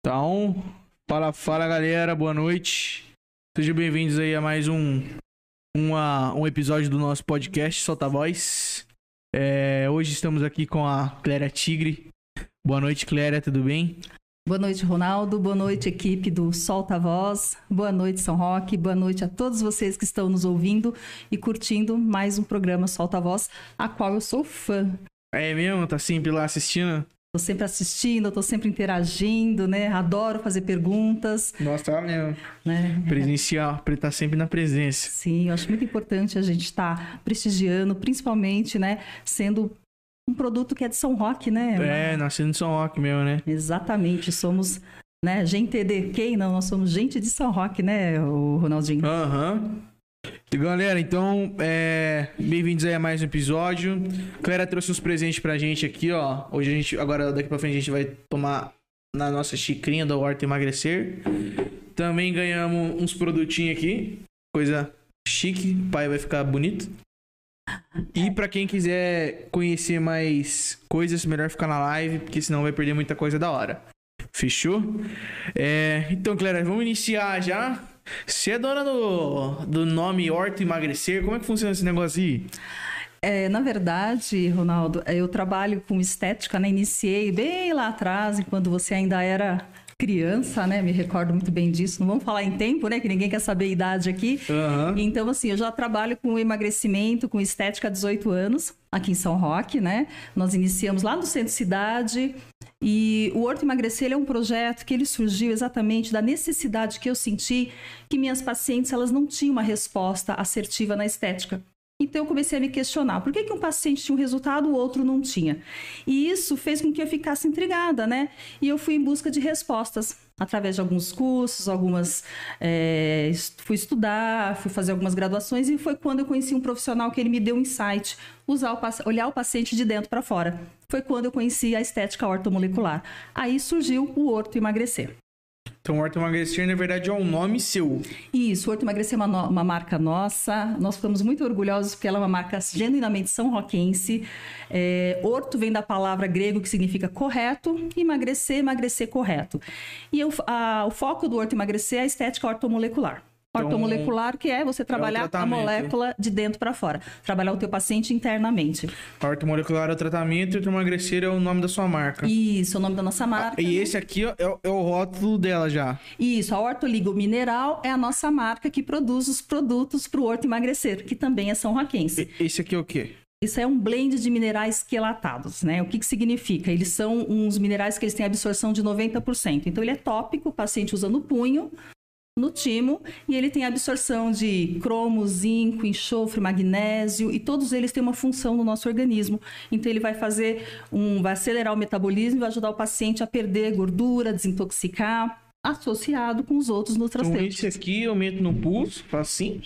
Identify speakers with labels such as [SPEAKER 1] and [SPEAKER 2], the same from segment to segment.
[SPEAKER 1] Então, fala, fala galera, boa noite. Sejam bem-vindos aí a mais um, uma, um episódio do nosso podcast Solta a Voz. É, hoje estamos aqui com a Cléria Tigre. Boa noite, Cléria, tudo bem?
[SPEAKER 2] Boa noite, Ronaldo. Boa noite, equipe do Solta a Voz. Boa noite, São Roque. Boa noite a todos vocês que estão nos ouvindo e curtindo mais um programa Solta a Voz, a qual eu sou fã.
[SPEAKER 1] É mesmo? Tá sempre lá assistindo?
[SPEAKER 2] Tô sempre assistindo, tô sempre interagindo, né? Adoro fazer perguntas.
[SPEAKER 1] Nossa, tá mesmo.
[SPEAKER 2] Né?
[SPEAKER 1] Presencial, tá sempre na presença.
[SPEAKER 2] Sim, eu acho muito importante a gente estar tá prestigiando, principalmente, né? Sendo um produto que é de São Roque, né?
[SPEAKER 1] É, nascendo de São Roque mesmo, né?
[SPEAKER 2] Exatamente, somos, né, gente de quem? Não, nós somos gente de São Roque, né, o Ronaldinho?
[SPEAKER 1] Aham. Uhum. Galera, então, é... bem-vindos aí a mais um episódio. Clara trouxe uns presentes pra gente aqui, ó. Hoje a gente, agora daqui pra frente a gente vai tomar na nossa xicrinha da Horta Emagrecer. Também ganhamos uns produtinhos aqui, coisa chique, o pai vai ficar bonito. E para quem quiser conhecer mais coisas, melhor ficar na live, porque senão vai perder muita coisa da hora. Fechou? É... Então, Clara, vamos iniciar já. Você é dona do, do nome Horto Emagrecer, como é que funciona esse negócio aí?
[SPEAKER 2] É, na verdade, Ronaldo, eu trabalho com estética, né? Iniciei bem lá atrás, quando você ainda era criança, né? Me recordo muito bem disso. Não vamos falar em tempo, né? Que ninguém quer saber a idade aqui. Uhum. Então, assim, eu já trabalho com emagrecimento, com estética há 18 anos, aqui em São Roque, né? Nós iniciamos lá no centro cidade. E o Horto Emagrecer é um projeto que ele surgiu exatamente da necessidade que eu senti que minhas pacientes elas não tinham uma resposta assertiva na estética. Então eu comecei a me questionar, por que, que um paciente tinha um resultado, o outro não tinha? E isso fez com que eu ficasse intrigada, né? E eu fui em busca de respostas, através de alguns cursos, algumas... É, fui estudar, fui fazer algumas graduações, e foi quando eu conheci um profissional que ele me deu um insight, usar o, olhar o paciente de dentro para fora. Foi quando eu conheci a estética ortomolecular. Aí surgiu o Orto Emagrecer.
[SPEAKER 1] Então, Horto Emagrecer, na verdade, é um nome seu.
[SPEAKER 2] Isso, Horto Emagrecer é uma, uma marca nossa. Nós ficamos muito orgulhosos porque ela é uma marca genuinamente são roquense. É... Horto vem da palavra grego que significa correto, emagrecer, emagrecer correto. E eu, a... o foco do Horto Emagrecer é a estética ortomolecular. Então, ortomolecular, que é você é trabalhar é a molécula de dentro para fora. Trabalhar o teu paciente internamente.
[SPEAKER 1] Ortomolecular é o tratamento e o emagrecer é o nome da sua marca.
[SPEAKER 2] Isso, é o nome da nossa marca.
[SPEAKER 1] Ah, e esse aqui é, é, o rótulo dela já.
[SPEAKER 2] Isso, a Ortoligo Mineral é a nossa marca que produz os produtos para o Horto Emagrecer, que também é São Raquense.
[SPEAKER 1] Esse aqui é o quê?
[SPEAKER 2] Isso é um blend de minerais quelatados, né? O que, que significa? Eles são uns minerais que eles têm absorção de 90%. Então, ele é tópico, o paciente usa no punho, no timo e ele tem absorção de cromo, zinco, enxofre, magnésio e todos eles têm uma função no nosso organismo. Então ele vai fazer um, vai acelerar o metabolismo e vai ajudar o paciente a perder gordura, desintoxicar, associado com os outros nutracêuticos.
[SPEAKER 1] Então esse aqui eu meto no pulso, faço assim,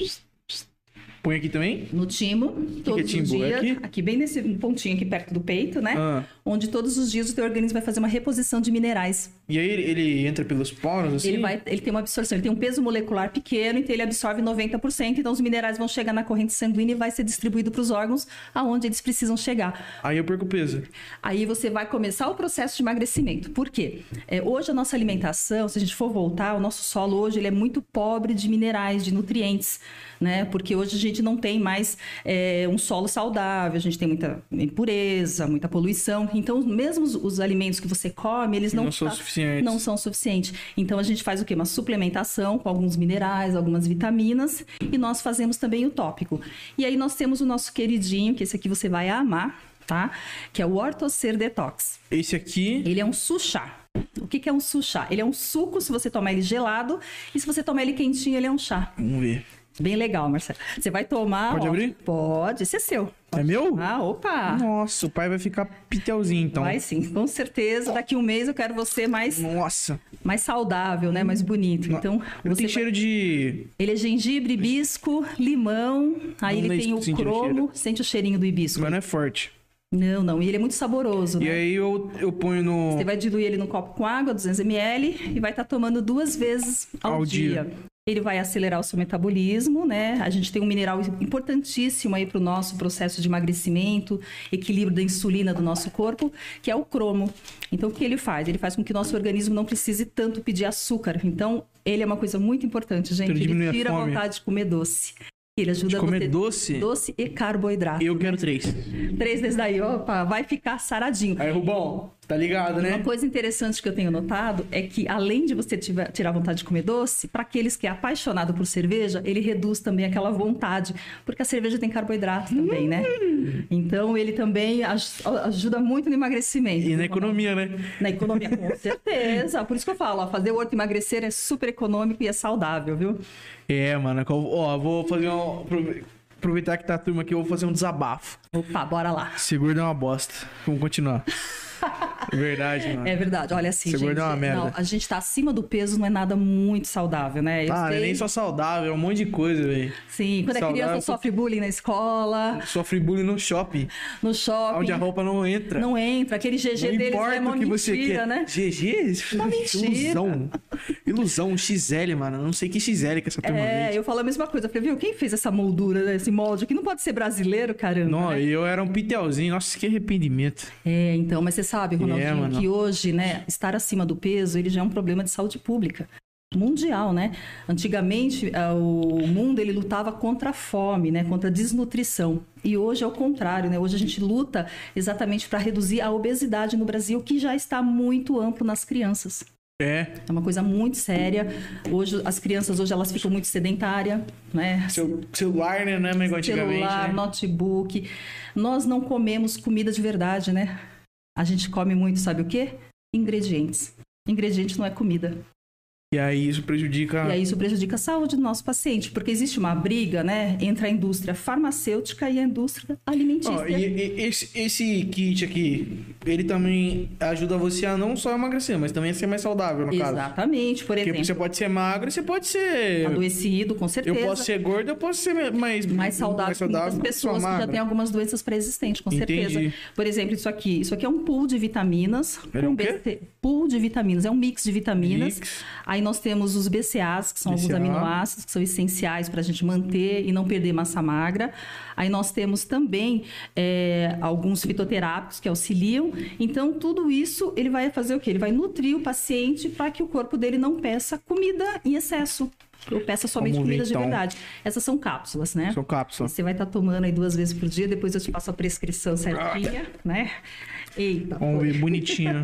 [SPEAKER 1] Põe aqui também?
[SPEAKER 2] No timo, todos que é os dias. Aqui? aqui? bem nesse pontinho aqui perto do peito, né? Ah. Onde todos os dias o teu organismo vai fazer uma reposição de minerais.
[SPEAKER 1] E aí ele entra pelos poros, assim?
[SPEAKER 2] Ele, vai, ele tem uma absorção, ele tem um peso molecular pequeno, então ele absorve 90%, então os minerais vão chegar na corrente sanguínea e vai ser distribuído para os órgãos aonde eles precisam chegar.
[SPEAKER 1] Aí eu perco peso.
[SPEAKER 2] Aí você vai começar o processo de emagrecimento. Por quê? É, hoje a nossa alimentação, se a gente for voltar, o nosso solo hoje ele é muito pobre de minerais, de nutrientes né? Porque hoje a gente não tem mais é, um solo saudável, a gente tem muita impureza, muita poluição. Então, mesmo os, os alimentos que você come, eles não,
[SPEAKER 1] não são
[SPEAKER 2] tá,
[SPEAKER 1] suficientes.
[SPEAKER 2] Não são suficientes. Então, a gente faz o quê? Uma suplementação com alguns minerais, algumas vitaminas e nós fazemos também o tópico. E aí nós temos o nosso queridinho, que esse aqui você vai amar, tá? Que é o Ortocer Detox.
[SPEAKER 1] Esse aqui?
[SPEAKER 2] Ele é um suchá. O que, que é um suchá? Ele é um suco se você tomar ele gelado e se você tomar ele quentinho, ele é um chá.
[SPEAKER 1] Vamos ver.
[SPEAKER 2] Bem legal, Marcelo. Você vai tomar.
[SPEAKER 1] Pode ó, abrir?
[SPEAKER 2] Pode, esse é seu.
[SPEAKER 1] É meu?
[SPEAKER 2] Ah, opa!
[SPEAKER 1] Nossa, o pai vai ficar pitelzinho, então.
[SPEAKER 2] Vai sim, com certeza. Daqui um mês eu quero você mais.
[SPEAKER 1] Nossa!
[SPEAKER 2] Mais saudável, né? Mais bonito. Então.
[SPEAKER 1] Ele
[SPEAKER 2] tem
[SPEAKER 1] vai... cheiro de.
[SPEAKER 2] Ele é gengibre, hibisco, limão. Aí não ele tem o cromo. O sente o cheirinho do hibisco.
[SPEAKER 1] Mas não é forte.
[SPEAKER 2] Não, não. E ele é muito saboroso.
[SPEAKER 1] E
[SPEAKER 2] né?
[SPEAKER 1] aí eu, eu ponho no.
[SPEAKER 2] Você vai diluir ele no copo com água, 200ml, e vai estar tá tomando duas vezes ao, ao dia. dia. Ele vai acelerar o seu metabolismo, né? A gente tem um mineral importantíssimo aí para o nosso processo de emagrecimento, equilíbrio da insulina do nosso corpo, que é o cromo. Então, o que ele faz? Ele faz com que nosso organismo não precise tanto pedir açúcar. Então, ele é uma coisa muito importante, gente. Ele tira a, a vontade de comer doce. Ele ajuda
[SPEAKER 1] de comer
[SPEAKER 2] você...
[SPEAKER 1] doce?
[SPEAKER 2] Doce e carboidrato.
[SPEAKER 1] Eu quero três.
[SPEAKER 2] Três desses daí, opa, vai ficar saradinho.
[SPEAKER 1] Aí, Rubão, tá ligado, né?
[SPEAKER 2] Uma coisa interessante que eu tenho notado é que, além de você tiver, tirar vontade de comer doce, para aqueles que é apaixonado por cerveja, ele reduz também aquela vontade, porque a cerveja tem carboidrato também, né? Hum. Então, ele também ajuda muito no emagrecimento.
[SPEAKER 1] E na economia, né?
[SPEAKER 2] Na economia, com certeza. Por isso que eu falo, ó, fazer o horto emagrecer é super econômico e é saudável, viu?
[SPEAKER 1] É, mano. Ó, vou fazer um. Aproveitar que tá a turma aqui, eu vou fazer um desabafo.
[SPEAKER 2] Opa, bora lá.
[SPEAKER 1] Seguro é uma bosta. Vamos continuar. Verdade, mano.
[SPEAKER 2] É verdade. Olha assim,
[SPEAKER 1] Segura
[SPEAKER 2] gente.
[SPEAKER 1] É uma merda.
[SPEAKER 2] Não, a gente tá acima do peso, não é nada muito saudável, né?
[SPEAKER 1] Eu ah, sei... nem só saudável, é um monte de coisa, velho.
[SPEAKER 2] Sim, quando saudável, é criança sofre bullying na escola.
[SPEAKER 1] Sofre bullying no shopping.
[SPEAKER 2] No shopping.
[SPEAKER 1] Onde a roupa não entra.
[SPEAKER 2] Não entra. Aquele GG não deles é uma
[SPEAKER 1] o que
[SPEAKER 2] mentira,
[SPEAKER 1] você quer.
[SPEAKER 2] né?
[SPEAKER 1] GG?
[SPEAKER 2] Uma mentira.
[SPEAKER 1] Ilusão. Ilusão. XL, mano. Não sei que XL que essa turma
[SPEAKER 2] É,
[SPEAKER 1] vende.
[SPEAKER 2] eu falo a mesma coisa. Eu falei, viu, quem fez essa moldura, né, esse molde aqui? Não pode ser brasileiro, caramba.
[SPEAKER 1] Não,
[SPEAKER 2] né?
[SPEAKER 1] eu era um pitelzinho. Nossa, que arrependimento.
[SPEAKER 2] É, então, mas você sabe, Ronaldinho,
[SPEAKER 1] É,
[SPEAKER 2] que hoje, né, estar acima do peso, ele já é um problema de saúde pública mundial, né? Antigamente, eh, o mundo ele lutava contra a fome, né? Contra a desnutrição. E hoje é o contrário, né? Hoje a gente luta exatamente para reduzir a obesidade no Brasil, que já está muito amplo nas crianças.
[SPEAKER 1] É.
[SPEAKER 2] É uma coisa muito séria. Hoje as crianças hoje elas ficam muito sedentárias, né?
[SPEAKER 1] Seu celular, né, não é
[SPEAKER 2] Celular,
[SPEAKER 1] né?
[SPEAKER 2] notebook. Nós não comemos comida de verdade, né? A gente come muito, sabe o quê? Ingredientes. Ingrediente não é comida.
[SPEAKER 1] E aí isso prejudica.
[SPEAKER 2] E aí isso prejudica a saúde do nosso paciente, porque existe uma briga, né, entre a indústria farmacêutica e a indústria alimentícia.
[SPEAKER 1] Ó, e, e esse, esse kit aqui, ele também ajuda você a não só emagrecer, mas também a ser mais saudável, no caso.
[SPEAKER 2] Exatamente, por exemplo.
[SPEAKER 1] Porque você pode ser magro e você pode ser.
[SPEAKER 2] Adoecido, com certeza.
[SPEAKER 1] Eu posso ser gordo, eu posso ser mais.
[SPEAKER 2] Mais saudável,
[SPEAKER 1] mais saudável
[SPEAKER 2] que pessoas que já têm algumas doenças pré-existentes, com
[SPEAKER 1] Entendi.
[SPEAKER 2] certeza. Por exemplo, isso aqui. Isso aqui é um pool de vitaminas.
[SPEAKER 1] É um?
[SPEAKER 2] BC Pool de vitaminas. É um mix de vitaminas.
[SPEAKER 1] Mix.
[SPEAKER 2] Aí nós temos os BCAAs, que são
[SPEAKER 1] BCA.
[SPEAKER 2] alguns aminoácidos que são essenciais para a gente manter e não perder massa magra. Aí nós temos também é, alguns fitoterápicos que auxiliam. Então, tudo isso ele vai fazer o quê? Ele vai nutrir o paciente para que o corpo dele não peça comida em excesso. Ou peça somente
[SPEAKER 1] Vamos ver,
[SPEAKER 2] comida de
[SPEAKER 1] então.
[SPEAKER 2] verdade. Essas são cápsulas, né?
[SPEAKER 1] São cápsulas.
[SPEAKER 2] Você vai estar tomando aí duas vezes por dia, depois eu te passo a prescrição certinha, né? Eita,
[SPEAKER 1] Vamos ver, bonitinho.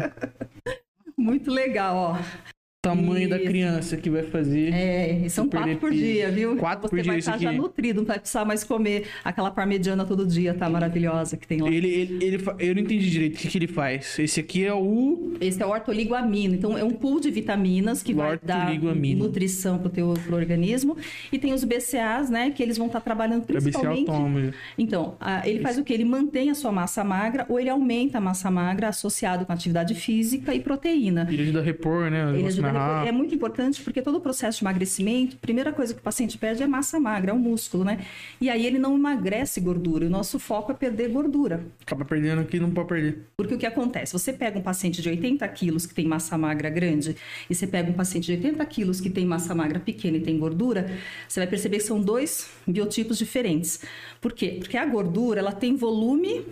[SPEAKER 2] muito legal, ó.
[SPEAKER 1] Tamanho da
[SPEAKER 2] Isso.
[SPEAKER 1] criança que vai fazer.
[SPEAKER 2] É, e são quatro por
[SPEAKER 1] peso.
[SPEAKER 2] dia, viu?
[SPEAKER 1] Quatro
[SPEAKER 2] Você
[SPEAKER 1] por dia
[SPEAKER 2] vai
[SPEAKER 1] esse
[SPEAKER 2] estar já
[SPEAKER 1] aqui.
[SPEAKER 2] nutrido, não vai precisar mais comer aquela parmegiana todo dia, tá? Maravilhosa que tem lá.
[SPEAKER 1] Ele, ele, ele eu não entendi direito o que, que ele faz. Esse aqui é o.
[SPEAKER 2] Esse é o ortoligoamino. Então, é um pool de vitaminas que vai dar nutrição pro teu pro organismo. E tem os BCAAs, né? Que eles vão estar trabalhando
[SPEAKER 1] ver se é
[SPEAKER 2] principalmente...
[SPEAKER 1] autônomo.
[SPEAKER 2] Então, a- ele faz o que? Ele mantém a sua massa magra ou ele aumenta a massa magra associado com atividade física e proteína.
[SPEAKER 1] Ele ajuda a repor, né?
[SPEAKER 2] Ele ajuda a
[SPEAKER 1] rápido.
[SPEAKER 2] É muito importante porque todo o processo de emagrecimento, a primeira coisa que o paciente perde é massa magra, é o músculo, né? E aí ele não emagrece gordura. O nosso foco é perder gordura.
[SPEAKER 1] Acaba perdendo aqui, não pode perder.
[SPEAKER 2] Porque o que acontece? Você pega um paciente de 80 quilos que tem massa magra grande e você pega um paciente de 80 quilos que tem massa magra pequena e tem gordura, você vai perceber que são dois biotipos diferentes. Por quê? Porque a gordura, ela tem volume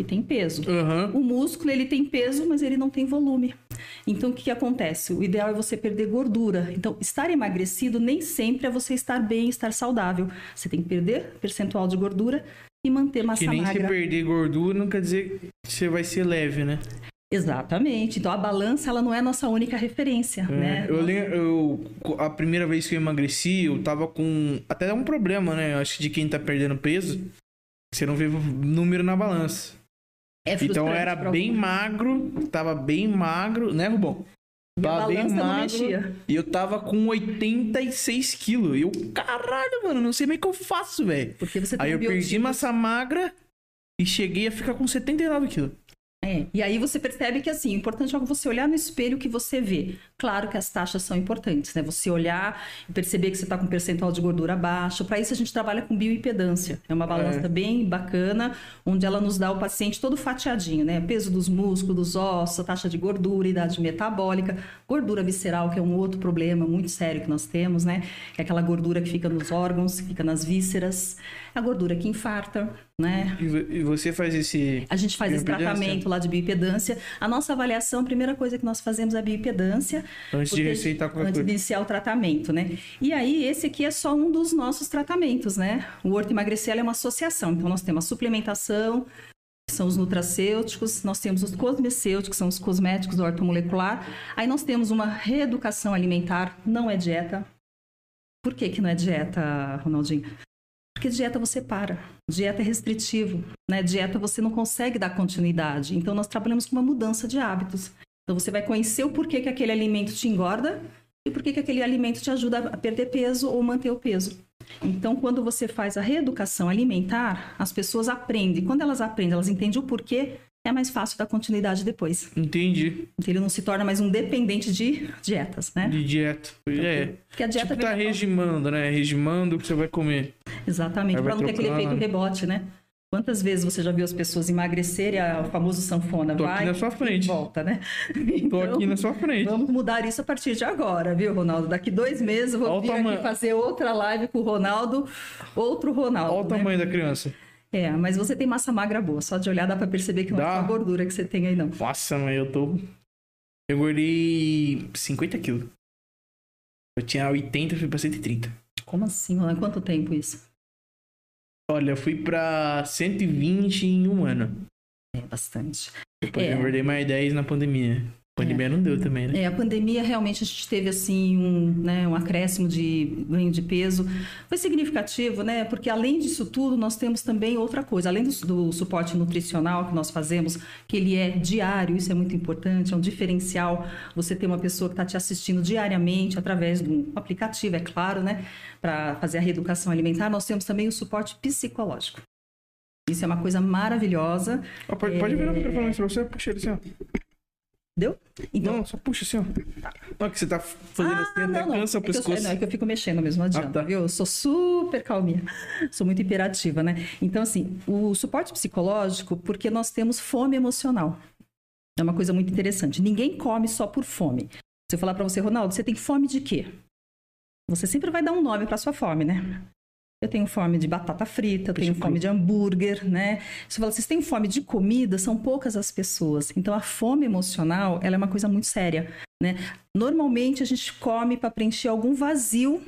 [SPEAKER 2] e tem peso.
[SPEAKER 1] Aham.
[SPEAKER 2] O músculo, ele tem peso, mas ele não tem volume. Então, o que, acontece? O ideal é você perder gordura. Então, estar emagrecido nem sempre é você estar bem, estar saudável. Você tem que perder percentual de gordura e manter massa
[SPEAKER 1] Que nem se
[SPEAKER 2] magra.
[SPEAKER 1] perder gordura não quer dizer que você vai ser leve, né?
[SPEAKER 2] Exatamente. Então, a balança, ela não é a nossa única referência,
[SPEAKER 1] É,
[SPEAKER 2] né?
[SPEAKER 1] Eu lembro, eu, a primeira vez que eu emagreci, eu tava com até um problema, né? Eu acho que de quem tá perdendo peso, você não vê número na balança.
[SPEAKER 2] É
[SPEAKER 1] Então era bem magro, tava bem magro, né, Rubão? Tava bem magro e eu tava com 86 quilos. E eu, caralho, mano, não sei nem o que eu faço, velho.
[SPEAKER 2] Porque você tem
[SPEAKER 1] Aí
[SPEAKER 2] um
[SPEAKER 1] eu perdi
[SPEAKER 2] biotipo-
[SPEAKER 1] massa magra e cheguei a ficar com 79 quilos.
[SPEAKER 2] É, e aí você percebe que assim, o importante é você olhar no espelho o que você vê. Claro que as taxas são importantes, né? Você olhar e perceber que você está com um percentual de gordura baixo. Para isso a gente trabalha com bioimpedância. É uma balança é. bem bacana, onde ela nos dá o paciente todo fatiadinho, né? Peso dos músculos, dos ossos, taxa de gordura, idade metabólica, gordura visceral, que é um outro problema muito sério que nós temos, né? É aquela gordura que fica nos órgãos, que fica nas vísceras, a gordura que infarta, né?
[SPEAKER 1] E você faz esse.
[SPEAKER 2] A gente faz esse tratamento lá de bioimpedância. A nossa avaliação, a primeira coisa que nós fazemos é a bioimpedância.
[SPEAKER 1] Antes de receitar qualquer
[SPEAKER 2] Antes
[SPEAKER 1] coisa.
[SPEAKER 2] de iniciar o tratamento, né? E aí, esse aqui é só um dos nossos tratamentos, né? O Horto Emagrecer é uma associação. Então, nós temos a suplementação, são os nutracêuticos, nós temos os cosmecêuticos, que são os cosméticos do ortomolecular. Aí nós temos uma reeducação alimentar, não é dieta. Por que, que não é dieta, Ronaldinho? Porque dieta você para, dieta é restritivo, né? Dieta você não consegue dar continuidade. Então nós trabalhamos com uma mudança de hábitos. Então você vai conhecer o porquê que aquele alimento te engorda e porquê que aquele alimento te ajuda a perder peso ou manter o peso. Então, quando você faz a reeducação alimentar, as pessoas aprendem. Quando elas aprendem, elas entendem o porquê, é mais fácil dar continuidade depois.
[SPEAKER 1] Entendi.
[SPEAKER 2] Então, ele não se torna mais um dependente de dietas, né?
[SPEAKER 1] De dieta.
[SPEAKER 2] Então,
[SPEAKER 1] é.
[SPEAKER 2] Porque a dieta
[SPEAKER 1] tipo, tá regimando, né? Regimando o que você vai comer.
[SPEAKER 2] Exatamente, para não ter aquele efeito rebote, né? Quantas vezes você já viu as pessoas emagrecerem, o famoso sanfona?
[SPEAKER 1] Tô
[SPEAKER 2] vai
[SPEAKER 1] aqui na sua frente.
[SPEAKER 2] volta, né?
[SPEAKER 1] Então, Tô aqui na sua frente.
[SPEAKER 2] Vamos mudar isso a partir de agora, viu, Ronaldo? Daqui dois meses eu vou Olha vir aqui fazer outra live com o Ronaldo, outro Ronaldo.
[SPEAKER 1] Olha o
[SPEAKER 2] né?
[SPEAKER 1] tamanho da criança.
[SPEAKER 2] É, mas você tem massa magra boa. Só de olhar dá pra perceber que não dá. é só gordura que você tem aí, não.
[SPEAKER 1] Nossa, mas eu tô... Eu engordei 50 quilos. Eu tinha 80, fui pra 130.
[SPEAKER 2] Como assim, Ronaldo? Quanto tempo isso?
[SPEAKER 1] Olha, eu fui pra 120 em um ano.
[SPEAKER 2] É bastante.
[SPEAKER 1] Depois é. eu engordei mais 10 na pandemia. A pandemia é. não deu também, né?
[SPEAKER 2] É, a pandemia realmente a gente teve assim um, né, um acréscimo de ganho de peso. Foi significativo, né? Porque além disso tudo, nós temos também outra coisa. Além do, do, suporte nutricional que nós fazemos, que ele é diário, isso é muito importante, é um diferencial. Você ter uma pessoa que está te assistindo diariamente através de um aplicativo, é claro, né? Para fazer a reeducação alimentar, nós temos também o suporte psicológico. Isso é uma coisa maravilhosa.
[SPEAKER 1] Oh, pode, é... pode virar o microfone para você, puxa ele assim, ó.
[SPEAKER 2] Deu?
[SPEAKER 1] Então... Não, só puxa assim, ó. Não, que você tá fazendo ah, assim, até não, cansa
[SPEAKER 2] não.
[SPEAKER 1] o pescoço.
[SPEAKER 2] É que, eu, não, é que eu fico mexendo mesmo, não adianta, ah, tá. viu? Eu sou super calminha, sou muito imperativa, né? Então, assim, o suporte psicológico, porque nós temos fome emocional. É uma coisa muito interessante. Ninguém come só por fome. Se eu falar para você, Ronaldo, você tem fome de quê? Você sempre vai dar um nome para sua fome, né? Eu tenho fome de batata frita, eu tenho fome de hambúrguer, né? Você fala, vocês têm fome de comida? São poucas as pessoas. Então, a fome emocional, ela é uma coisa muito séria, né? Normalmente, a gente come para preencher algum vazio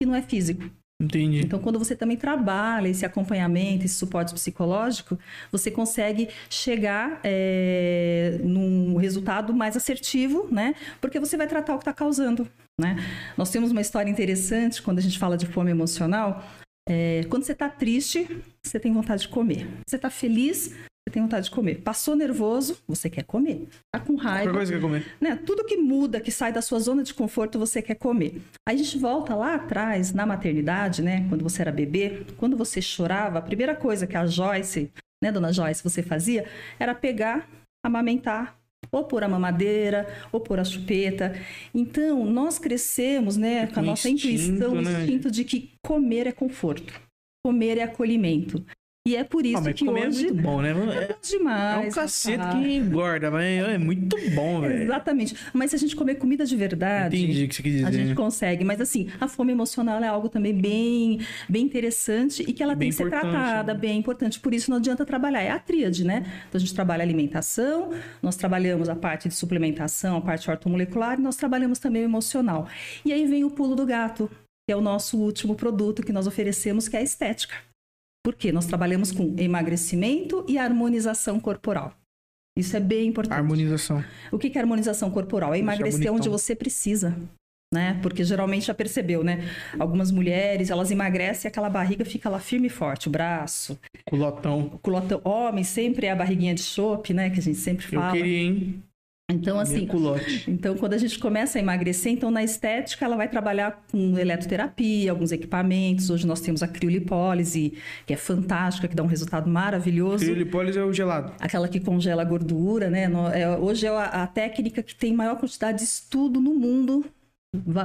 [SPEAKER 2] que não é físico.
[SPEAKER 1] Entendi.
[SPEAKER 2] Então, quando você também trabalha esse acompanhamento, esse suporte psicológico, você consegue chegar é, num resultado mais assertivo, né? Porque você vai tratar o que está causando, né? Nós temos uma história interessante quando a gente fala de fome emocional. É, quando você está triste, você tem vontade de comer. Você está feliz, você tem vontade de comer. Passou nervoso, você quer comer. Tá com raiva.
[SPEAKER 1] Coisa quer comer.
[SPEAKER 2] Né? Tudo que muda, que sai da sua zona de conforto, você quer comer. Aí a gente volta lá atrás, na maternidade, né? Quando você era bebê, quando você chorava, a primeira coisa que a Joyce, né, dona Joyce, você fazia era pegar, amamentar, ou por a mamadeira, ou por a chupeta. Então, nós crescemos, né, com a nossa instinto, intuição, o né? instinto de que comer é conforto, comer é acolhimento. E é por isso ah, que
[SPEAKER 1] comer
[SPEAKER 2] hoje...
[SPEAKER 1] é muito bom, né?
[SPEAKER 2] É bom demais.
[SPEAKER 1] É um cacete que engorda, mas é muito bom, velho.
[SPEAKER 2] Exatamente. Mas se a gente comer comida de verdade...
[SPEAKER 1] Entendi o que você quis dizer.
[SPEAKER 2] A gente
[SPEAKER 1] né?
[SPEAKER 2] consegue. Mas assim, a fome emocional é algo também bem, bem interessante e que ela bem tem que ser tratada, né? bem importante. Por isso não adianta trabalhar. É a tríade, né? Então a gente trabalha alimentação, nós trabalhamos a parte de suplementação, a parte ortomolecular e nós trabalhamos também o emocional. E aí vem o pulo do gato, que é o nosso último produto que nós oferecemos, que é a estética. Porque nós trabalhamos com emagrecimento e harmonização corporal. Isso é bem importante.
[SPEAKER 1] Harmonização.
[SPEAKER 2] O que é harmonização corporal? É emagrecer onde você precisa. Né? Porque geralmente já percebeu, né? Algumas mulheres, elas emagrecem e aquela barriga fica lá firme e forte, o braço.
[SPEAKER 1] Culotão.
[SPEAKER 2] Culotão. Homem sempre é a barriguinha de chope, né? Que a gente sempre fala.
[SPEAKER 1] Eu queria, hein?
[SPEAKER 2] Então, assim, então quando a gente começa a emagrecer, então na estética ela vai trabalhar com eletroterapia, alguns equipamentos. Hoje nós temos a criolipólise, que é fantástica, que dá um resultado maravilhoso.
[SPEAKER 1] Criolipólise é o gelado.
[SPEAKER 2] Aquela que congela a gordura, né? É, hoje é a técnica que tem maior quantidade de estudo no mundo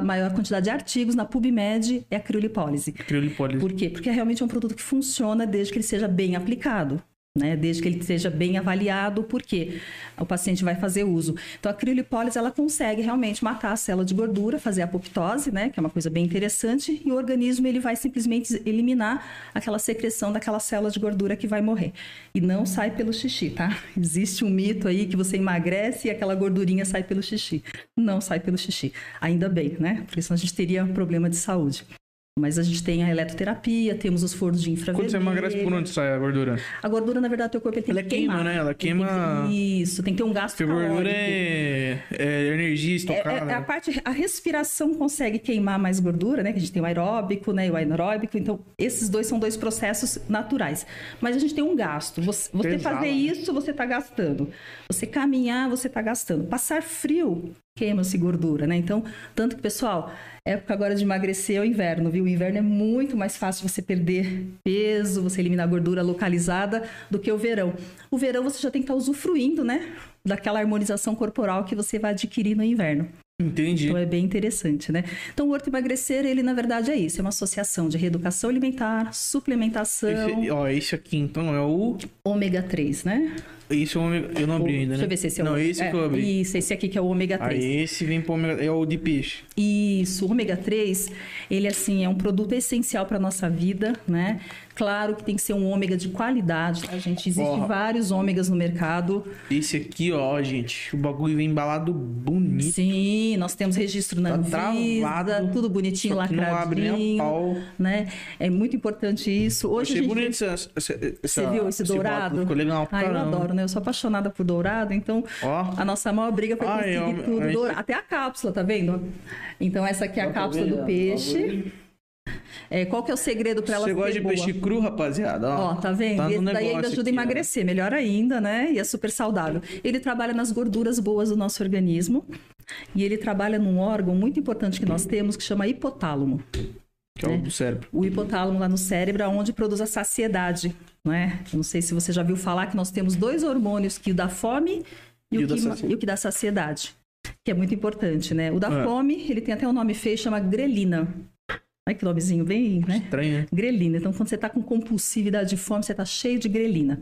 [SPEAKER 2] maior quantidade de artigos na PubMed é a criolipólise.
[SPEAKER 1] Criolipólise.
[SPEAKER 2] Por quê? Porque é realmente um produto que funciona desde que ele seja bem aplicado né? Desde que ele seja bem avaliado, porque o paciente vai fazer uso. Então, a criolipólise, ela consegue realmente matar a célula de gordura, fazer a apoptose, né? Que é uma coisa bem interessante, e o organismo, ele vai simplesmente eliminar aquela secreção daquela célula de gordura que vai morrer. E não sai pelo xixi, tá? Existe um mito aí que você emagrece e aquela gordurinha sai pelo xixi. Não sai pelo xixi. Ainda bem, né? Porque senão a gente teria um problema de saúde. Mas a gente tem a eletroterapia, temos os fornos de infravermelho.
[SPEAKER 1] Quando você emagrece, por onde sai a gordura?
[SPEAKER 2] A gordura, na verdade, teu corpo ele tem
[SPEAKER 1] Ela
[SPEAKER 2] que
[SPEAKER 1] queima,
[SPEAKER 2] queimar.
[SPEAKER 1] né? Ela queima...
[SPEAKER 2] Tem Isso, tem que ter um gasto
[SPEAKER 1] Porque
[SPEAKER 2] calórico.
[SPEAKER 1] gordura é... é energia estocada.
[SPEAKER 2] É, é, a parte, a respiração consegue queimar mais gordura, né? Que a gente tem o aeróbico, né? E o anaeróbico. Então, esses dois são dois processos naturais. Mas a gente tem um gasto. Você, você fazer
[SPEAKER 1] né?
[SPEAKER 2] isso, você está gastando. Você caminhar, você está gastando. Passar frio, queima-se gordura, né? Então, tanto que, pessoal, época agora de emagrecer é o inverno, viu? O inverno é muito mais fácil você perder peso, você eliminar gordura localizada do que o verão. O verão você já tem que estar usufruindo, né? Daquela harmonização corporal que você vai adquirir no inverno.
[SPEAKER 1] Entendi.
[SPEAKER 2] Então é bem interessante, né? Então o Horto Emagrecer, ele na verdade é isso, é uma associação de reeducação alimentar, suplementação,
[SPEAKER 1] Esse, ó, esse aqui, então, é o...
[SPEAKER 2] ômega 3, né?
[SPEAKER 1] Esse é o ômega... Eu não abri ainda, né?
[SPEAKER 2] Deixa eu ver se esse é o
[SPEAKER 1] Não, esse que eu abri.
[SPEAKER 2] Isso, esse aqui que é o ômega 3.
[SPEAKER 1] Aí esse vem pro ômega... É o de peixe.
[SPEAKER 2] Isso, o ômega 3, ele assim é um produto essencial para nossa vida, né? Claro que tem que ser um ômega de qualidade, tá, gente? Existem vários ômegas no mercado.
[SPEAKER 1] Esse aqui, ó, gente, o bagulho vem embalado bonito.
[SPEAKER 2] Sim, nós temos registro na
[SPEAKER 1] Tá
[SPEAKER 2] Anvisa, tudo bonitinho,
[SPEAKER 1] Só que não abre nem
[SPEAKER 2] lacradinho,
[SPEAKER 1] pau.
[SPEAKER 2] né? É muito importante isso. Hoje
[SPEAKER 1] Achei
[SPEAKER 2] gente
[SPEAKER 1] bonito essa, essa,
[SPEAKER 2] Você viu esse dourado?
[SPEAKER 1] Ficou legal pra
[SPEAKER 2] Ah, eu adoro, né? Eu sou apaixonada por dourado, então
[SPEAKER 1] Ó.
[SPEAKER 2] a nossa maior briga foi
[SPEAKER 1] Ai,
[SPEAKER 2] conseguir
[SPEAKER 1] eu-
[SPEAKER 2] tudo
[SPEAKER 1] ai,
[SPEAKER 2] dourado. Até a cápsula, tá vendo? Então essa aqui é a cápsula do peixe. É, qual que é o segredo para ela
[SPEAKER 1] Você gosta de
[SPEAKER 2] boa?
[SPEAKER 1] peixe cru, rapaziada? Ó,
[SPEAKER 2] Ó, tá vendo?
[SPEAKER 1] Tá
[SPEAKER 2] e esse daí ainda ajuda a
[SPEAKER 1] aqui, ó.
[SPEAKER 2] emagrecer, melhor ainda, né? E é super saudável. Ele trabalha nas gorduras boas do nosso organismo e ele trabalha num órgão muito importante que nós temos que chama hipotálamo.
[SPEAKER 1] Que é o do cérebro.
[SPEAKER 2] o hipotálamo lá no cérebro, é onde produz a saciedade, né? Eu não sei se você já viu falar que nós temos dois hormônios que o da fome e,
[SPEAKER 1] E
[SPEAKER 2] o, que, e o que dá saciedade, que é muito importante, né? O da
[SPEAKER 1] É.
[SPEAKER 2] fome, ele tem até um nome feio, chama grelina. Olha que nomezinho bem, né?
[SPEAKER 1] Estranho, né?
[SPEAKER 2] Grelina. Então, quando você está com compulsividade de fome, você está cheio de grelina.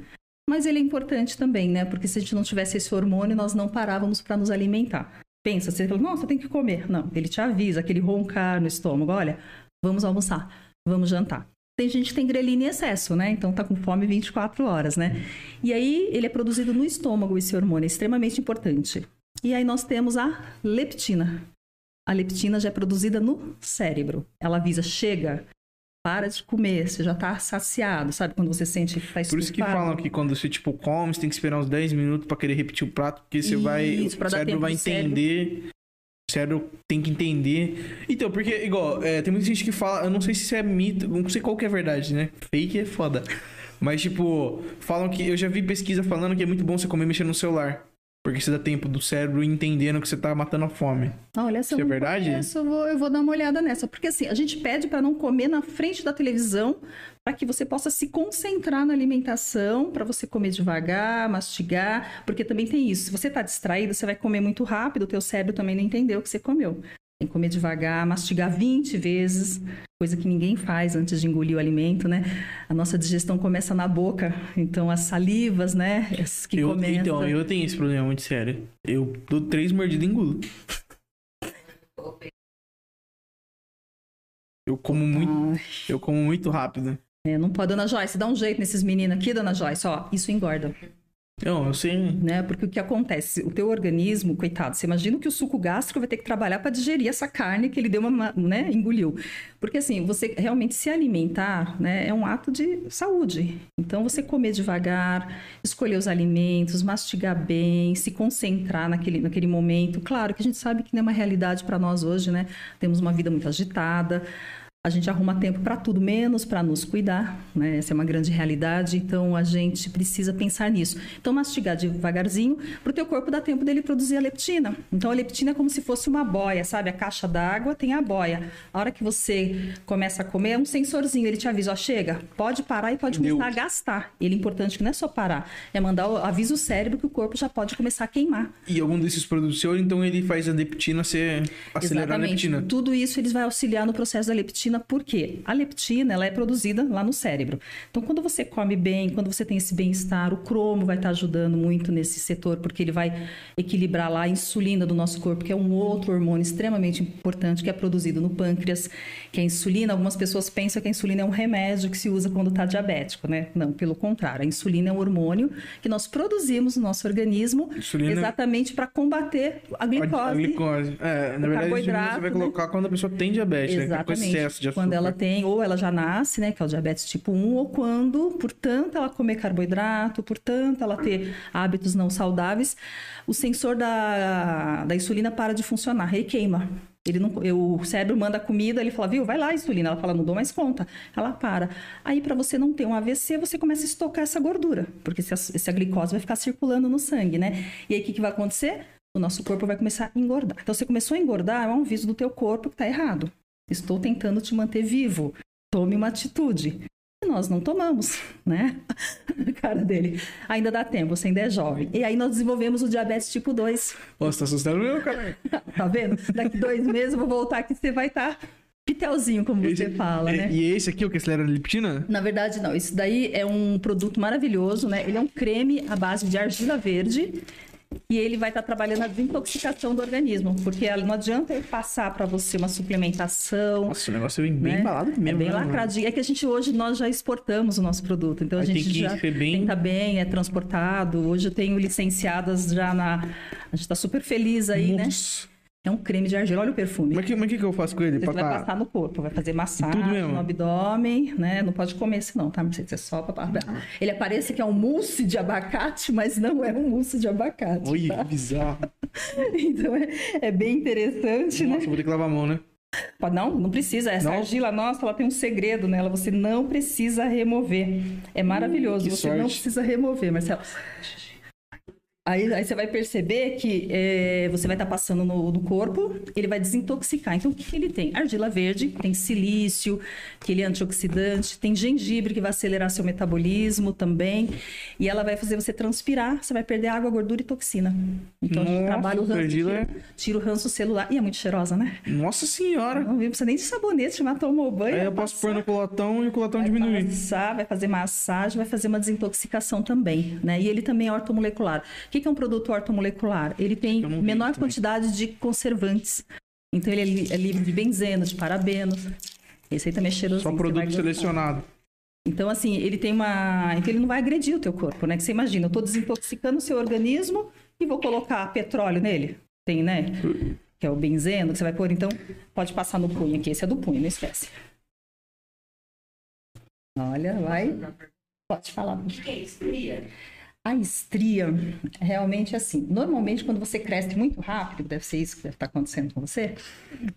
[SPEAKER 2] Mas ele é importante também, né? Porque se a gente não tivesse esse hormônio, nós não parávamos para nos alimentar. Pensa, você fala, nossa, tem que comer. Não, ele te avisa, aquele roncar no estômago, olha, vamos almoçar, vamos jantar. Tem gente que tem grelina em excesso, né? Então tá com fome 24 horas, né? E aí ele é produzido no estômago, esse hormônio, é extremamente importante. E aí nós temos a leptina. A leptina já é produzida no cérebro. Ela avisa, chega, para de comer, você já tá saciado, sabe? Quando você sente que tá
[SPEAKER 1] Por isso que
[SPEAKER 2] estufado.
[SPEAKER 1] falam que quando você, tipo, come, você tem que esperar uns 10 minutos pra querer repetir o prato, porque você vai.
[SPEAKER 2] Isso, pra
[SPEAKER 1] o cérebro vai
[SPEAKER 2] do cérebro.
[SPEAKER 1] entender. O cérebro tem que entender. Então, porque, igual, é, tem muita gente que fala, eu não sei se isso é mito, não sei qual que é verdade, né? Fake é foda. Mas, tipo, falam que. Eu já vi pesquisa falando que é muito bom você comer mexendo no celular. Porque você dá tempo do cérebro entendendo que você tá matando a fome.
[SPEAKER 2] Olha, essa eu
[SPEAKER 1] Isso é verdade?
[SPEAKER 2] conheço, eu vou, eu vou dar uma olhada nessa. Porque assim, a gente pede para não comer na frente da televisão para que você possa se concentrar na alimentação, para você comer devagar, mastigar, porque também tem isso. Se você está distraído, você vai comer muito rápido, o teu cérebro também não entendeu o que você comeu. Tem que comer devagar, mastigar 20 vezes, coisa que ninguém faz antes de engolir o alimento, né? A nossa digestão começa na boca, então as salivas, né? as Que
[SPEAKER 1] eu,
[SPEAKER 2] começam...
[SPEAKER 1] então, eu tenho esse problema muito sério. Eu dou três mordidas e engulo. Eu como muito,
[SPEAKER 2] Ai.
[SPEAKER 1] eu como muito rápido.
[SPEAKER 2] É, não pode, dona Joyce, dá um jeito nesses meninos aqui, dona Joyce, ó, isso engorda,
[SPEAKER 1] Não, sei.
[SPEAKER 2] né? Porque o que acontece? O teu organismo, coitado, você imagina que o suco gástrico vai ter que trabalhar para digerir essa carne que ele deu uma, né, engoliu. Porque assim, você realmente se alimentar, né, é um ato de saúde. Então você comer devagar, escolher os alimentos, mastigar bem, se concentrar naquele, naquele momento. Claro que a gente sabe que não é uma realidade para nós hoje, né? Temos uma vida muito agitada. A gente arruma tempo para tudo, menos para nos cuidar, né? Essa é uma grande realidade, então a gente precisa pensar nisso. Então, mastigar devagarzinho, para o teu corpo dar tempo dele produzir a leptina. Então, a leptina é como se fosse uma boia, sabe? A caixa d'água tem a boia. A hora que você começa a comer, é um sensorzinho, ele te avisa, ó, chega, pode parar e pode começar a gastar. Ele é importante que não é só parar, é mandar, o- avisa o cérebro que o corpo já pode começar a queimar.
[SPEAKER 1] E algum desses produtos então ele faz a leptina ser. acelerar a leptina.
[SPEAKER 2] Tudo isso eles vai auxiliar no processo da leptina, porque a leptina ela é produzida lá no cérebro. Então, quando você come bem, quando você tem esse bem-estar, o cromo vai estar ajudando muito nesse setor, porque ele vai equilibrar lá a insulina do nosso corpo, que é um outro hormônio extremamente importante que é produzido no pâncreas, que é a insulina. Algumas pessoas pensam que a insulina é um remédio que se usa quando está diabético, né? Não, pelo contrário. A insulina é um hormônio que nós produzimos no nosso organismo
[SPEAKER 1] Insulina-
[SPEAKER 2] exatamente para combater a glicose.
[SPEAKER 1] a glicose. É, na verdade, a insulina você vai
[SPEAKER 2] né?
[SPEAKER 1] colocar quando a pessoa tem diabetes, né? É com
[SPEAKER 2] Exatamente.
[SPEAKER 1] Excesso de açúcar.
[SPEAKER 2] Quando ela tem, ou ela já nasce, né, que é o diabetes tipo 1, ou quando, portanto, ela comer carboidrato, portanto, ela ter hábitos não saudáveis, o sensor da, da insulina para de funcionar, ele queima. Ele não, eu- o cérebro manda comida, ele fala, viu, vai lá, insulina. Ela fala, não dou mais conta. Ela para. Aí, para você não ter um AVC, você começa a estocar essa gordura, porque se a, se a glicose vai ficar circulando no sangue, né? E aí, o que, que vai acontecer? O nosso corpo vai começar a engordar. Então, você começou a engordar, é um aviso do teu corpo que está errado. Estou tentando te manter vivo. Tome uma atitude. E nós não tomamos, né? A cara dele. Ainda dá tempo, você ainda é jovem. E aí nós desenvolvemos o diabetes tipo 2.
[SPEAKER 1] Nossa, tá assustando meu, cara.
[SPEAKER 2] Tá vendo? Daqui dois meses eu vou voltar aqui você vai estar pitelzinho, como você
[SPEAKER 1] Esse-
[SPEAKER 2] fala, né?
[SPEAKER 1] E esse aqui, o que acelera a leptina?
[SPEAKER 2] Na verdade, não. Isso daí é um produto maravilhoso, né? Ele é um creme à base de argila verde e ele vai estar trabalhando a desintoxicação do organismo, porque não adianta eu passar para você uma suplementação.
[SPEAKER 1] Nossa, o negócio vem bem
[SPEAKER 2] né?
[SPEAKER 1] embalado mesmo.
[SPEAKER 2] É bem
[SPEAKER 1] né,
[SPEAKER 2] lacradinho. É que a gente hoje nós já exportamos o nosso produto, então a
[SPEAKER 1] Aí
[SPEAKER 2] gente
[SPEAKER 1] tem que
[SPEAKER 2] já
[SPEAKER 1] ser bem-
[SPEAKER 2] tá bem, é transportado. Hoje eu tenho licenciadas já na. A gente está super feliz aí, né?
[SPEAKER 1] Nossa.
[SPEAKER 2] É um creme de argila. Olha o perfume.
[SPEAKER 1] Mas o que, mas que, que eu faço com ele?
[SPEAKER 2] Você
[SPEAKER 1] Pra
[SPEAKER 2] vai passar no corpo, vai fazer massagem no abdômen, né? Não pode comer esse não, tá? Mercedes? É só pra... Ele parece que é um mousse de abacate, mas não é um mousse de abacate.
[SPEAKER 1] Olha,
[SPEAKER 2] tá?
[SPEAKER 1] que bizarro.
[SPEAKER 2] Então é, é bem interessante, né?
[SPEAKER 1] Nossa, vou ter que lavar a mão, né?
[SPEAKER 2] Não, não precisa. Essa
[SPEAKER 1] Não?
[SPEAKER 2] argila nossa, ela tem um segredo nela. Você não precisa remover. É maravilhoso.
[SPEAKER 1] que
[SPEAKER 2] você não
[SPEAKER 1] sorte.
[SPEAKER 2] precisa remover, Marcelo. Aí, aí você vai perceber que é, você vai estar passando no, no corpo, ele vai desintoxicar. Então, o que, que ele tem? Argila verde, tem silício, que ele é antioxidante, tem gengibre, que vai acelerar seu metabolismo também. E ela vai fazer você transpirar, você vai perder água, gordura e toxina. Então, a gente
[SPEAKER 1] Nossa,
[SPEAKER 2] trabalha o ranço,
[SPEAKER 1] argila
[SPEAKER 2] tira, tira o ranço celular. E é muito cheirosa, né?
[SPEAKER 1] Nossa senhora.
[SPEAKER 2] Não precisa nem de sabonete, já tomou banho.
[SPEAKER 1] Aí eu posso pôr no colotão e o colotão
[SPEAKER 2] vai
[SPEAKER 1] diminuir.
[SPEAKER 2] passar, vai fazer massagem, vai fazer uma desintoxicação também, né? E ele também é ortomolecular. O que que é um produto ortomolecular? Ele tem menor quantidade de conservantes. Então ele é li- é livre de benzeno, de parabenos. Esse aí também é cheirosinho.
[SPEAKER 1] Só produto selecionado.
[SPEAKER 2] Então, assim, ele tem uma. Então, ele não vai agredir o teu corpo, né? Que você imagina, eu tô desintoxicando o seu organismo e vou colocar petróleo nele. Tem, né? Que é o benzeno que você vai pôr. Então, pode passar no punho aqui. Esse é do punho, não esquece. Olha, vai. Pode falar.
[SPEAKER 3] O que é estria?
[SPEAKER 2] A estria, realmente assim, normalmente quando você cresce muito rápido, deve ser isso que deve estar acontecendo com você,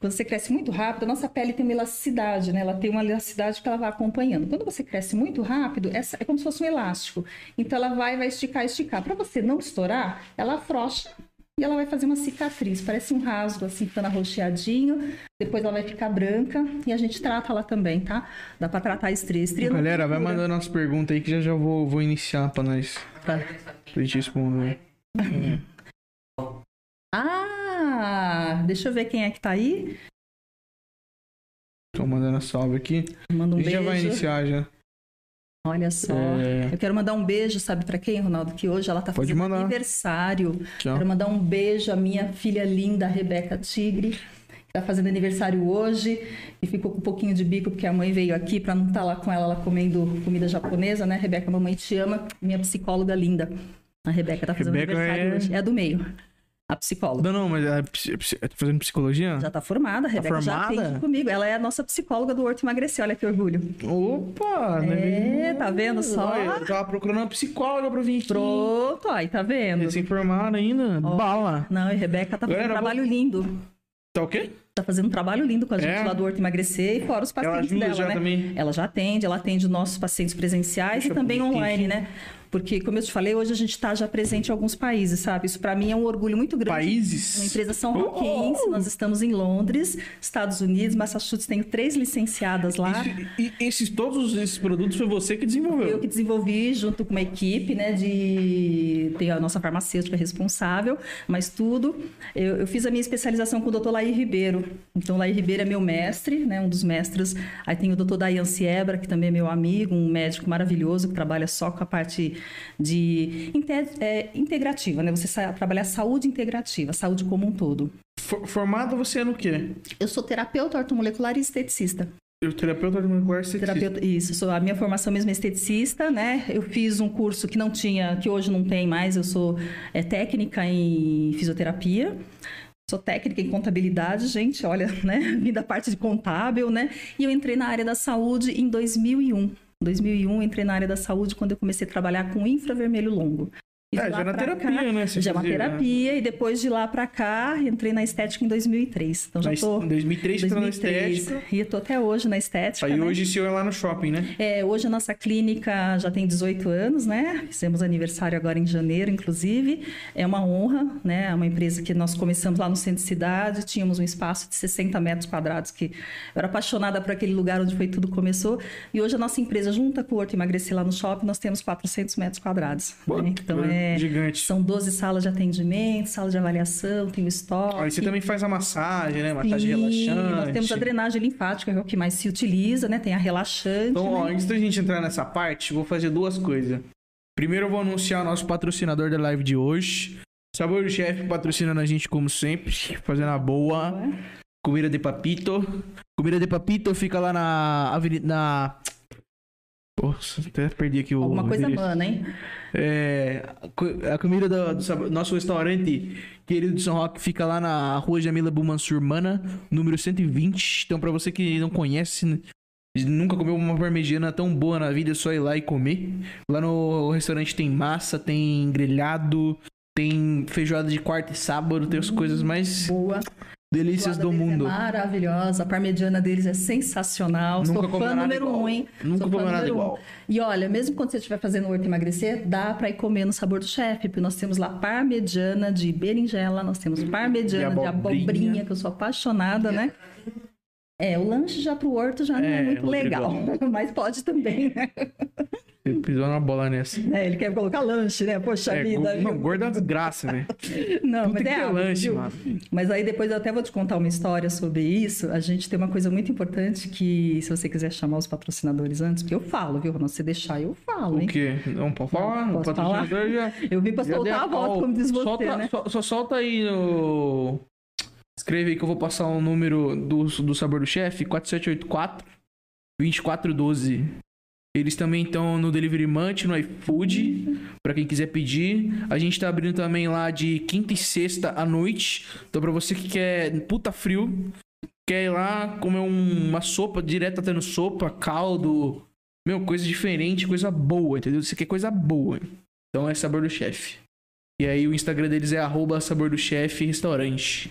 [SPEAKER 2] quando você cresce muito rápido, a nossa pele tem uma elasticidade, né? Ela tem uma elasticidade que ela vai acompanhando. Quando você cresce muito rápido, essa é como se fosse um elástico. Então ela vai, vai esticar, esticar. Para você não estourar, ela afrouxa e ela vai fazer uma cicatriz, parece um rasgo assim, ficando arroxeadinho. Depois ela vai ficar branca e a gente trata ela também, tá? Dá para tratar a estria. estria
[SPEAKER 1] Galera, vai mandando as perguntas aí que já já vou, vou iniciar pra nós.
[SPEAKER 2] Tá.
[SPEAKER 1] Pra gente responder.
[SPEAKER 2] Ah, deixa eu ver quem é que tá aí.
[SPEAKER 1] Tô mandando a salve aqui.
[SPEAKER 2] Manda um
[SPEAKER 1] a gente
[SPEAKER 2] beijo.
[SPEAKER 1] já vai iniciar já.
[SPEAKER 2] Olha só.
[SPEAKER 1] É.
[SPEAKER 2] Eu quero mandar um beijo, sabe pra quem, Ronaldo? Que hoje ela tá
[SPEAKER 1] Pode
[SPEAKER 2] fazendo
[SPEAKER 1] mandar.
[SPEAKER 2] aniversário.
[SPEAKER 1] Tchau.
[SPEAKER 2] Quero mandar um beijo à minha filha linda, a Rebeca Tigre, que tá fazendo aniversário hoje e ficou com um pouquinho de bico porque a mãe veio aqui pra não estar lá com ela, ela comendo comida japonesa, né? Rebeca, mamãe te ama. Minha psicóloga linda. A Rebeca tá fazendo
[SPEAKER 1] Rebeca
[SPEAKER 2] aniversário
[SPEAKER 1] é-
[SPEAKER 2] hoje. É a do meio. A psicóloga.
[SPEAKER 1] Não, não, mas é, psi- psi- tá fazendo psicologia?
[SPEAKER 2] Já tá formada, a Rebeca já
[SPEAKER 1] formada?
[SPEAKER 2] atende comigo. Ela é a nossa psicóloga do Horto Emagrecer, olha que orgulho.
[SPEAKER 1] Opa!
[SPEAKER 2] É, tá vendo só?
[SPEAKER 1] Eu tava procurando uma psicóloga pra vir aqui.
[SPEAKER 2] Pronto, aí, tá vendo?
[SPEAKER 1] Recém-formada ainda.
[SPEAKER 2] Ó.
[SPEAKER 1] Bala.
[SPEAKER 2] Não, e Rebeca tá fazendo um trabalho lindo.
[SPEAKER 1] Tá o quê?
[SPEAKER 2] tá fazendo um trabalho lindo com a gente
[SPEAKER 1] É?
[SPEAKER 2] lá do Horto Emagrecer e fora os
[SPEAKER 1] Ela
[SPEAKER 2] pacientes
[SPEAKER 1] ajuda
[SPEAKER 2] dela,
[SPEAKER 1] já
[SPEAKER 2] né?
[SPEAKER 1] também.
[SPEAKER 2] Ela já atende, ela atende os nossos pacientes presenciais
[SPEAKER 1] Puxa,
[SPEAKER 2] e também online, né? Porque, como eu te falei, hoje a gente está já presente em alguns países, sabe? Isso para mim é um orgulho muito grande.
[SPEAKER 1] Países?
[SPEAKER 2] Uma empresa São
[SPEAKER 1] Oh!
[SPEAKER 2] Roquense, nós estamos em Londres, Estados Unidos, Massachusetts, tenho três licenciadas lá.
[SPEAKER 1] Isso- e esses, todos esses produtos foi você que
[SPEAKER 2] Eu
[SPEAKER 1] desenvolveu.
[SPEAKER 2] que desenvolvi junto com uma equipe, né, de tem a nossa farmacêutica responsável, mas tudo. Eu, eu fiz a minha especialização com o Dr. Laí Ribeiro. Então, Laí Ribeiro é meu mestre, né, um dos mestres. Aí tem o Dr. Dayan Siebra, que também é meu amigo, um médico maravilhoso que trabalha só com a parte de é, integrativa, né? Você trabalhar saúde integrativa, saúde como um todo.
[SPEAKER 1] For- Formado você é no quê?
[SPEAKER 2] Eu sou terapeuta ortomolecular e esteticista.
[SPEAKER 1] Eu, terapeuta molecular esteticista.
[SPEAKER 2] Terapeuta, isso, sou, a minha formação mesmo é esteticista, né? Eu fiz um curso que não tinha, que hoje não tem mais, eu sou é, técnica em fisioterapia. Sou técnica em contabilidade, gente, olha, né? Vim da parte de contábil, né? E eu entrei na área da saúde em 2001. 2001, entrei na área da saúde quando eu comecei a trabalhar com infravermelho longo.
[SPEAKER 1] É, já na
[SPEAKER 2] pra
[SPEAKER 1] terapia,
[SPEAKER 2] cá-
[SPEAKER 1] né?
[SPEAKER 2] Já é uma
[SPEAKER 1] né?
[SPEAKER 2] terapia, e depois de lá pra cá, entrei na estética em 2003. Então já tô...
[SPEAKER 1] Em 2003 você entrou na
[SPEAKER 2] 2003.
[SPEAKER 1] estética.
[SPEAKER 2] E eu tô até hoje na estética.
[SPEAKER 1] Aí
[SPEAKER 2] né?
[SPEAKER 1] hoje o senhor é lá no shopping, né?
[SPEAKER 2] É, hoje a nossa clínica já tem 18 anos, né? Fizemos aniversário agora em janeiro, inclusive. É uma honra, né? É uma empresa que nós começamos lá no centro de cidade, tínhamos um espaço de 60 metros quadrados, que eu era apaixonada por aquele lugar onde foi tudo começou. E hoje a nossa empresa, junta com o Horto Emagrecer lá no shopping, nós temos 400 metros quadrados. Né? Então é...
[SPEAKER 1] Gigante.
[SPEAKER 2] São 12 salas de atendimento, sala de avaliação, tem o estoque.
[SPEAKER 1] Aí você também faz a massagem, né? Massagem relaxante.
[SPEAKER 2] Nós temos a drenagem linfática, que é o que mais se utiliza, né? Tem a relaxante.
[SPEAKER 1] Então, ó,
[SPEAKER 2] né?
[SPEAKER 1] antes da gente entrar nessa parte, vou fazer duas coisas. Primeiro eu vou anunciar o nosso patrocinador da live de hoje. Sabor do Chefe patrocinando a gente como sempre, fazendo a boa. Comida de Papito. Comida de Papito fica lá na avenida... Na... Poxa, até perdi aqui o
[SPEAKER 2] Alguma coisa mana, hein?
[SPEAKER 1] É, a co- a comida do, do nosso restaurante querido de São Roque fica lá na rua Jamila Bumansur Mana, número 120. Então, pra você que não conhece, nunca comeu uma parmegiana tão boa na vida, é só ir lá e comer. Lá no restaurante tem massa, tem grelhado, tem feijoada de quarta e sábado, tem as coisas mais
[SPEAKER 2] Boa.
[SPEAKER 1] Delícias do
[SPEAKER 2] deles
[SPEAKER 1] mundo.
[SPEAKER 2] É maravilhosa. A parmegiana deles é sensacional.
[SPEAKER 1] Nunca
[SPEAKER 2] Sou fã número
[SPEAKER 1] igual.
[SPEAKER 2] um, hein?
[SPEAKER 1] Nunca comi nada
[SPEAKER 2] número um.
[SPEAKER 1] igual.
[SPEAKER 2] E olha, mesmo quando você estiver fazendo horto emagrecer, dá pra ir comer no sabor do chefe, porque nós temos lá parmegiana de berinjela, nós temos parmegiana
[SPEAKER 1] De
[SPEAKER 2] de
[SPEAKER 1] abobrinha.
[SPEAKER 2] abobrinha, que eu sou apaixonada, né? É, o lanche já pro horto já não é,
[SPEAKER 1] É,
[SPEAKER 2] muito legal, mas pode também, né?
[SPEAKER 1] Você pisou na bola nessa.
[SPEAKER 2] É, ele quer colocar lanche, né? Poxa
[SPEAKER 1] É,
[SPEAKER 2] vida.
[SPEAKER 1] não,
[SPEAKER 2] viu?
[SPEAKER 1] gorda é uma desgraça, né?
[SPEAKER 2] Não,
[SPEAKER 1] Tudo
[SPEAKER 2] mas
[SPEAKER 1] tem que
[SPEAKER 2] é hábito,
[SPEAKER 1] lanche,
[SPEAKER 2] viu?
[SPEAKER 1] mano.
[SPEAKER 2] Mas aí depois eu até vou te contar uma história sobre isso. A gente tem uma coisa muito importante que, se você quiser chamar os patrocinadores antes, porque eu falo, viu? Ronaldo? Se você deixar, eu falo,
[SPEAKER 1] O
[SPEAKER 2] hein?
[SPEAKER 1] quê? Não pode falar?
[SPEAKER 2] Não,
[SPEAKER 1] o patrocinador já.
[SPEAKER 2] Eu vim pra soltar a
[SPEAKER 1] ó,
[SPEAKER 2] como diz você,
[SPEAKER 1] solta,
[SPEAKER 2] né?
[SPEAKER 1] só, só solta aí no. Escreve aí que eu vou passar o número do, do Sabor do Chefe: 4784 2412. Eles também estão no Delivery Munch, no iFood, pra quem quiser pedir. A gente tá abrindo também lá de quinta e sexta à noite. Então, pra você que quer puta frio, quer ir lá comer um- uma sopa, direto tá tendo sopa, caldo, meu, coisa diferente, coisa boa, entendeu? Você quer coisa boa. Então é Sabor do Chefe. E aí o Instagram deles é arroba Sabor do Chefe Restaurante.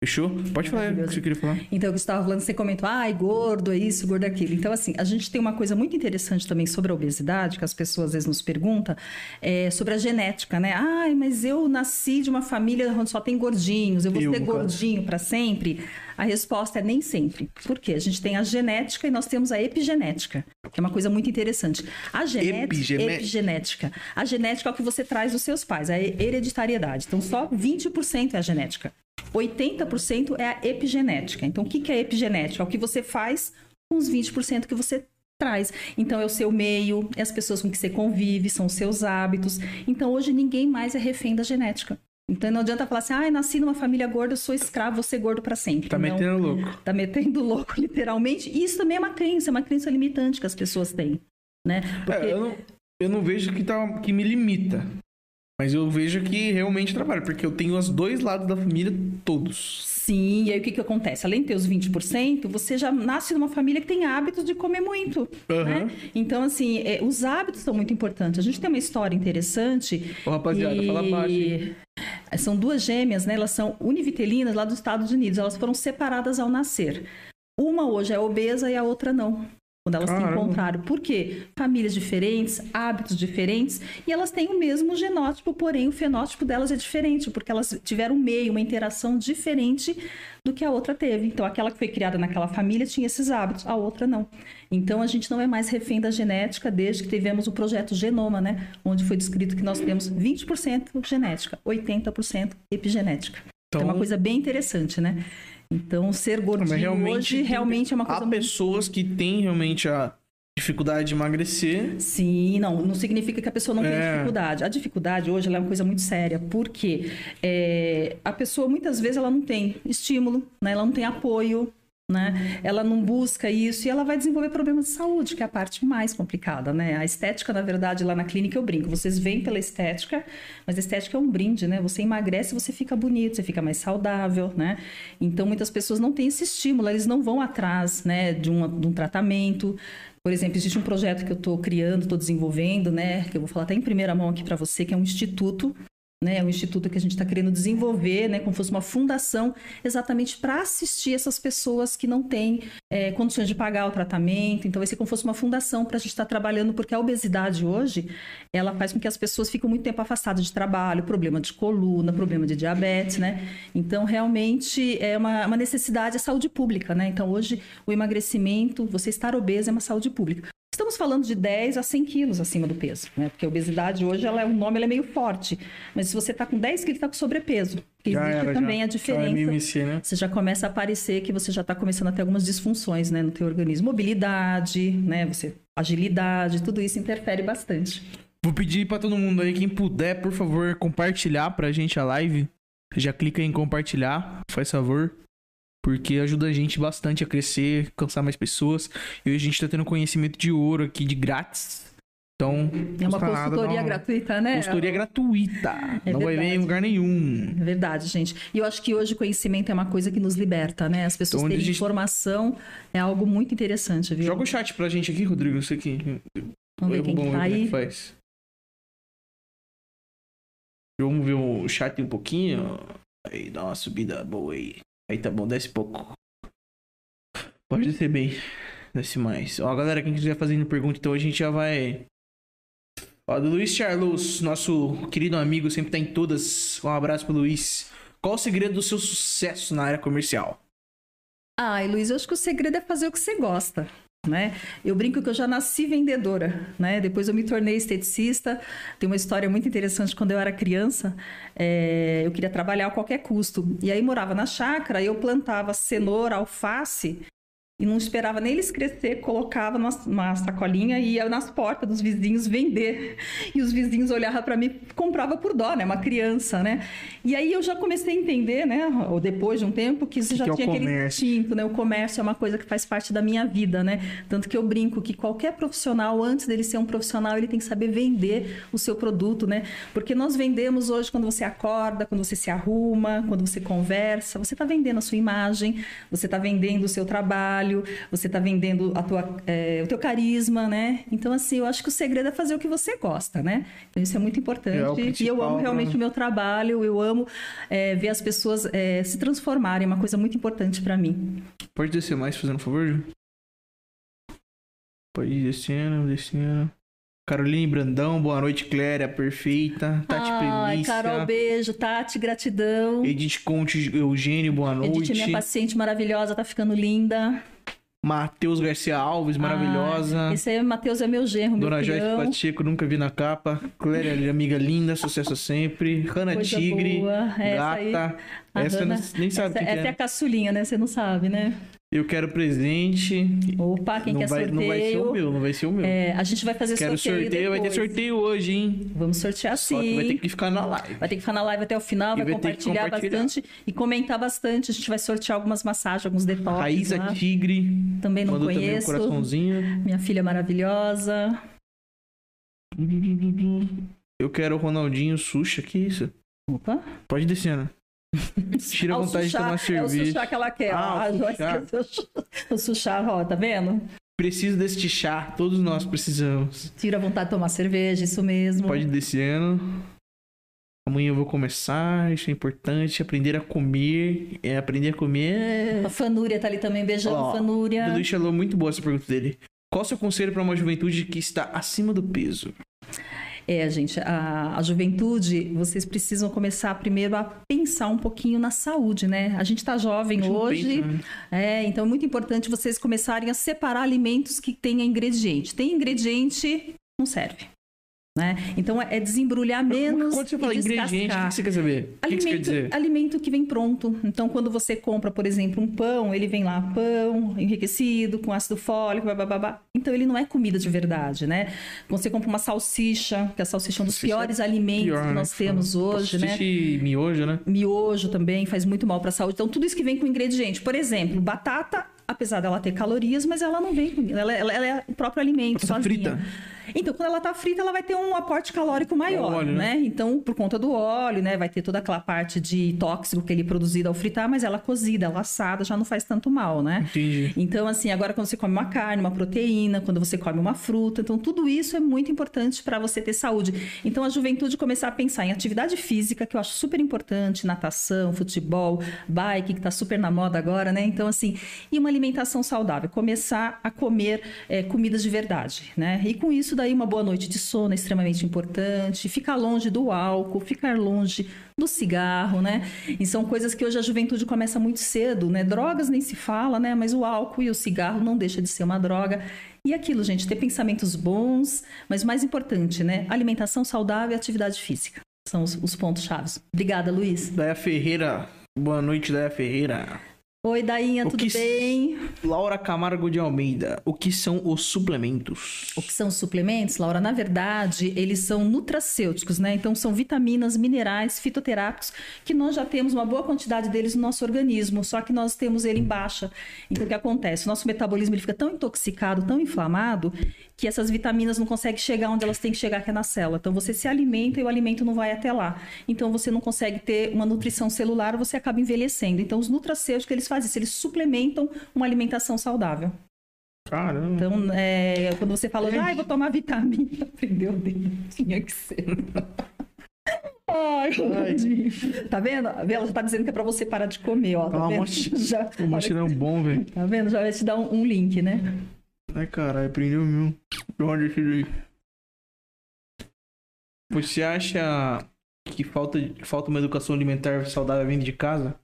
[SPEAKER 1] Fechou? Pode falar o que você queria falar.
[SPEAKER 2] Então, o que você estava falando, você comentou, ai, gordo, é isso, gordo é aquilo. Então, assim, a gente tem uma coisa muito interessante também sobre a obesidade, que as pessoas às vezes nos perguntam, é sobre a genética, né? Ai, mas eu nasci de uma família onde só tem gordinhos, eu vou
[SPEAKER 1] Eu,
[SPEAKER 2] ser gordinho para sempre? A resposta é nem sempre. Por quê? A gente tem a genética e nós temos a epigenética, que é uma coisa muito interessante. A genética, epigenética. A genética é o que você traz dos seus pais, a hereditariedade. Então, só 20% é a genética. 80% é a epigenética. Então, o que que é epigenética? É o que você faz com os 20% que você traz. Então, é o seu meio, é as pessoas com que você convive, são os seus hábitos. Então, hoje, ninguém mais é refém da genética. Então, não adianta falar assim, ah, nasci numa família gorda, eu sou escravo, vou ser gordo para sempre.
[SPEAKER 1] Tá
[SPEAKER 2] Não.
[SPEAKER 1] metendo louco.
[SPEAKER 2] Tá metendo louco, literalmente. E isso também é uma crença, é uma crença limitante que as pessoas têm, né? Porque...
[SPEAKER 1] É, eu, não, eu não vejo que, tá, que me limita. Mas eu vejo que realmente trabalha, porque eu tenho os dois lados da família todos.
[SPEAKER 2] Sim, e aí o que, que acontece? Além de ter os 20%, você já nasce numa família que tem hábitos de comer muito.
[SPEAKER 1] Aham.
[SPEAKER 2] Né? Então, assim, é, os hábitos são muito importantes. A gente tem uma história interessante.
[SPEAKER 1] Ô, rapaziada,
[SPEAKER 2] e-
[SPEAKER 1] fala baixo. hein?
[SPEAKER 2] São duas gêmeas, né? Elas são univitelinas lá dos Estados Unidos. Elas foram separadas ao nascer. Uma hoje é obesa e a outra não quando elas Caramba. se encontraram. Por quê? Famílias diferentes, hábitos diferentes, e elas têm o mesmo genótipo, porém o fenótipo delas é diferente, porque elas tiveram um meio, uma interação diferente do que a outra teve. Então, aquela que foi criada naquela família tinha esses hábitos, a outra não. Então, a gente não é mais refém da genética desde que tivemos o projeto Genoma, né? Onde foi descrito que nós temos 20% genética, 80% epigenética. Então, é uma então coisa bem interessante, né? Então, ser gordinho realmente, hoje realmente é uma coisa...
[SPEAKER 1] Há pessoas que têm realmente a dificuldade de emagrecer.
[SPEAKER 2] Sim, não, não significa que a pessoa não é. tem dificuldade. A dificuldade hoje é uma coisa muito séria, porque é, a pessoa muitas vezes ela não tem estímulo, né? ela não tem apoio, né? Ela não busca isso e ela vai desenvolver problemas de saúde, que é a parte mais complicada, né? A estética, na verdade, lá na clínica eu brinco. Vocês vêm pela estética, mas a estética é um brinde, né? Você emagrece, você fica bonito, você fica mais saudável, né? Então muitas pessoas não têm esse estímulo, eles não vão atrás, né, de, uma, de um tratamento. Por exemplo, existe um projeto que eu estou criando, estou desenvolvendo, né? Que eu vou falar até em primeira mão aqui para você, que é um instituto né, o instituto que a gente está querendo desenvolver, né, como fosse uma fundação, exatamente para assistir essas pessoas que não têm é, condições de pagar o tratamento. Então, vai ser como fosse uma fundação para a gente estar tá trabalhando, porque a obesidade hoje, ela faz com que as pessoas fiquem muito tempo afastadas de trabalho, problema de coluna, problema de diabetes, né? Então, realmente, é uma, uma necessidade, é saúde pública, né? Então, hoje, o emagrecimento, você estar obeso é uma saúde pública. Estamos falando de 10 a 100 quilos acima do peso, né? Porque a obesidade hoje, ela é um nome, ela é meio forte. Mas se você está com 10 quilos, está com sobrepeso. Existe era, também já, a diferença. É MMC, né? Você já começa a aparecer que você já está começando a ter algumas disfunções, né, no teu organismo. Mobilidade, né? Você, agilidade, tudo isso interfere bastante.
[SPEAKER 1] Vou pedir para todo mundo aí, quem puder, por favor, compartilhar pra gente a live. Já clica em compartilhar, faz favor porque ajuda a gente bastante a crescer, alcançar mais pessoas. E hoje a gente tá tendo conhecimento de ouro aqui, de grátis. Então,
[SPEAKER 2] é uma consultoria nada, gratuita, né?
[SPEAKER 1] Consultoria gratuita. É não verdade. vai ver em lugar nenhum.
[SPEAKER 2] É verdade, gente. E eu acho que hoje o conhecimento é uma coisa que nos liberta, né? As pessoas então, terem gente... informação é algo muito interessante, viu?
[SPEAKER 1] Joga o chat pra gente aqui, Rodrigo. Isso aqui.
[SPEAKER 2] Vamos ver quem bom, tá aí. É que
[SPEAKER 1] faz. Vamos ver o chat um pouquinho. Aí, dá uma subida boa aí. Aí tá bom, desce pouco. Pode descer bem. Desce mais. Ó, galera, quem quiser fazendo pergunta, então a gente já vai. Ó, do Luiz Charlos, nosso querido amigo, sempre tá em todas. Um abraço pro Luiz. Qual o segredo do seu sucesso na área comercial?
[SPEAKER 2] Ai, Luiz, eu acho que o segredo é fazer o que você gosta. Né? Eu brinco que eu já nasci vendedora, né? Depois eu me tornei esteticista. Tem uma história muito interessante. Quando eu era criança, é... eu queria trabalhar a qualquer custo. E aí morava na chácara, eu plantava cenoura, alface e não esperava nem eles crescer, colocava numa, sacolinha e ia nas portas dos vizinhos vender. E os vizinhos olhavam para mim, comprava por dó, né? Uma criança, né? E aí eu já comecei a entender, né? Ou depois de um tempo, que isso já que tinha é aquele instinto, né? O comércio é uma coisa que faz parte da minha vida, né? Tanto que eu brinco que qualquer profissional, antes dele ser um profissional, ele tem que saber vender o seu produto, né? Porque nós vendemos hoje quando você acorda, quando você se arruma, quando você conversa, você está vendendo a sua imagem, você está vendendo o seu trabalho trabalho, você está vendendo tua, é, o teu carisma, né? Então, assim, eu acho que o segredo é fazer o que você gosta, né? Então, isso é muito importante. É e eu amo realmente o meu trabalho, eu amo é, ver as pessoas é, se transformarem, é uma coisa muito importante para mim.
[SPEAKER 1] Pode descer mais, fazendo um favor, Ju? Pode ir descendo, descendo. Caroline Brandão, boa noite, Cléria, perfeita. Tati
[SPEAKER 2] Ai, Carol, beijo. Tati, gratidão.
[SPEAKER 1] Edith Conte, Eugênio, boa noite.
[SPEAKER 2] Edith, minha paciente maravilhosa, tá ficando linda.
[SPEAKER 1] Matheus Garcia Alves, maravilhosa.
[SPEAKER 2] Ah, esse aí, Matheus é meu genro,
[SPEAKER 1] Dona
[SPEAKER 2] meu
[SPEAKER 1] Joyce Pacheco, nunca vi na capa. Cléria, amiga linda, sucesso sempre. Hanna Tigre, boa. gata.
[SPEAKER 2] Essa, essa nem sabe essa, que essa é. é a caçulinha, né? Você não sabe, né?
[SPEAKER 1] Eu quero presente.
[SPEAKER 2] Opa, quem
[SPEAKER 1] não
[SPEAKER 2] quer
[SPEAKER 1] vai,
[SPEAKER 2] sorteio?
[SPEAKER 1] Não vai ser o meu, não vai ser o meu.
[SPEAKER 2] É, a gente vai fazer
[SPEAKER 1] quero
[SPEAKER 2] sorteio.
[SPEAKER 1] sorteio vai ter sorteio hoje, hein?
[SPEAKER 2] Vamos sortear sim.
[SPEAKER 1] Vai ter que ficar na live.
[SPEAKER 2] Vai ter que ficar na live até o final, vai, vai compartilhar, compartilhar, bastante e comentar bastante. A gente vai sortear algumas massagens, alguns detox.
[SPEAKER 1] Raíza lá. Tigre.
[SPEAKER 2] Também não conheço.
[SPEAKER 1] Também um coraçãozinho.
[SPEAKER 2] Minha filha maravilhosa.
[SPEAKER 1] Eu quero o Ronaldinho Xuxa, que isso?
[SPEAKER 2] Opa.
[SPEAKER 1] Pode descer, né? Tira a vontade suchá, de tomar cerveja. É o
[SPEAKER 2] suchá que ela quer. Ah,
[SPEAKER 1] a suchá.
[SPEAKER 2] o suchá, ó, tá vendo?
[SPEAKER 1] Preciso deste chá, todos nós precisamos.
[SPEAKER 2] Tira a vontade de tomar cerveja, isso mesmo.
[SPEAKER 1] Pode ir descendo. Amanhã eu vou começar, isso é importante. Aprender a comer. É, aprender a comer.
[SPEAKER 2] A Fanúria tá ali também, beijando
[SPEAKER 1] Ó,
[SPEAKER 2] Fanúria.
[SPEAKER 1] Dudu Shalom, muito boa essa pergunta dele. Qual o seu conselho para uma juventude que está acima do peso?
[SPEAKER 2] É, gente, a, a juventude, vocês precisam começar primeiro a pensar um pouquinho na saúde, né? A gente tá jovem
[SPEAKER 1] gente
[SPEAKER 2] hoje,
[SPEAKER 1] pensa, né?
[SPEAKER 2] é, então é muito importante vocês começarem a separar alimentos que tenham ingrediente. Tem ingrediente, não serve. Né? Então é desembrulhar menos.
[SPEAKER 1] Quando você fala
[SPEAKER 2] e
[SPEAKER 1] ingrediente, o que você quer saber? O que, quer
[SPEAKER 2] Alimento,
[SPEAKER 1] dizer?
[SPEAKER 2] alimento que vem pronto. Então, quando você compra, por exemplo, um pão, ele vem lá pão enriquecido com ácido fólico, babá. Então, ele não é comida de verdade, né? Quando você compra uma salsicha, que a salsicha é um dos
[SPEAKER 1] Salsicha é
[SPEAKER 2] piores alimentos
[SPEAKER 1] Pior,
[SPEAKER 2] que
[SPEAKER 1] né?
[SPEAKER 2] nós temos hoje, né?
[SPEAKER 1] E miojo, né?
[SPEAKER 2] Miojo também faz muito mal para a saúde. Então, tudo isso que vem com ingrediente. Por exemplo, batata, apesar dela ter calorias, mas ela não vem com. Ela, ela- ela é o próprio alimento,
[SPEAKER 1] Batata
[SPEAKER 2] sozinha.
[SPEAKER 1] frita.
[SPEAKER 2] Então, quando ela tá frita, ela vai ter um aporte calórico maior,
[SPEAKER 1] óleo, né?
[SPEAKER 2] né? Então, por conta do óleo, né? Vai ter toda aquela parte de tóxico que ele é produzido ao fritar, mas ela cozida, ela assada, já não faz tanto mal, né?
[SPEAKER 1] Entendi.
[SPEAKER 2] Então, assim, agora quando você come uma carne, uma proteína, quando você come uma fruta, então tudo isso é muito importante para você ter saúde. Então, a juventude começar a pensar em atividade física, que eu acho super importante, natação, futebol, bike, que tá super na moda agora, né? Então, assim, e uma alimentação saudável, começar a comer eh, comidas de verdade, né? E com isso, daí, uma boa noite de sono é extremamente importante, ficar longe do álcool, ficar longe do cigarro, né? E são coisas que hoje a juventude começa muito cedo, né? Drogas nem se fala, né? Mas o álcool e o cigarro não deixa de ser uma droga. E aquilo, gente, ter pensamentos bons, mas mais importante, né? Alimentação saudável e atividade física. São os, os pontos chaves. Obrigada, Luiz.
[SPEAKER 1] Daia Ferreira. Boa noite, Daia Ferreira.
[SPEAKER 2] Oi, Dainha,
[SPEAKER 1] O
[SPEAKER 2] tudo
[SPEAKER 1] que-
[SPEAKER 2] bem?
[SPEAKER 1] Laura Camargo de Almeida. O que são os suplementos?
[SPEAKER 2] O que são os suplementos, Laura? Na verdade, eles são nutracêuticos, né? Então, são vitaminas, minerais, fitoterápicos, que nós já temos uma boa quantidade deles no nosso organismo, só que nós temos ele em baixa. Então, o que acontece? O nosso metabolismo ele fica tão intoxicado, tão inflamado, que essas vitaminas não conseguem chegar onde elas têm que chegar, que é na célula. Então, você se alimenta e o alimento não vai até lá. Então, você não consegue ter uma nutrição celular, você acaba envelhecendo. Então, os nutracêuticos, eles fazem isso, eles suplementam uma alimentação saudável.
[SPEAKER 1] Caramba.
[SPEAKER 2] Então, é, quando você fala, ah, eu vou tomar vitamina, aprendeu dele, tinha que ser. Ai, Ronaldinho. Tá vendo? Ela já tá dizendo que é pra você parar de comer, ó. Tá
[SPEAKER 1] Ah,
[SPEAKER 2] vendo? Já,
[SPEAKER 1] O é bom, velho.
[SPEAKER 2] tá vendo? Já vai te dar um, um link, né?
[SPEAKER 1] Ai, caralho, aprendeu mesmo. De onde esse daí? Você acha que falta, que falta uma educação alimentar saudável vindo de casa?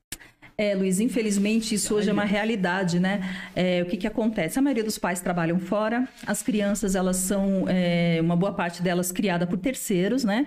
[SPEAKER 2] É, Luiz, infelizmente isso hoje é uma realidade, né? É, o que, que acontece? A maioria dos pais trabalham fora, as crianças, elas são, é, uma boa parte delas criada por terceiros, né?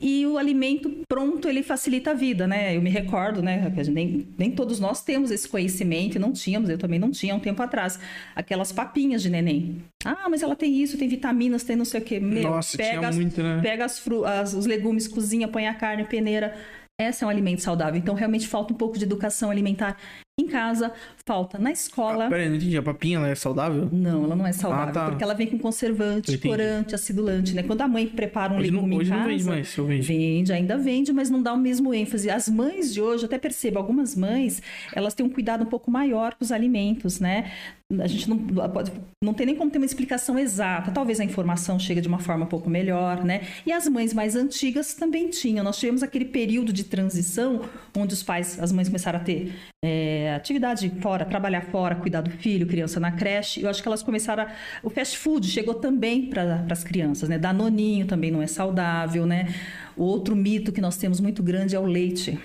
[SPEAKER 2] E o alimento pronto, ele facilita a vida, né? Eu me recordo, né? Nem, nem todos nós temos esse conhecimento, e não tínhamos, eu também não tinha um tempo atrás. Aquelas papinhas de neném. Ah, mas ela tem isso, tem vitaminas, tem não sei o quê. Meu,
[SPEAKER 1] Nossa,
[SPEAKER 2] pega
[SPEAKER 1] tinha
[SPEAKER 2] as-
[SPEAKER 1] muito, né?
[SPEAKER 2] pega as as- os legumes, cozinha, põe a carne, peneira. Esse é um alimento saudável. Então, realmente falta um pouco de educação alimentar em casa, falta na escola.
[SPEAKER 1] Ah, pera aí, não entendi. A papinha ela é saudável?
[SPEAKER 2] Não, ela não é saudável,
[SPEAKER 1] Ah, tá.
[SPEAKER 2] porque ela vem com conservante, corante, acidulante, né? Quando a mãe prepara um
[SPEAKER 1] Hoje, não,
[SPEAKER 2] legume
[SPEAKER 1] hoje
[SPEAKER 2] em
[SPEAKER 1] não
[SPEAKER 2] casa,
[SPEAKER 1] vende mais, eu vende.
[SPEAKER 2] Vende, ainda vende, mas não dá o mesmo ênfase. As mães de hoje, eu até percebo, algumas mães, elas têm um cuidado um pouco maior com os alimentos, né? A gente não, pode- não tem nem como ter uma explicação exata. Talvez a informação chegue de uma forma um pouco melhor, né? E as mães mais antigas também tinham. Nós tivemos aquele período de transição onde os pais, as mães começaram a ter é, atividade fora, trabalhar fora, cuidar do filho, criança na creche. Eu acho que elas começaram. A... O fast food chegou também para as crianças, né? Danoninho também não é saudável, né? O outro mito que nós temos muito grande é o leite.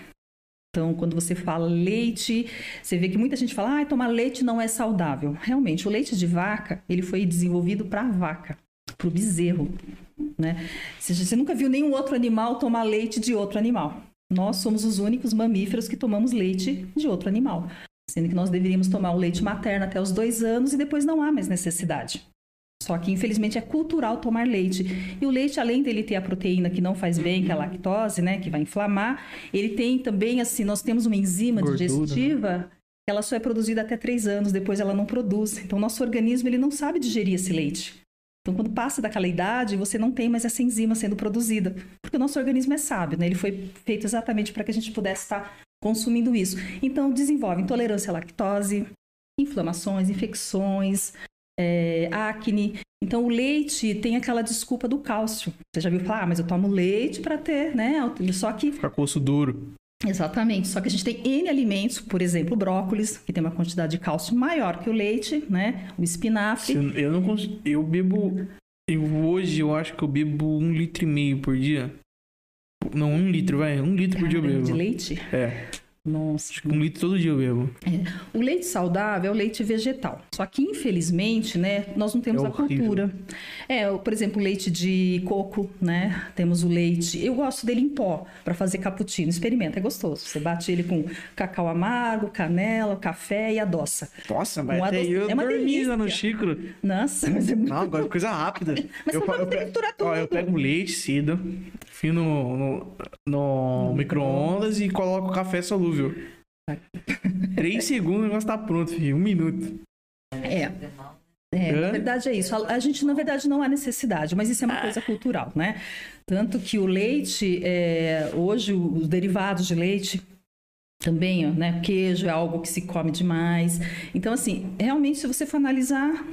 [SPEAKER 2] Então, quando você fala leite, você vê que muita gente fala, ah, tomar leite não é saudável. Realmente, o leite de vaca, ele foi desenvolvido para a vaca, para o bezerro, né? Você, você nunca viu nenhum outro animal tomar leite de outro animal. Nós somos os únicos mamíferos que tomamos leite de outro animal. Sendo que nós deveríamos tomar o leite materno até os dois anos e depois não há mais necessidade. Só que, infelizmente, é cultural tomar leite. E o leite, além dele ter a proteína que não faz bem, que é a lactose, né? Que vai inflamar, ele tem também, assim, nós temos uma enzima
[SPEAKER 1] Gordura,
[SPEAKER 2] digestiva que ela só é produzida até três anos, depois ela não produz. Então, nosso organismo, ele não sabe digerir esse leite. Então, quando passa daquela idade, você não tem mais essa enzima sendo produzida. Porque o nosso organismo é sábio, né? Ele foi feito exatamente para que a gente pudesse estar consumindo isso. Então, desenvolve intolerância à lactose, inflamações, infecções, é, acne. Então, o leite tem aquela desculpa do cálcio. Você já viu falar, ah, mas eu tomo leite para ter, né? Só que.
[SPEAKER 1] Ficar osso duro.
[SPEAKER 2] Exatamente. Só que a gente tem N alimentos, por exemplo, brócolis, que tem uma quantidade de cálcio maior que o leite, né? O espinafre.
[SPEAKER 1] Eu não consigo. Eu bebo. Eu, hoje eu acho que eu bebo um litro e meio por dia. Não, um litro, vai. Um litro por dia eu bebo.
[SPEAKER 2] De leite?
[SPEAKER 1] É.
[SPEAKER 2] Nossa.
[SPEAKER 1] Acho que um litro todo dia eu bebo.
[SPEAKER 2] É. O leite saudável é o leite vegetal. Só que, infelizmente, né, nós não temos
[SPEAKER 1] É
[SPEAKER 2] a cultura. É, por exemplo, o leite de coco, né? Temos o leite. Eu gosto dele em pó para fazer cappuccino. Experimenta, é gostoso. Você bate ele com cacau amargo, canela, café e adoça.
[SPEAKER 1] Nossa, mas
[SPEAKER 2] Um
[SPEAKER 1] até
[SPEAKER 2] adoço-
[SPEAKER 1] eu
[SPEAKER 2] é uma delícia.
[SPEAKER 1] no xícara.
[SPEAKER 2] Nossa, mas é muito.
[SPEAKER 1] Não, agora é coisa rápida.
[SPEAKER 2] Mas
[SPEAKER 1] eu,
[SPEAKER 2] você
[SPEAKER 1] eu, pe-
[SPEAKER 2] misturar
[SPEAKER 1] ó, eu
[SPEAKER 2] tudo.
[SPEAKER 1] pego leite cedo, fio no, no, no micro-ondas e coloco café solúvel. Três segundos o negócio tá pronto, filho. Um minuto.
[SPEAKER 2] É. É,
[SPEAKER 1] Hã?
[SPEAKER 2] na verdade é isso. A, a gente, na verdade, não há necessidade, mas isso é uma coisa cultural, né? Tanto que o leite, é, hoje, os derivados de leite também, ó, né? Queijo é algo que se come demais. Então, assim, realmente, se você for analisar,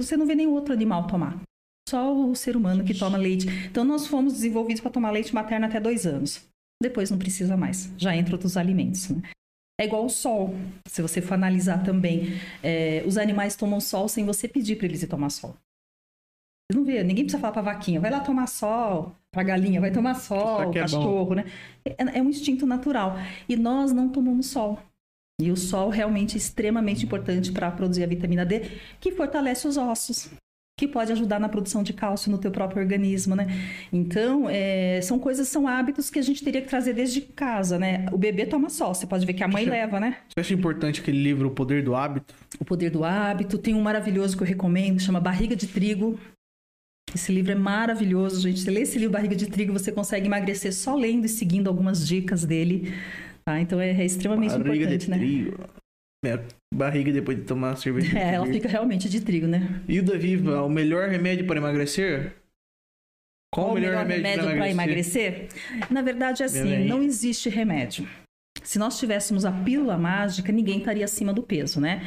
[SPEAKER 2] você não vê nenhum outro animal tomar. Só o ser humano que toma leite. Então, nós fomos desenvolvidos para tomar leite materno até dois anos. Depois não precisa mais. Já entra outros alimentos. Né? É igual o sol. Se você for analisar também, é, os animais tomam sol sem você pedir para eles ir tomar sol. Você não vê, ninguém precisa falar para vaquinha, vai lá tomar sol, para galinha, vai tomar sol,
[SPEAKER 1] que é bom.
[SPEAKER 2] cachorro, né? É, é um instinto natural. E nós não tomamos sol. E o sol realmente é extremamente importante para produzir a vitamina D, que fortalece os ossos, que pode ajudar na produção de cálcio no teu próprio organismo, né? Então, é, são coisas, são hábitos que a gente teria que trazer desde casa, né? O bebê toma sol, você pode ver que a mãe leva, né?
[SPEAKER 1] Você acha importante aquele livro O Poder do Hábito?
[SPEAKER 2] O Poder do Hábito. Tem um maravilhoso que eu recomendo, chama Barriga de Trigo. Esse livro é maravilhoso, gente. Você lê esse livro Barriga de Trigo, você consegue emagrecer só lendo e seguindo algumas dicas dele. Tá? Então é, é extremamente
[SPEAKER 1] Barriga
[SPEAKER 2] importante,
[SPEAKER 1] de
[SPEAKER 2] né?
[SPEAKER 1] trigo. Minha barriga depois de tomar cerveja.
[SPEAKER 2] É, ela fica realmente de trigo, né?
[SPEAKER 1] E o da Viva, o melhor remédio para emagrecer? Qual, o melhor, remédio,
[SPEAKER 2] para
[SPEAKER 1] para emagrecer?
[SPEAKER 2] emagrecer? Na verdade, é assim, não existe remédio. Se nós tivéssemos a pílula mágica, ninguém estaria acima do peso, né?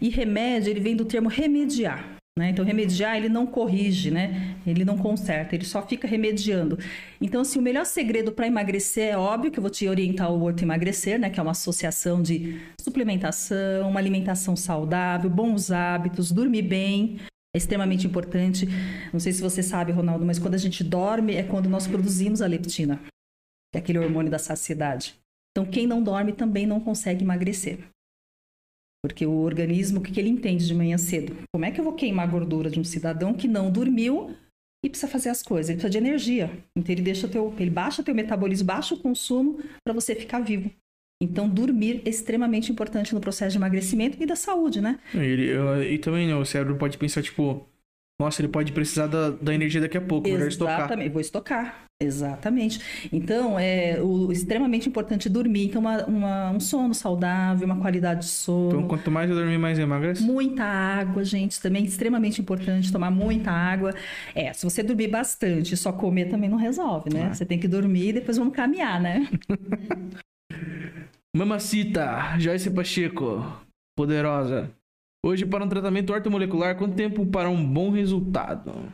[SPEAKER 2] E remédio, ele vem do termo remediar. Né? Então, remediar, ele não corrige, né? Ele não conserta, ele só fica remediando. Então, assim, o melhor segredo para emagrecer é óbvio que eu vou te orientar ao Horto Emagrecer, né? Que é uma associação de suplementação, uma alimentação saudável, bons hábitos, dormir bem. É extremamente importante. Não sei se você sabe, Ronaldo, mas quando a gente dorme é quando nós produzimos a leptina, que é aquele hormônio da saciedade. Então, quem não dorme também não consegue emagrecer. Porque o organismo, o que ele entende de manhã cedo? Como é que eu vou queimar a gordura de um cidadão que não dormiu e precisa fazer as coisas? Ele precisa de energia. Então, ele, deixa teu, ele baixa teu metabolismo, baixa o consumo para você ficar vivo. Então, dormir é extremamente importante no processo de emagrecimento e da saúde, né?
[SPEAKER 1] Ele, eu- e também, né, o cérebro pode pensar, tipo, nossa, ele pode precisar da, da energia daqui a pouco, melhor estocar.
[SPEAKER 2] Exatamente, vou estocar. Exatamente. Então, é o, extremamente importante dormir. Então, uma- uma- um sono saudável, uma qualidade de sono.
[SPEAKER 1] Então, quanto mais eu dormir, mais eu emagreço.
[SPEAKER 2] Muita água, gente, também é extremamente importante tomar muita água. É, se você dormir bastante só comer também não resolve, né?
[SPEAKER 1] Ah.
[SPEAKER 2] Você tem que dormir e depois vamos caminhar, né?
[SPEAKER 1] Mamacita, Joyce Pacheco, poderosa. Hoje, para um tratamento ortomolecular, quanto tempo para um bom resultado?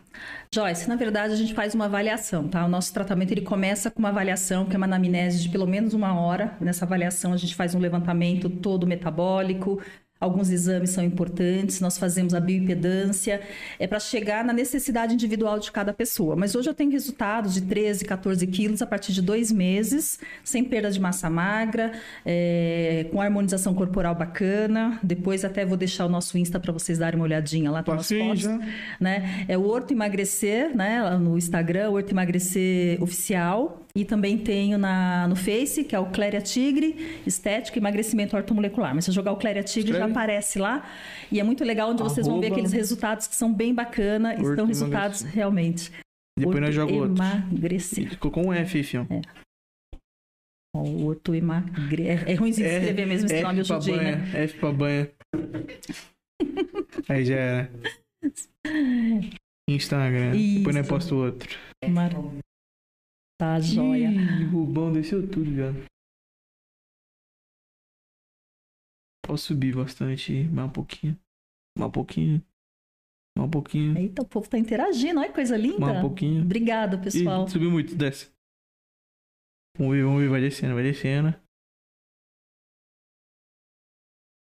[SPEAKER 2] Joyce, na verdade a gente faz uma avaliação, tá? O nosso tratamento ele começa com uma avaliação que é uma anamnese de pelo menos uma hora. Nessa avaliação a gente faz um levantamento todo metabólico. Alguns exames são importantes, nós fazemos a bioimpedância, é para chegar na necessidade individual de cada pessoa. Mas hoje eu tenho resultados de 13, 14 quilos a partir de dois meses, sem perda de massa magra, é, com harmonização corporal bacana. Depois até vou deixar o nosso Insta para vocês darem uma olhadinha lá, umas
[SPEAKER 1] Passei
[SPEAKER 2] fotos né? É o Horto Emagrecer, né? Lá no Instagram, Horto Emagrecer Oficial. E também tenho na, no Face, que é o Cléria Tigre, Estética e Emagrecimento Ortomolecular. Mas se eu jogar o Cléria Tigre, já aparece lá. E é muito legal, onde vocês vão ver
[SPEAKER 1] Arroba
[SPEAKER 2] aqueles resultados que são bem bacana. E
[SPEAKER 1] Horto
[SPEAKER 2] estão resultados
[SPEAKER 1] Emagrecer.
[SPEAKER 2] realmente.
[SPEAKER 1] Depois nós jogamos outro.
[SPEAKER 2] Emagrecer.
[SPEAKER 1] Colocou um F, fião.
[SPEAKER 2] Ó, o Horto Emagrecer. É, é ruimzinho de
[SPEAKER 1] É,
[SPEAKER 2] escrever mesmo esse
[SPEAKER 1] F
[SPEAKER 2] nome hoje em dia,
[SPEAKER 1] banha,
[SPEAKER 2] né?
[SPEAKER 1] F pra banha. Aí já era. Instagram. Depois nós
[SPEAKER 2] Isso.
[SPEAKER 1] posto outro.
[SPEAKER 2] Mar... Tá joia.
[SPEAKER 1] Ih, Rubão desceu tudo, já. Posso subir bastante, mais um pouquinho. Mais um pouquinho. Um pouquinho.
[SPEAKER 2] Eita, o povo tá interagindo, olha que coisa linda.
[SPEAKER 1] Um pouquinho.
[SPEAKER 2] Obrigado, pessoal.
[SPEAKER 1] Ih, subiu muito, desce. Vamos ver, vamos ver, vai descendo, vai descendo.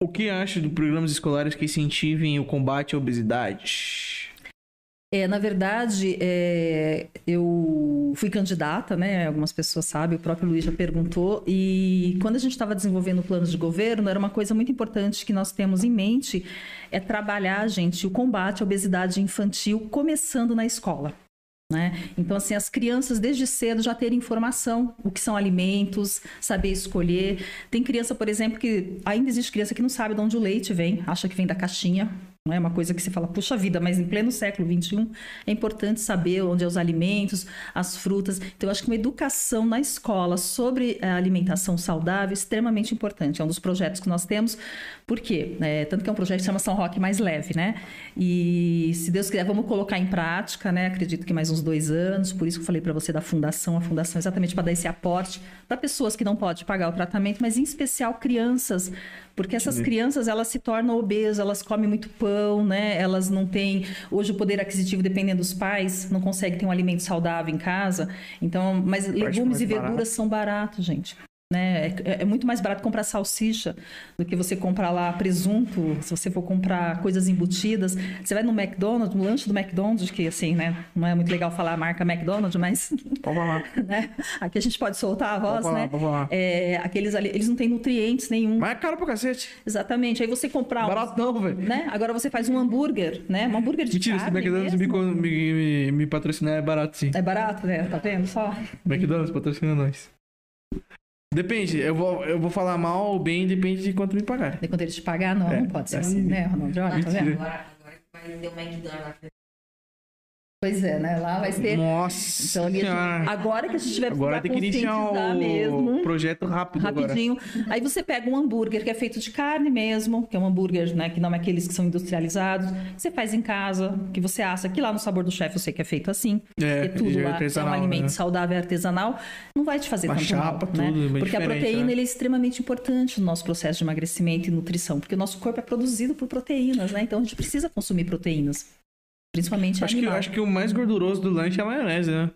[SPEAKER 1] O que acha de programas escolares que incentivem o combate à obesidade?
[SPEAKER 2] É, na verdade, é, eu fui candidata, né? Algumas pessoas sabem, o próprio Luiz já perguntou. E quando a gente estava desenvolvendo o plano de governo, era uma coisa muito importante que nós temos em mente é trabalhar, gente, o combate à obesidade infantil começando na escola. Né? Então, assim, as crianças desde cedo já terem informação, o que são alimentos, saber escolher. Tem criança, por exemplo, que ainda existe criança que não sabe de onde o leite vem, acha que vem da caixinha, não é uma coisa que se fala, puxa vida, mas em pleno século XXI é importante saber onde é os alimentos, as frutas. Então, eu acho que uma educação na escola sobre a alimentação saudável é extremamente importante. É um dos projetos que nós temos. Por quê? É, tanto que é um projeto que chama São Roque Mais Leve, né? E, se Deus quiser, vamos colocar em prática, né? Acredito que mais uns dois anos. Por isso que eu falei para você da fundação. A fundação é exatamente para dar esse aporte para pessoas que não podem pagar o tratamento, mas em especial crianças porque essas crianças, elas se tornam obesas, elas comem muito pão, né? Elas não têm... Hoje o poder aquisitivo, dependendo dos pais, não consegue ter um alimento saudável em casa. Então, mas legumes e verduras barato. são baratos, gente. Né? É, é, muito mais barato comprar salsicha do que você comprar lá presunto, se você for comprar coisas embutidas. Você vai no McDonald's, no lanche do McDonald's, que assim, né? Não é muito legal falar a marca McDonald's, mas.
[SPEAKER 1] Pode falar.
[SPEAKER 2] né? Aqui a gente pode soltar a voz,
[SPEAKER 1] pode falar,
[SPEAKER 2] né?
[SPEAKER 1] Pode falar.
[SPEAKER 2] É, aqueles ali, eles não têm nutrientes nenhum.
[SPEAKER 1] Mas é caro pra cacete.
[SPEAKER 2] Exatamente. Aí você comprar.
[SPEAKER 1] Barato não, velho.
[SPEAKER 2] Né? Agora você faz um hambúrguer, né? Um hambúrguer de
[SPEAKER 1] Mentira,
[SPEAKER 2] carne.
[SPEAKER 1] Mentira, se McDonald's me, me, me patrocinar é barato, sim.
[SPEAKER 2] É barato, né? Tá vendo só?
[SPEAKER 1] McDonald's patrocina nós. Depende, eu vou, eu vou falar mal ou bem, depende de quanto me pagar.
[SPEAKER 2] De quanto eles te pagar, não, é, não pode ser é. assim, né, Ronaldo? Olha, tá vendo?
[SPEAKER 3] Agora, agora vai ter o McDonald's
[SPEAKER 2] Pois é, né? Lá vai ser.
[SPEAKER 1] Nossa.
[SPEAKER 2] Então, gente... agora que a gente tiver
[SPEAKER 1] agora tem que iniciar o
[SPEAKER 2] mesmo,
[SPEAKER 1] projeto rápido
[SPEAKER 2] rapidinho.
[SPEAKER 1] Agora.
[SPEAKER 2] Aí você pega um hambúrguer que é feito de carne mesmo, que é um hambúrguer, né, que não é aqueles que são industrializados. Você faz em casa, que você assa que lá no sabor do chefe eu sei que é feito assim.
[SPEAKER 1] É,
[SPEAKER 2] tudo
[SPEAKER 1] é
[SPEAKER 2] lá é um alimento
[SPEAKER 1] né?
[SPEAKER 2] saudável, é artesanal, não vai te fazer
[SPEAKER 1] Uma
[SPEAKER 2] tanto
[SPEAKER 1] chapa,
[SPEAKER 2] mal,
[SPEAKER 1] tudo,
[SPEAKER 2] né? Porque a proteína
[SPEAKER 1] né?
[SPEAKER 2] é extremamente importante no nosso processo de emagrecimento e nutrição, porque o nosso corpo é produzido por proteínas, né? Então a gente precisa consumir proteínas. Principalmente
[SPEAKER 1] acho que,
[SPEAKER 2] animal.
[SPEAKER 1] acho que o mais gorduroso do lanche é a maionese, né?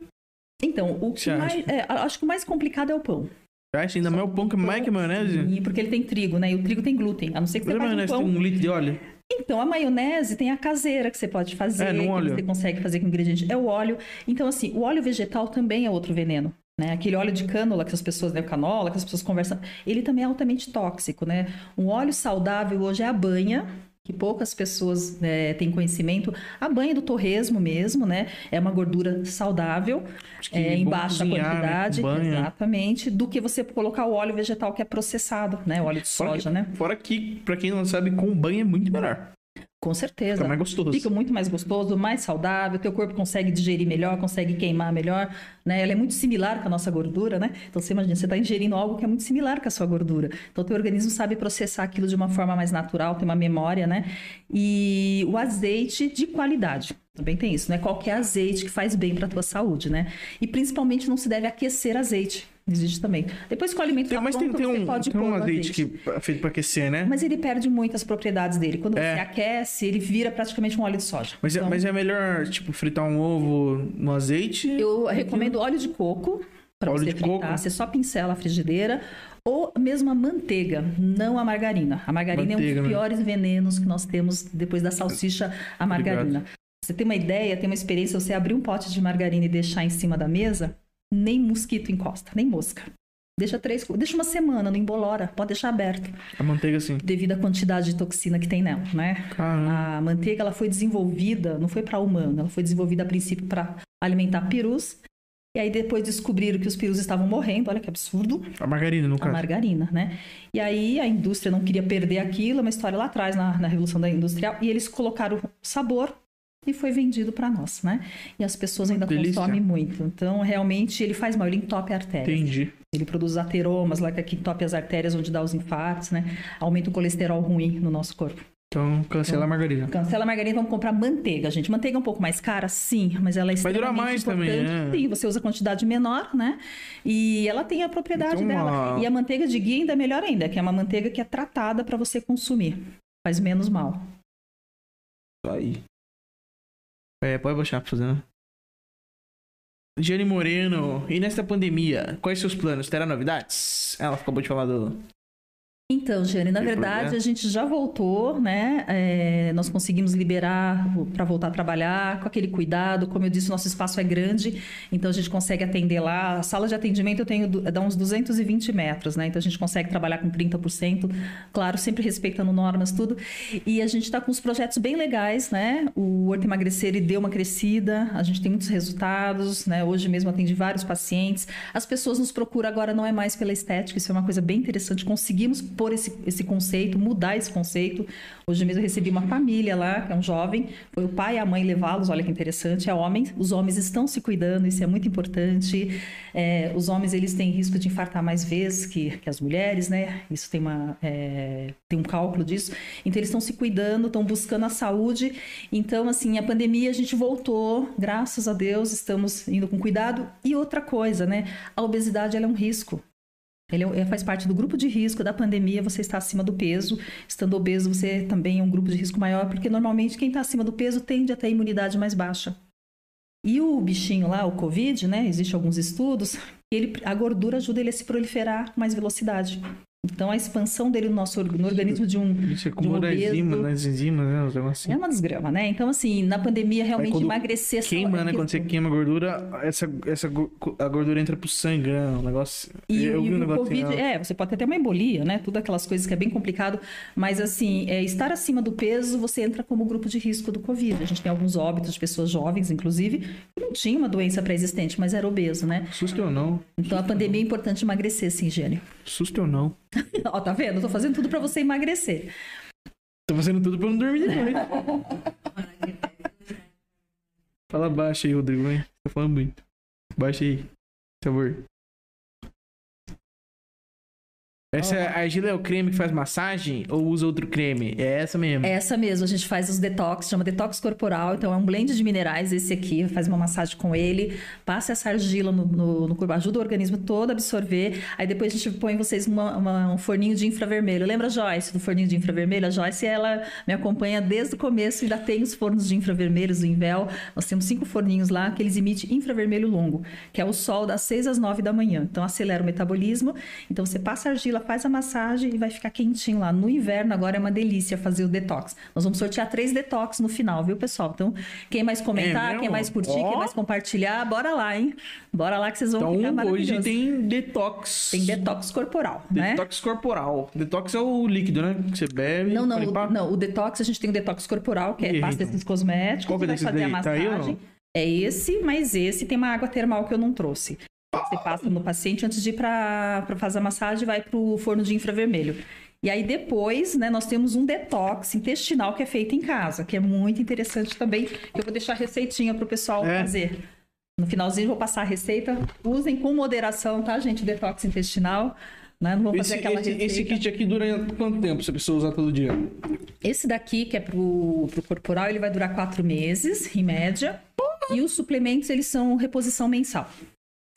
[SPEAKER 2] Então, o que mais, é, acho que o mais complicado é o pão.
[SPEAKER 1] Acho ainda mais o pão que mais que a maionese?
[SPEAKER 2] Sim, porque ele tem trigo, né? E o trigo tem glúten. A não ser que
[SPEAKER 1] Mas
[SPEAKER 2] você
[SPEAKER 1] a
[SPEAKER 2] faça um
[SPEAKER 1] maionese
[SPEAKER 2] pão.
[SPEAKER 1] tem um litro de óleo?
[SPEAKER 2] Então, a maionese tem a caseira que você pode fazer,
[SPEAKER 1] É, no
[SPEAKER 2] que você consegue fazer com ingrediente. É o óleo. Então, assim, o óleo vegetal também é outro veneno. Né? Aquele óleo de cânula que as pessoas, né, canola, que as pessoas conversam, ele também é altamente tóxico, né? Um óleo saudável hoje é a banha, que poucas pessoas né, têm conhecimento. A banha do torresmo mesmo, né? É uma gordura saudável,
[SPEAKER 1] que
[SPEAKER 2] é, em baixa
[SPEAKER 1] né,
[SPEAKER 2] quantidade,
[SPEAKER 1] banha.
[SPEAKER 2] exatamente, do que você colocar o óleo vegetal que é processado, né? O óleo de
[SPEAKER 1] Fora
[SPEAKER 2] soja,
[SPEAKER 1] que,
[SPEAKER 2] né?
[SPEAKER 1] Fora que, pra quem não sabe, com banho é muito melhor.
[SPEAKER 2] Com certeza.
[SPEAKER 1] Fica mais gostoso.
[SPEAKER 2] Fica muito mais gostoso, mais saudável, teu corpo consegue digerir melhor, consegue queimar melhor, né? Ela é muito similar com a nossa gordura, né? Então você imagina, você está ingerindo algo que é muito similar com a sua gordura. Então teu organismo sabe processar aquilo de uma forma mais natural, tem uma memória, né? E o azeite de qualidade. Também tem isso, né? Qualquer azeite que faz bem para tua saúde, né? E principalmente não se deve aquecer azeite. Existe também. Depois que o alimento
[SPEAKER 1] Tem,
[SPEAKER 2] tá
[SPEAKER 1] mas tem,
[SPEAKER 2] pronto,
[SPEAKER 1] tem
[SPEAKER 2] você
[SPEAKER 1] um,
[SPEAKER 2] pode
[SPEAKER 1] tem um
[SPEAKER 2] o
[SPEAKER 1] azeite que é feito pra aquecer, né?
[SPEAKER 2] Mas ele perde muitas propriedades dele. Quando
[SPEAKER 1] É.
[SPEAKER 2] você aquece, ele vira praticamente um óleo de soja.
[SPEAKER 1] Mas, é,
[SPEAKER 2] Então,
[SPEAKER 1] mas é melhor, tipo, fritar um ovo no azeite?
[SPEAKER 2] Eu recomendo óleo de coco para você
[SPEAKER 1] de
[SPEAKER 2] fritar.
[SPEAKER 1] coco?
[SPEAKER 2] Você só pincela a frigideira. Ou mesmo a manteiga, não a margarina. A margarina é um
[SPEAKER 1] Manteiga,
[SPEAKER 2] dos
[SPEAKER 1] né?
[SPEAKER 2] piores venenos que nós temos depois da salsicha, a margarina.
[SPEAKER 1] Obrigado.
[SPEAKER 2] Você tem uma ideia, tem uma experiência, você abrir um pote de margarina e deixar em cima da mesa, nem mosquito encosta, nem mosca. Deixa três, deixa uma semana, não embolora, pode deixar aberto,
[SPEAKER 1] A manteiga, sim.
[SPEAKER 2] devido à quantidade de toxina que tem nela, né?
[SPEAKER 1] Caramba.
[SPEAKER 2] A manteiga ela foi desenvolvida, não foi para humano, ela foi desenvolvida a princípio para alimentar perus. E aí depois descobriram que os perus estavam morrendo, olha que absurdo,
[SPEAKER 1] A margarina, no
[SPEAKER 2] a
[SPEAKER 1] caso.
[SPEAKER 2] margarina, né? E aí a indústria não queria perder aquilo, é uma história lá atrás, na, na Revolução da Industrial, e eles colocaram sabor e foi vendido para nós, né? E as pessoas ainda
[SPEAKER 1] Delícia.
[SPEAKER 2] consomem muito. Então, realmente, ele faz mal, ele entope a artéria.
[SPEAKER 1] Entendi.
[SPEAKER 2] Ele produz ateromas lá que entope as artérias onde dá os infartos, né? Aumenta o colesterol ruim no nosso corpo.
[SPEAKER 1] Então, cancela a margarina.
[SPEAKER 2] Cancela a margarina, vamos comprar manteiga, gente. Manteiga é um pouco mais cara, sim, mas ela é
[SPEAKER 1] Vai durar mais também,
[SPEAKER 2] importante.
[SPEAKER 1] né?
[SPEAKER 2] Sim, você usa quantidade menor, né? E ela tem a propriedade
[SPEAKER 1] Então,
[SPEAKER 2] dela. E a manteiga de ghee ainda é melhor ainda, que é uma manteiga que é tratada para você consumir. Faz menos mal.
[SPEAKER 1] Isso aí. É, pode baixar pra fazer, né? Gianni Moreno, e nesta pandemia, quais seus planos? Terá novidades? Ela acabou de falar do.
[SPEAKER 2] Então, Jane, na verdade
[SPEAKER 1] problema.
[SPEAKER 2] a gente já voltou, né? É, nós conseguimos liberar para voltar a trabalhar com aquele cuidado. Como eu disse, o nosso espaço é grande, então a gente consegue atender lá. A sala de atendimento eu tenho dá uns 220 metros, né? Então a gente consegue trabalhar com 30%, claro, sempre respeitando normas, tudo. E a gente está com uns projetos bem legais, né? O Horto Emagrecer deu uma crescida, a gente tem muitos resultados, né? Hoje mesmo atendi vários pacientes. As pessoas nos procuram agora não é mais pela estética, isso é uma coisa bem interessante. Conseguimos pôr esse, esse conceito, mudar esse conceito. Hoje mesmo eu recebi uma família lá, que é um jovem, foi o pai e a mãe levá-los, olha que interessante, é homem. Os homens estão se cuidando, isso é muito importante. É, os homens, eles têm risco de infartar mais vezes que, que as mulheres, né? Isso tem, uma, é, tem um cálculo disso. Então, eles estão se cuidando, estão buscando a saúde. Então, assim, a pandemia a gente voltou, graças a Deus, estamos indo com cuidado. E outra coisa, né? A obesidade, é um risco. Ele é- faz parte do grupo de risco da pandemia, você está acima do peso. Estando obeso, você também é um grupo de risco maior, porque normalmente quem está acima do peso tende a ter imunidade mais baixa. E o bichinho lá, o Covid, né? Existem alguns estudos, ele, a gordura ajuda ele a se proliferar com mais velocidade. Então, a expansão dele no nosso no organismo de um,
[SPEAKER 1] Isso acomoda
[SPEAKER 2] obeso.
[SPEAKER 1] as enzimas, nas enzimas, né? Os negócios
[SPEAKER 2] é
[SPEAKER 1] assim.
[SPEAKER 2] uma desgrama, né? Então, assim, na pandemia, realmente emagrecer... essa-
[SPEAKER 1] Queima, né?
[SPEAKER 2] é
[SPEAKER 1] Quando você queima a gordura, essa, essa, a gordura entra pro sangue, né? Um negócio.
[SPEAKER 2] E,
[SPEAKER 1] eu
[SPEAKER 2] e
[SPEAKER 1] vi um
[SPEAKER 2] o
[SPEAKER 1] negócio
[SPEAKER 2] Covid,
[SPEAKER 1] assim,
[SPEAKER 2] é, você pode ter até uma embolia, né? Tudo aquelas coisas que é bem complicado. Mas, assim, é, estar acima do peso, você entra como grupo de risco do Covid. A gente tem alguns óbitos de pessoas jovens, inclusive, que não tinham uma doença pré-existente, mas era obeso, né?
[SPEAKER 1] Susto ou não?
[SPEAKER 2] Então, a pandemia é importante emagrecer, sim, Gênio.
[SPEAKER 1] Susto ou não?
[SPEAKER 2] Ó, tá vendo? Eu tô fazendo tudo pra você emagrecer.
[SPEAKER 1] Tô fazendo tudo pra não dormir de noite. Fala baixo aí, Rodrigo, hein? Tá falando muito. Baixa aí, por favor. Essa
[SPEAKER 2] Ó.
[SPEAKER 1] argila é o creme que faz massagem ou usa outro creme? É essa mesmo.
[SPEAKER 2] É essa mesmo, a gente faz os detox, chama detox corporal, então é um blend de minerais, esse aqui, faz uma massagem com ele, passa essa argila no, no, no corpo, ajuda o organismo todo a absorver, aí depois a gente põe vocês numa, uma- um forninho de infravermelho. Lembra a Joyce do forninho de infravermelho? A Joyce, ela me acompanha desde o começo, ainda tem os fornos de infravermelhos do Invel, nós temos cinco forninhos lá, que eles emitem infravermelho longo, que é o sol das 6 às 9 da manhã, então acelera o metabolismo, então você passa a argila, faz a massagem e vai ficar quentinho lá. No inverno agora é uma delícia fazer o detox. Nós vamos sortear três detox no final, viu, pessoal? Então, quem mais
[SPEAKER 1] É
[SPEAKER 2] comentar,
[SPEAKER 1] mesmo?
[SPEAKER 2] quem mais curtir,
[SPEAKER 1] Ó.
[SPEAKER 2] quem mais compartilhar, bora lá, hein? Bora lá que vocês vão ficar
[SPEAKER 1] Então hoje
[SPEAKER 2] maravilhosos.
[SPEAKER 1] tem detox.
[SPEAKER 2] Tem detox corporal, né?
[SPEAKER 1] Detox corporal. Detox é o líquido, né? Que você bebe.
[SPEAKER 2] Não, não, o, não, o detox, a gente tem o detox corporal, que é pasta
[SPEAKER 1] então?
[SPEAKER 2] cosméticos,
[SPEAKER 1] Qual que é
[SPEAKER 2] vai fazer a
[SPEAKER 1] daí? Tá aí
[SPEAKER 2] massagem. É esse, mas esse tem uma água termal que eu não trouxe. Você passa no paciente antes de ir para fazer a massagem, vai para o forno de infravermelho. E aí depois, né, nós temos um detox intestinal que é feito em casa, que é muito interessante também. Eu vou deixar a receitinha para o pessoal
[SPEAKER 1] É.
[SPEAKER 2] fazer. No finalzinho vou passar a receita. Usem com moderação, tá, gente? Detox intestinal. Né? Não vou fazer
[SPEAKER 1] Esse,
[SPEAKER 2] aquela
[SPEAKER 1] esse,
[SPEAKER 2] receita.
[SPEAKER 1] esse kit aqui dura quanto tempo se a pessoa usar todo dia?
[SPEAKER 2] Esse daqui, que é pro, pro corporal, ele vai durar quatro meses, em média. E os suplementos, eles são reposição mensal.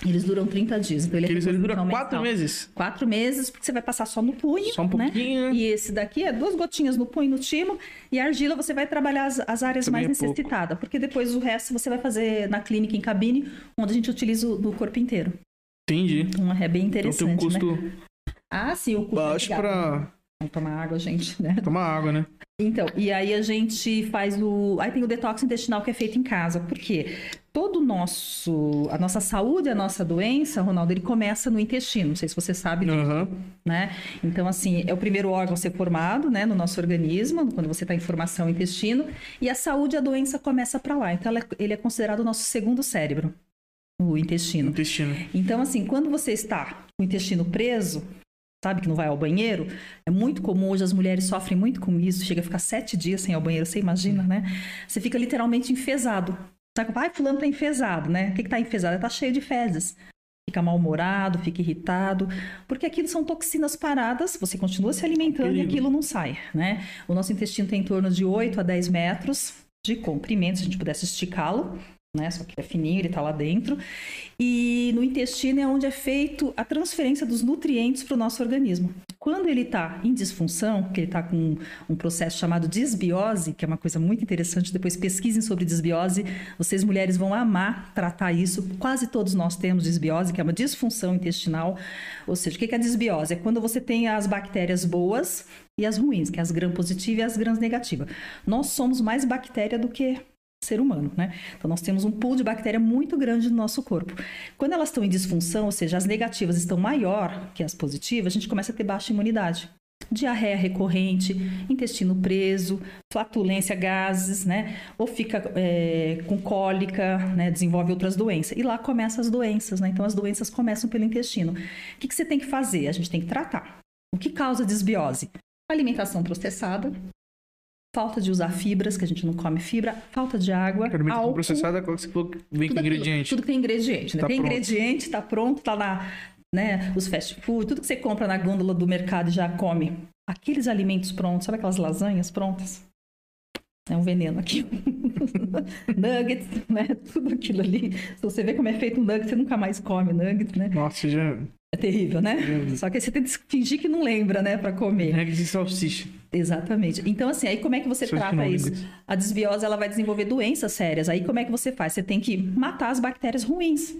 [SPEAKER 2] Eles duram 30 dias. Então ele, é
[SPEAKER 1] Ele, ele dura
[SPEAKER 2] reposição
[SPEAKER 1] quatro
[SPEAKER 2] mensal.
[SPEAKER 1] meses.
[SPEAKER 2] Quatro meses, porque você vai passar só no punho.
[SPEAKER 1] Só um
[SPEAKER 2] né?
[SPEAKER 1] pouquinho, né?
[SPEAKER 2] E esse daqui é duas gotinhas no punho no timo. E a argila você vai trabalhar as, as áreas
[SPEAKER 1] Também
[SPEAKER 2] mais
[SPEAKER 1] é pouco.
[SPEAKER 2] necessitadas. Porque depois o resto você vai fazer na clínica, em cabine, onde a gente utiliza o, corpo inteiro.
[SPEAKER 1] Entendi.
[SPEAKER 2] Então é bem
[SPEAKER 1] Então tem
[SPEAKER 2] interessante,
[SPEAKER 1] um custo
[SPEAKER 2] né? Ah, sim, o custo é
[SPEAKER 1] baixo
[SPEAKER 2] legal.
[SPEAKER 1] pra
[SPEAKER 2] Vamos tomar água, gente, né?
[SPEAKER 1] tomar água, né?
[SPEAKER 2] Então, e aí a gente faz o. Aí tem o detox intestinal que é feito em casa. Por quê? Todo o nosso. A nossa saúde, a nossa doença, Ronaldo, ele começa no intestino. Não sei se você sabe disso,
[SPEAKER 1] Aham.
[SPEAKER 2] né? Então, assim, é o primeiro órgão a ser formado, né, no nosso organismo, quando você está em formação intestino. E a saúde, a doença começa para lá. Então, é- ele é considerado o nosso segundo cérebro, o intestino.
[SPEAKER 1] Intestino.
[SPEAKER 2] Então, assim, quando você está com o intestino preso, sabe que não vai ao banheiro, é muito comum, hoje as mulheres sofrem muito com isso, chega a ficar sete dias sem ir ao banheiro, você imagina, né? Você fica literalmente enfesado. Sabe, ai, fulano tá enfesado, né? O que que tá enfesado? Tá cheio de fezes. Fica mal-humorado, fica irritado, porque aquilo são toxinas paradas, você continua se alimentando e aquilo não sai, né? O nosso intestino tem em torno de 8 a 10 metros de comprimento, se a gente pudesse esticá-lo, né? Só que é fininho, ele tá lá dentro. E no intestino é onde é feito a transferência dos nutrientes para o nosso organismo. Quando ele está em disfunção, que ele está com um processo chamado desbiose, que é uma coisa muito interessante, depois pesquisem sobre desbiose, vocês mulheres vão amar tratar isso. Quase todos nós temos desbiose, que é uma disfunção intestinal. Ou seja, o que é a desbiose? É quando você tem as bactérias boas e as ruins, que é as gram positivas e as gram negativas. Nós somos mais bactéria do que ser humano, né? Então nós temos um pool de bactéria muito grande no nosso corpo. Quando elas estão em disfunção, ou seja, as negativas estão maior que as positivas, a gente começa a ter baixa imunidade. Diarreia recorrente, intestino preso, flatulência, gases, né? Ou fica é, com cólica, né? Desenvolve outras doenças. E lá começam as doenças, né? Então as doenças começam pelo intestino. O que, que você tem que fazer? A gente tem que tratar. O que causa desbiose? Alimentação processada, falta de usar fibras, que a gente não come fibra, falta de água,
[SPEAKER 1] Alimentação
[SPEAKER 2] álcool,
[SPEAKER 1] processada, qual que você falou que vem com
[SPEAKER 2] tudo aquilo-
[SPEAKER 1] ingrediente?
[SPEAKER 2] tudo que tem ingrediente, né?
[SPEAKER 1] Tá
[SPEAKER 2] tem
[SPEAKER 1] pronto.
[SPEAKER 2] ingrediente, tá pronto, tá lá, né? Os fast food, tudo que você compra na gôndola do mercado e já come. Aqueles alimentos prontos, sabe aquelas lasanhas prontas? É um veneno aqui. nuggets, né? Tudo aquilo ali. Se você vê como é feito um nugget, você nunca mais come nugget, né?
[SPEAKER 1] Nossa, já...
[SPEAKER 2] É terrível, né?
[SPEAKER 1] Uhum.
[SPEAKER 2] Só que aí você tem que fingir que não lembra, né? Pra comer.
[SPEAKER 1] Regra de salsicha.
[SPEAKER 2] Exatamente. Então, assim, aí como é que você
[SPEAKER 1] que
[SPEAKER 2] trata isso? A desbiose, ela vai desenvolver doenças sérias. Aí como é que você faz? Você tem que matar as bactérias ruins.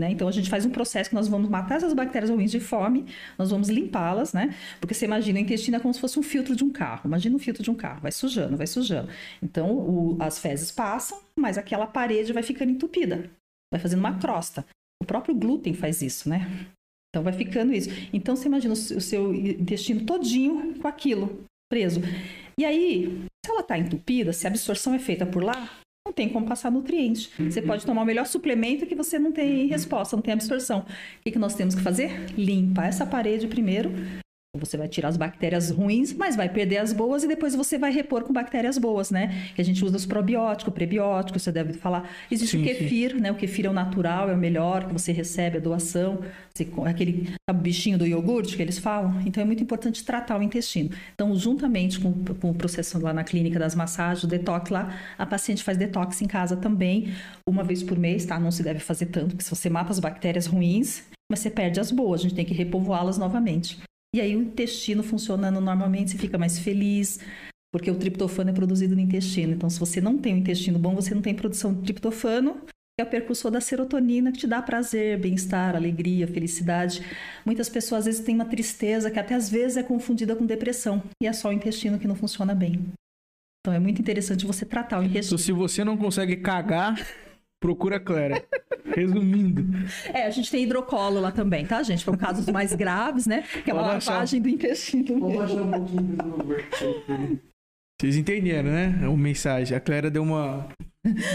[SPEAKER 2] Né? Então a gente faz um processo que nós vamos matar essas bactérias ruins de fome, nós vamos limpá-las, né? Porque você imagina, o intestino é como se fosse um filtro de um carro. Imagina um filtro de um carro, vai sujando, vai sujando. Então o- as fezes passam, mas aquela parede vai ficando entupida, vai fazendo uma crosta. O próprio glúten faz isso, né? Então vai ficando isso. Então você imagina o seu- o seu intestino todinho com aquilo preso. E aí, se ela está entupida, se a absorção é feita por lá, não tem como passar nutriente. Você pode tomar o melhor suplemento que você não tem resposta, não tem absorção. O que, que nós temos que fazer? Limpar essa parede primeiro. Você vai tirar as bactérias ruins, mas vai perder as boas e depois você vai repor com bactérias boas, né? Que a gente usa os probióticos, prebióticos, você deve falar. Existe o
[SPEAKER 1] Sim,
[SPEAKER 2] kefir, né? O kefir é o natural, é o melhor, que você recebe a doação. Você, aquele o bichinho do iogurte que eles falam. Então é muito importante tratar o intestino. Então, juntamente com, com o processo lá na clínica das massagens, o detox lá, a paciente faz detox em casa também, uma vez por mês, tá? Não se deve fazer tanto, porque se você mata as bactérias ruins, mas você perde as boas, a gente tem que repovoá-las novamente. E aí o intestino funcionando normalmente, você fica mais feliz, porque o triptofano é produzido no intestino. Então, se você não tem um intestino bom, você não tem produção de triptofano, que é o percussor da serotonina, que te dá prazer, bem-estar, alegria, felicidade. Muitas pessoas às vezes têm uma tristeza que até às vezes é confundida com depressão, e é só o intestino que não funciona bem. Então é muito interessante você tratar o
[SPEAKER 1] Então,
[SPEAKER 2] intestino.
[SPEAKER 1] se você não consegue cagar, procura a Clara. Resumindo.
[SPEAKER 2] É, a gente tem hidrocolo lá também, tá, gente? Para casos mais graves, né? Que é uma lavagem do intestino. Mesmo.
[SPEAKER 4] baixar um pouquinho, por favor.
[SPEAKER 1] Vocês entenderam, né? A mensagem. A Clara deu uma.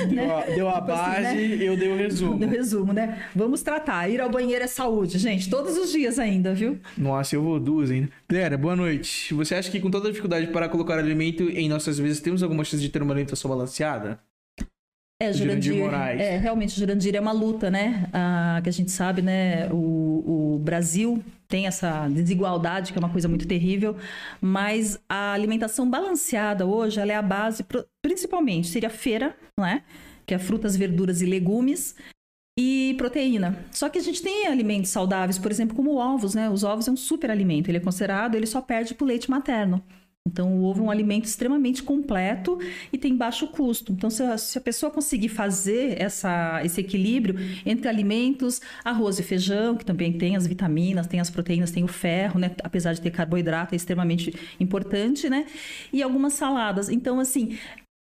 [SPEAKER 1] Deu a, deu a
[SPEAKER 2] Tipo assim,
[SPEAKER 1] base
[SPEAKER 2] né?
[SPEAKER 1] e eu dei o resumo.
[SPEAKER 2] No resumo, né? Vamos tratar. Ir ao banheiro é saúde, gente. Todos os dias ainda, viu?
[SPEAKER 1] Nossa, eu vou duas ainda. Clara, boa noite. Você acha que com toda a dificuldade para colocar alimento em nossas mesas, temos alguma chance de ter uma alimentação balanceada?
[SPEAKER 2] É,
[SPEAKER 1] Jurandir
[SPEAKER 2] Jurandir.
[SPEAKER 1] Moraes.
[SPEAKER 2] É, realmente, Jurandir é uma luta, né? Ah, que a gente sabe, né? O, o Brasil tem essa desigualdade, que é uma coisa muito terrível, mas a alimentação balanceada hoje, ela é a base, principalmente, seria feira, né? Que é frutas, verduras e legumes. E proteína. Só que a gente tem alimentos saudáveis, por exemplo, como ovos, né? Os ovos é um super alimento. Ele é considerado, ele só perde pro leite materno. Então, o ovo é um alimento extremamente completo e tem baixo custo. Então, se a, se a pessoa conseguir fazer essa, esse equilíbrio entre alimentos, arroz e feijão, que também tem as vitaminas, tem as proteínas, tem o ferro, né? Apesar de ter carboidrato, é extremamente importante, né? E algumas saladas. Então, assim,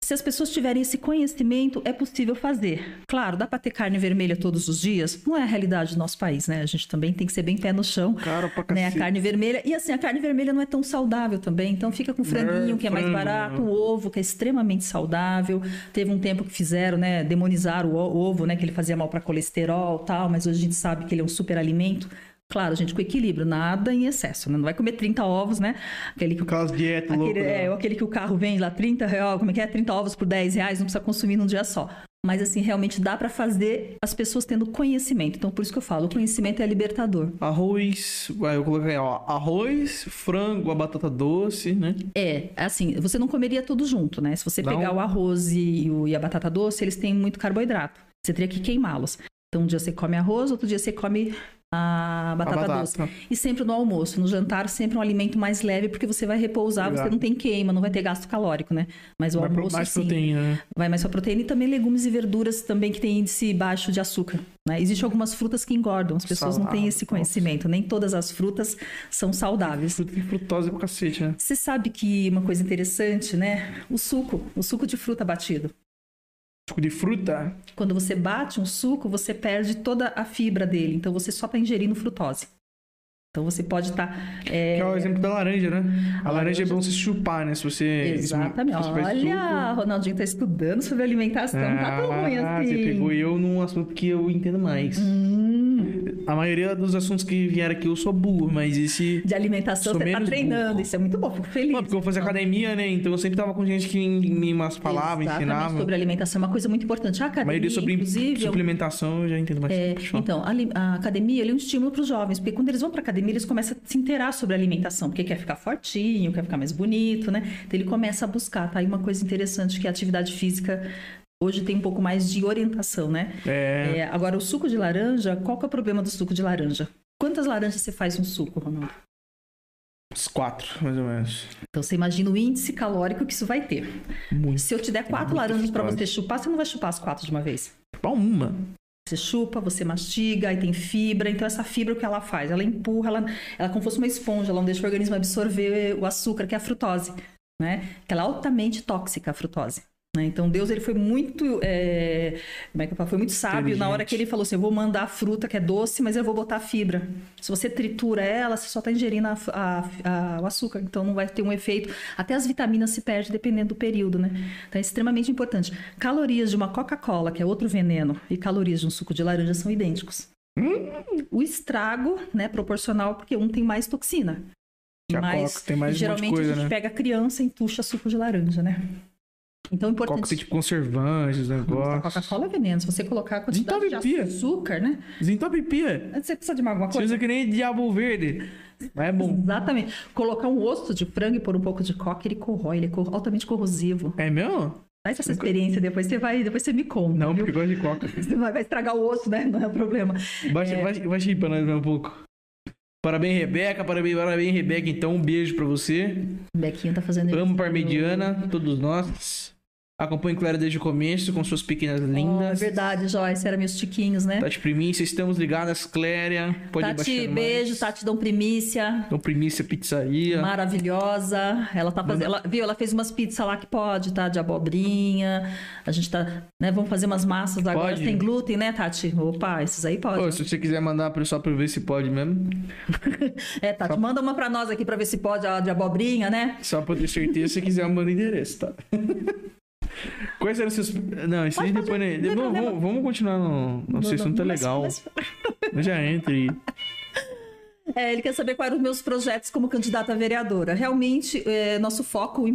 [SPEAKER 2] se as pessoas tiverem esse conhecimento, é possível fazer. Claro, dá para ter carne vermelha todos os dias? Não é a realidade do nosso país, né? A gente também tem que ser bem pé no chão
[SPEAKER 1] Cara, pra
[SPEAKER 2] né, a carne vermelha. E assim, a carne vermelha não é tão saudável também. Então fica com franguinho, que é mais barato,
[SPEAKER 1] né?
[SPEAKER 2] o ovo, que é extremamente saudável. Teve um tempo que fizeram, né, demonizaram o o ovo, né, que ele fazia mal para colesterol, tal, mas hoje a gente sabe que ele é um super alimento. Claro, gente, com equilíbrio, nada em excesso, né? Não vai comer 30 ovos, né? Aquele que o
[SPEAKER 1] Aquelas dietas
[SPEAKER 2] Aquele, é,
[SPEAKER 1] né?
[SPEAKER 2] aquele que o carro vende lá, 30 reais, como é que é? 30 ovos por 10 reais, não precisa consumir num dia só. Mas assim, realmente dá para fazer as pessoas tendo conhecimento. Então, por isso que eu falo, o conhecimento é libertador.
[SPEAKER 1] Arroz, eu coloquei, ó, arroz, frango, a batata doce, né?
[SPEAKER 2] É, assim, você não comeria tudo junto, né? Se você
[SPEAKER 1] Não.
[SPEAKER 2] pegar o arroz e, o- e a batata doce, eles têm muito carboidrato. Você teria que queimá-los. Então, um dia você come arroz, outro dia você come a batata,
[SPEAKER 1] batata.
[SPEAKER 2] doce. E sempre no almoço. No jantar, sempre um alimento mais leve, porque você vai repousar,
[SPEAKER 1] Legal.
[SPEAKER 2] você não tem queima, não vai ter gasto calórico, né? Mas o
[SPEAKER 1] Vai pro-
[SPEAKER 2] almoço,
[SPEAKER 1] mais
[SPEAKER 2] sim.
[SPEAKER 1] proteína, né?
[SPEAKER 2] Vai mais pra proteína e também legumes e verduras também que tem índice baixo de açúcar. Né? Existem algumas frutas que engordam, as pessoas não têm esse conhecimento. Nem todas as frutas são saudáveis.
[SPEAKER 1] Fruta tem frutose pra cacete, né?
[SPEAKER 2] Você sabe que uma coisa interessante, né? O suco, o suco de fruta batido.
[SPEAKER 1] Suco de fruta.
[SPEAKER 2] Quando você bate um suco, você perde toda a fibra dele. Então você só está ingerindo frutose. Então você pode estar.
[SPEAKER 1] Que é o exemplo da laranja, né? A, laranja, é bom você chupar, né? Se você.
[SPEAKER 2] Exatamente.
[SPEAKER 1] se você
[SPEAKER 2] Olha,
[SPEAKER 1] suco.
[SPEAKER 2] Ronaldinho tá estudando sobre alimentação. não tá tão ruim
[SPEAKER 1] Ah,
[SPEAKER 2] assim.
[SPEAKER 1] você pegou eu num assunto que eu entendo mais.
[SPEAKER 2] Hum,
[SPEAKER 1] A maioria dos assuntos que vieram aqui eu sou burro, mas esse.
[SPEAKER 2] de alimentação você tá treinando.
[SPEAKER 1] burro.
[SPEAKER 2] Isso é muito bom, fico feliz.
[SPEAKER 1] Não, porque eu vou fazer academia, né? Então eu sempre tava com gente que me umas palavras,
[SPEAKER 2] Exatamente,
[SPEAKER 1] ensinava.
[SPEAKER 2] sobre alimentação é uma coisa muito importante. A
[SPEAKER 1] A
[SPEAKER 2] academia,
[SPEAKER 1] maioria sobre
[SPEAKER 2] inclusive, é
[SPEAKER 1] suplementação eu já entendo mais.
[SPEAKER 2] É, então, a, a academia é um estímulo para os jovens, porque quando eles vão para academia, eles começam a se inteirar sobre a alimentação, porque quer ficar fortinho, quer ficar mais bonito, né? Então ele começa a buscar, tá? aí uma coisa interessante que a atividade física hoje tem um pouco mais de orientação, né?
[SPEAKER 1] É.
[SPEAKER 2] É, agora, o suco de laranja, qual que é o problema do suco de laranja? Quantas laranjas você faz um suco, Ronaldo?
[SPEAKER 1] Uns quatro, mais ou menos.
[SPEAKER 2] Então você imagina o índice calórico que isso vai ter.
[SPEAKER 1] Muito.
[SPEAKER 2] Se eu te der quatro laranjas para você chupar, você não vai chupar as quatro de uma vez.
[SPEAKER 1] Só uma.
[SPEAKER 2] Você chupa, você mastiga, aí tem fibra. Então, essa fibra, o que ela faz? Ela empurra, ela, ela é como se fosse uma esponja, ela não deixa o organismo absorver o açúcar, que é a frutose, né? Que ela é altamente tóxica, a frutose. Né? Então, Deus, ele foi muito, é, como é que eu falo? Foi muito sábio na hora que ele falou assim, eu vou mandar a fruta que é doce, mas eu vou botar fibra. Se você tritura ela, você só está ingerindo a- a- a- o açúcar, então não vai ter um efeito. Até as vitaminas se perdem dependendo do período, né? Então é extremamente importante. Calorias de uma Coca-Cola, que é outro veneno, e calorias de um suco de laranja são idênticos. O estrago, né, proporcional, porque um tem mais toxina.
[SPEAKER 1] Que a
[SPEAKER 2] Mas
[SPEAKER 1] Coca tem mais
[SPEAKER 2] geralmente
[SPEAKER 1] coisa,
[SPEAKER 2] a gente
[SPEAKER 1] né?
[SPEAKER 2] pega a criança e entuxa suco de laranja, né? Então é
[SPEAKER 1] Coca
[SPEAKER 2] importante.
[SPEAKER 1] tem tipo conservantes, negócio.
[SPEAKER 2] Coca-Cola é veneno. Se você colocar a quantidade de açúcar, né?
[SPEAKER 1] Desentope pia.
[SPEAKER 2] Você precisa de mais alguma
[SPEAKER 1] Você
[SPEAKER 2] coisa?
[SPEAKER 1] usa que nem diabo verde. Mas é bom.
[SPEAKER 2] Exatamente. Colocar um osso de frango e pôr um pouco de coca, ele corrói, ele é altamente corrosivo.
[SPEAKER 1] É mesmo?
[SPEAKER 2] Faz essa experiência depois, você vai, depois você me conta.
[SPEAKER 1] Não,
[SPEAKER 2] viu?
[SPEAKER 1] porque eu gosto de coca.
[SPEAKER 2] Você vai, vai estragar o osso, né? Não é o problema.
[SPEAKER 1] Baixa,
[SPEAKER 2] É.
[SPEAKER 1] baixa, baixa aí pra nós um pouco. Parabéns, Rebeca. Parabéns, parabéns, Rebeca. Então, um beijo pra você.
[SPEAKER 2] Bequinho tá fazendo
[SPEAKER 1] Amo Parmegiana, todos nós. Acompanho Clara desde o começo, com suas pequenas
[SPEAKER 2] Oh, é
[SPEAKER 1] lindas.
[SPEAKER 2] verdade, Joyce, era meus tiquinhos, né?
[SPEAKER 1] Tati Primícia, estamos ligadas, Cléria. Pode
[SPEAKER 2] Tati, beijo,
[SPEAKER 1] mais.
[SPEAKER 2] Tati Dom Primícia.
[SPEAKER 1] Então, Primícia Pizzaria.
[SPEAKER 2] Maravilhosa. Ela tá fazendo. Ela, viu? Ela fez umas pizzas lá que pode, tá? De abobrinha. A gente tá. Né? Vamos fazer umas massas agora.
[SPEAKER 1] Pode?
[SPEAKER 2] Tem glúten, né, Tati? Opa, esses aí pode.
[SPEAKER 1] Ô, se você quiser mandar pro- só pra ver se pode mesmo.
[SPEAKER 2] É, Tati, manda uma pra nós aqui pra ver se pode a de abobrinha, né?
[SPEAKER 1] Só pra ter certeza, se quiser, manda o endereço, tá? Quais eram seus. Não, isso aí depois. né?
[SPEAKER 2] não é
[SPEAKER 1] Vamos, vamos, continuar no. Não sei se não tá
[SPEAKER 2] Mas-
[SPEAKER 1] legal.
[SPEAKER 2] mas-
[SPEAKER 1] Já entre.
[SPEAKER 2] É, ele quer saber quais eram os meus projetos como candidata a vereadora. Realmente, é, nosso foco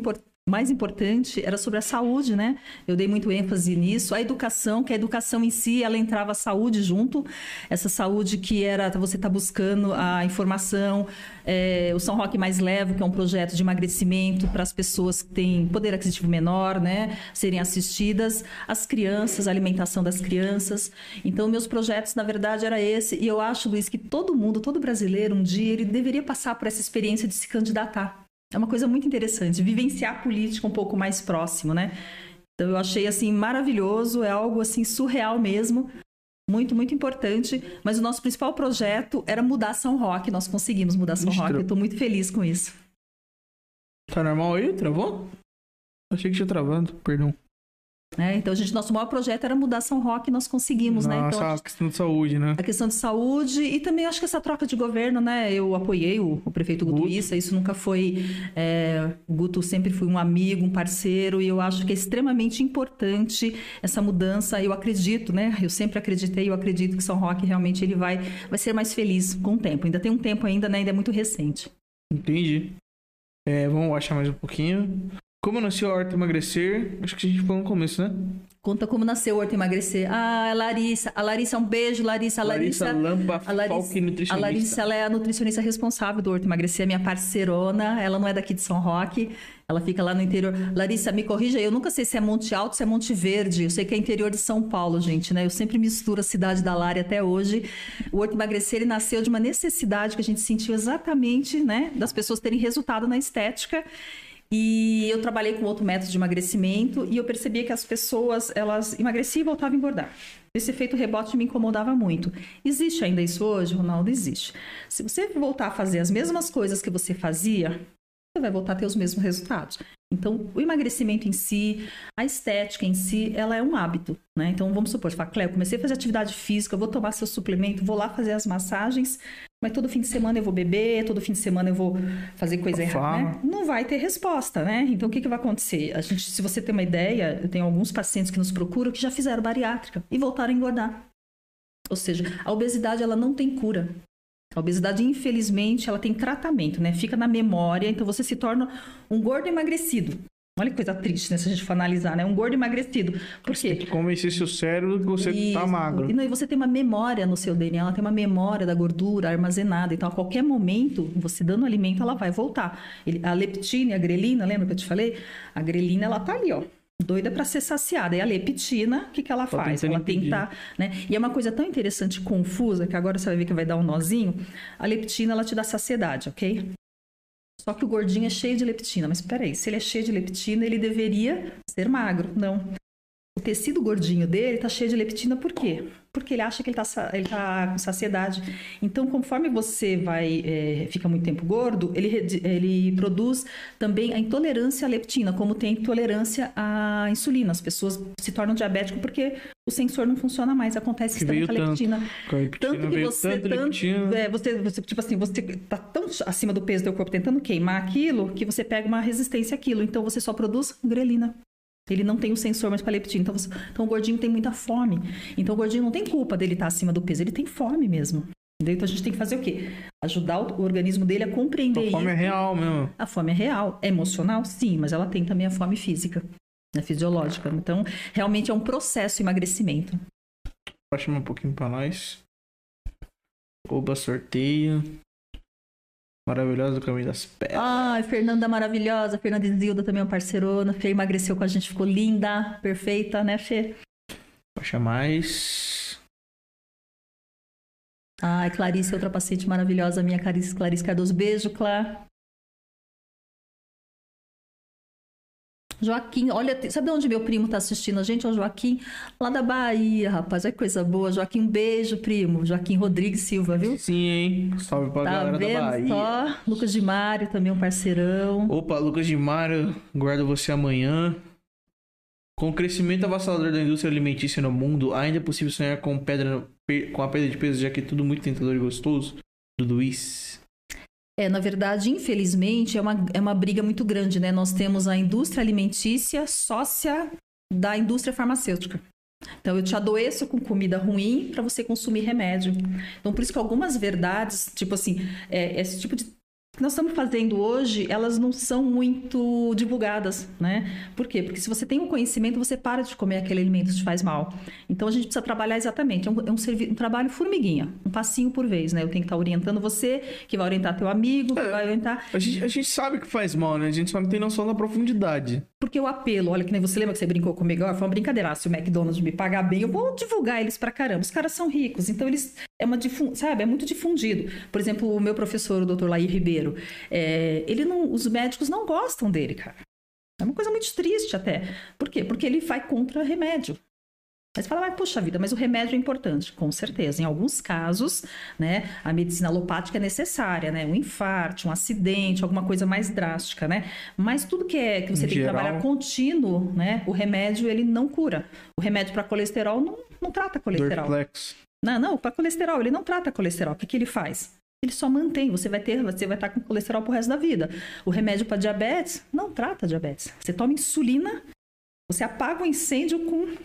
[SPEAKER 2] mais importante era sobre a saúde, né? Eu dei muito ênfase nisso. A educação, que a educação em si, ela entrava a saúde junto. Essa saúde que era você está buscando a informação. é, o São Roque Mais Levo, que é um projeto de emagrecimento para as pessoas que têm poder aquisitivo menor, né? Serem assistidas. As crianças, a alimentação das crianças. Então, meus projetos, na verdade, era esse. E eu acho, Luiz, que todo mundo, todo brasileiro, um dia, ele deveria passar por essa experiência de se candidatar. É uma coisa muito interessante, vivenciar a política um pouco mais próximo, né? Então eu achei assim maravilhoso, é algo assim surreal mesmo, muito muito importante. Mas o nosso principal projeto era mudar São Roque, nós conseguimos mudar São Roque. Eu estou muito feliz com isso.
[SPEAKER 1] Tá normal aí? Travou? Achei que tinha travando, perdão.
[SPEAKER 2] Né? Então a gente, nosso maior projeto era mudar São Roque, e nós conseguimos, né?
[SPEAKER 1] Nossa,
[SPEAKER 2] Então
[SPEAKER 1] a questão de saúde, né?
[SPEAKER 2] a questão de saúde e também acho que essa troca de governo, né? Eu apoiei o, o prefeito Guto
[SPEAKER 1] Guto.
[SPEAKER 2] Issa, isso nunca foi. é, o Guto sempre foi um amigo, um parceiro, e eu acho que é extremamente importante essa mudança. Eu acredito, né? Eu sempre acreditei, eu acredito que São Roque realmente ele vai, vai ser mais feliz com o tempo. Ainda tem um tempo ainda, né? Ainda é muito recente.
[SPEAKER 1] Entendi. É, vamos achar mais um pouquinho. Como nasceu a Horta Emagrecer? Acho que a gente falou no começo, né?
[SPEAKER 2] Conta como nasceu o Horto Emagrecer. Ah, a Larissa. A Larissa, um beijo, Larissa. A Larissa,
[SPEAKER 1] Lampa,
[SPEAKER 2] a Larissa,
[SPEAKER 1] Nutricionista.
[SPEAKER 2] a Larissa, ela é a nutricionista responsável do Horto Emagrecer, é minha parceirona. Ela não é daqui de São Roque, ela fica lá no interior. Larissa, me corrija, eu nunca sei se é Monte Alto, se é Monte Verde. Eu sei que é interior de São Paulo, gente, né? Eu sempre misturo a cidade da Lari até hoje. O Horto Emagrecer, ele nasceu de uma necessidade que a gente sentiu exatamente, né? Das pessoas terem resultado na estética. E eu trabalhei com outro método de emagrecimento e eu percebia que as pessoas, elas emagreciam e voltavam a engordar. Esse efeito rebote me incomodava muito. Existe ainda isso hoje, Ronaldo? Existe. Se você voltar a fazer as mesmas coisas que você fazia, você vai voltar a ter os mesmos resultados. Então, o emagrecimento em si, a estética em si, ela é um hábito, né? Então, vamos supor, você fala, Cléo, comecei a fazer atividade física, vou tomar seu suplemento, vou lá fazer as massagens, mas todo fim de semana eu vou beber, todo fim de semana eu vou fazer coisa errada, né? Não vai ter resposta, né? Então, o que, que vai acontecer? A gente, se você tem uma ideia, eu tenho alguns pacientes que nos procuram que já fizeram bariátrica e voltaram a engordar. Ou seja, a obesidade, ela não tem cura. A obesidade, infelizmente, ela tem tratamento, né? Fica na memória, então você se torna um gordo emagrecido. Olha que coisa triste, né? Se a gente for analisar, né? Um gordo emagrecido. Por quê?
[SPEAKER 1] que convencer seu cérebro que você tá
[SPEAKER 2] Isso.
[SPEAKER 1] magro.
[SPEAKER 2] E, não, e você tem uma memória no seu DNA, ela tem uma memória da gordura armazenada. Então, a qualquer momento, você dando alimento, ela vai voltar. Ele- a leptina e a grelina, lembra que eu te falei? A grelina, ela tá ali, ó. Doida para ser saciada. E a leptina, o que, que ela
[SPEAKER 1] Tá
[SPEAKER 2] faz? Ela tenta, né? E é uma coisa tão interessante e confusa, que agora você vai ver que vai dar um nozinho. A leptina, ela te dá saciedade, ok? Só que o gordinho é cheio de leptina. Mas peraí, se ele é cheio de leptina, ele deveria ser magro. Não. O tecido gordinho dele tá cheio de leptina por quê? Porque ele acha que ele tá, sa- ele tá com saciedade. Então, conforme você vai é, fica muito tempo gordo, ele, ele produz também a intolerância à leptina, como tem intolerância à insulina. As pessoas se tornam diabéticas porque o sensor não funciona mais. Acontece
[SPEAKER 1] Que veio
[SPEAKER 2] com a leptina.
[SPEAKER 1] Com a leptina
[SPEAKER 2] Tanto que você,
[SPEAKER 1] tanto
[SPEAKER 2] é, você, você, tipo assim, você tá tão acima do peso do teu corpo tentando queimar aquilo que você pega uma resistência àquilo. Então você só produz grelina. Ele não tem o sensor mais para leptina. Então, você- então o gordinho tem muita fome. Então o gordinho não tem culpa dele estar acima do peso, ele tem fome mesmo. Entendeu? Então a gente tem que fazer o quê? Ajudar o, organismo dele a compreender
[SPEAKER 1] A fome é
[SPEAKER 2] isso.
[SPEAKER 1] real mesmo.
[SPEAKER 2] A fome é real, é emocional, sim, mas ela tem também a fome física, né, fisiológica. Então, realmente é um processo emagrecimento.
[SPEAKER 1] Chamar um pouquinho pra nós. Oba, sorteio. Maravilhoso caminho das pedras.
[SPEAKER 2] Ai, Fernanda maravilhosa, Fernanda Zilda também é uma parcerona. Fê emagreceu com a gente, ficou linda, perfeita, né, Fê?
[SPEAKER 1] Puxa mais.
[SPEAKER 2] Ai, Clarice, outra paciente maravilhosa, minha Clarice, Clarice Cardoso. Beijo, Clá. Joaquim, olha, sabe onde meu primo tá assistindo a gente? É o Joaquim, lá da Bahia, rapaz. Olha que coisa boa. Joaquim, um beijo, primo. Joaquim Rodrigues Silva, viu?
[SPEAKER 1] Sim, hein? Salve pra
[SPEAKER 2] Tá
[SPEAKER 1] galera da
[SPEAKER 2] vendo
[SPEAKER 1] Bahia.
[SPEAKER 2] só? Lucas de Mário, também um parceirão.
[SPEAKER 1] Opa, Lucas de Mário, guardo você amanhã. Com o crescimento avassalador da indústria alimentícia no mundo, ainda é possível sonhar com, pedra, com a perda de peso, já que é tudo muito tentador e gostoso? Do Luiz.
[SPEAKER 2] É, na verdade, infelizmente, é uma, é uma briga muito grande, né? Nós temos a indústria alimentícia sócia da indústria farmacêutica. Então, eu te adoeço com comida ruim para você consumir remédio. Então, por isso que algumas verdades, tipo assim, é, esse tipo de que nós estamos fazendo hoje, elas não são muito divulgadas, né? Por quê? Porque se você tem um conhecimento, você para de comer aquele alimento que te faz mal. Então a gente precisa trabalhar exatamente. É um, é um, um trabalho formiguinha, um passinho por vez, né? Eu tenho que estar orientando você, que vai orientar teu amigo, que
[SPEAKER 1] É.
[SPEAKER 2] vai orientar.
[SPEAKER 1] A gente, a gente sabe que faz mal, né? A gente só não tem noção da profundidade.
[SPEAKER 2] Porque o apelo, olha que nem você lembra que você brincou comigo, foi uma brincadeira. Ah, se o McDonald's me pagar bem, eu vou divulgar eles pra caramba. Os caras são ricos, então eles é uma difun- sabe, é muito difundido. Por exemplo, o meu professor, o Dr. Laí Ribeiro, é, ele não, os médicos não gostam dele, cara. É uma coisa muito triste até. Por quê? Porque ele vai contra remédio. Aí você fala, mas puxa vida, mas o remédio é importante. Com certeza. Em alguns casos, né, a medicina alopática é necessária, né? Um infarto, um acidente, alguma coisa mais drástica, né? Mas tudo que é que você
[SPEAKER 1] Em
[SPEAKER 2] tem que
[SPEAKER 1] geral-
[SPEAKER 2] trabalhar contínuo, né? O remédio, ele não cura. O remédio para colesterol não, não trata colesterol.
[SPEAKER 1] Dorflex.
[SPEAKER 2] Não, não, para colesterol, ele não trata colesterol. O que, que ele faz? Ele só mantém, você vai ter, você vai estar com colesterol pro resto da vida. O remédio para diabetes não trata diabetes. Você toma insulina, você apaga o incêndio com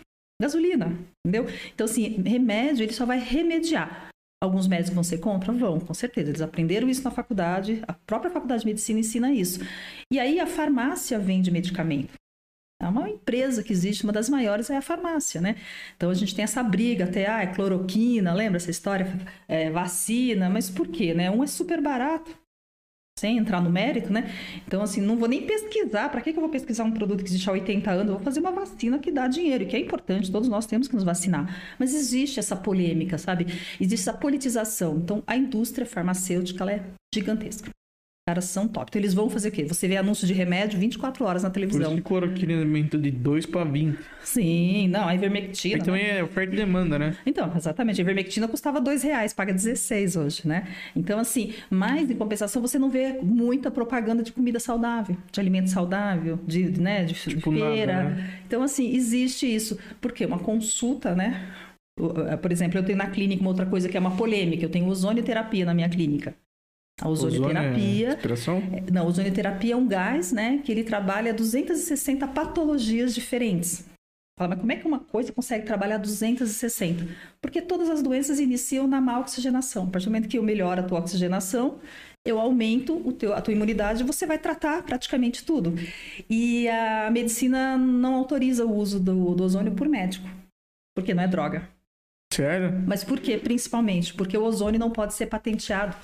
[SPEAKER 2] gasolina, entendeu? Então assim, remédio ele só vai remediar. Alguns médicos vão ser contra? Vão, com certeza. Eles aprenderam isso na faculdade, a própria faculdade de medicina ensina isso. E aí a farmácia vende medicamento. É uma empresa que existe, uma das maiores é a farmácia, né? Então a gente tem essa briga até, ah, é cloroquina, lembra essa história? É, vacina, mas por quê, né? Um é super barato, sem entrar no mérito, né? Então, assim, não vou nem pesquisar. Para que que eu vou pesquisar um produto que existe há 80 anos? Eu vou fazer uma vacina que dá dinheiro, que é importante, todos nós temos que nos vacinar. Mas existe essa polêmica, sabe? Existe essa politização. Então, a indústria farmacêutica ela é gigantesca. Os caras são top. Então, eles vão fazer o quê? Você vê anúncio de remédio 24 horas na
[SPEAKER 1] Por isso
[SPEAKER 2] televisão.
[SPEAKER 1] que cloroquina aumentou de 2 pra 20.
[SPEAKER 2] Sim, não, a ivermectina.
[SPEAKER 1] Aí também é oferta e demanda, né?
[SPEAKER 2] Então, exatamente. A ivermectina custava dois reais, paga 16 hoje, né? Então, assim, mas em compensação você não vê muita propaganda de comida saudável, de alimento saudável, de, né, de
[SPEAKER 1] Tipo
[SPEAKER 2] feira.
[SPEAKER 1] nada, né?
[SPEAKER 2] Então, assim, existe isso. Porque uma consulta, né? O- Por exemplo, eu tenho na clínica uma outra coisa que é uma polêmica. Eu tenho ozonioterapia na minha clínica. A ozonioterapia.
[SPEAKER 1] É Respiração?
[SPEAKER 2] Não, a ozonioterapia é um gás, né, que ele trabalha 260 patologias diferentes. Fala, mas como é que uma coisa consegue trabalhar 260? Porque todas as doenças iniciam na má oxigenação. A partir do momento que eu melhoro a tua oxigenação, eu aumento o teu, a tua imunidade e você vai tratar praticamente tudo. E a medicina não autoriza o uso do, do ozônio por médico, porque não é droga.
[SPEAKER 1] Sério?
[SPEAKER 2] Mas por quê, principalmente? Porque o ozônio não pode ser patenteado.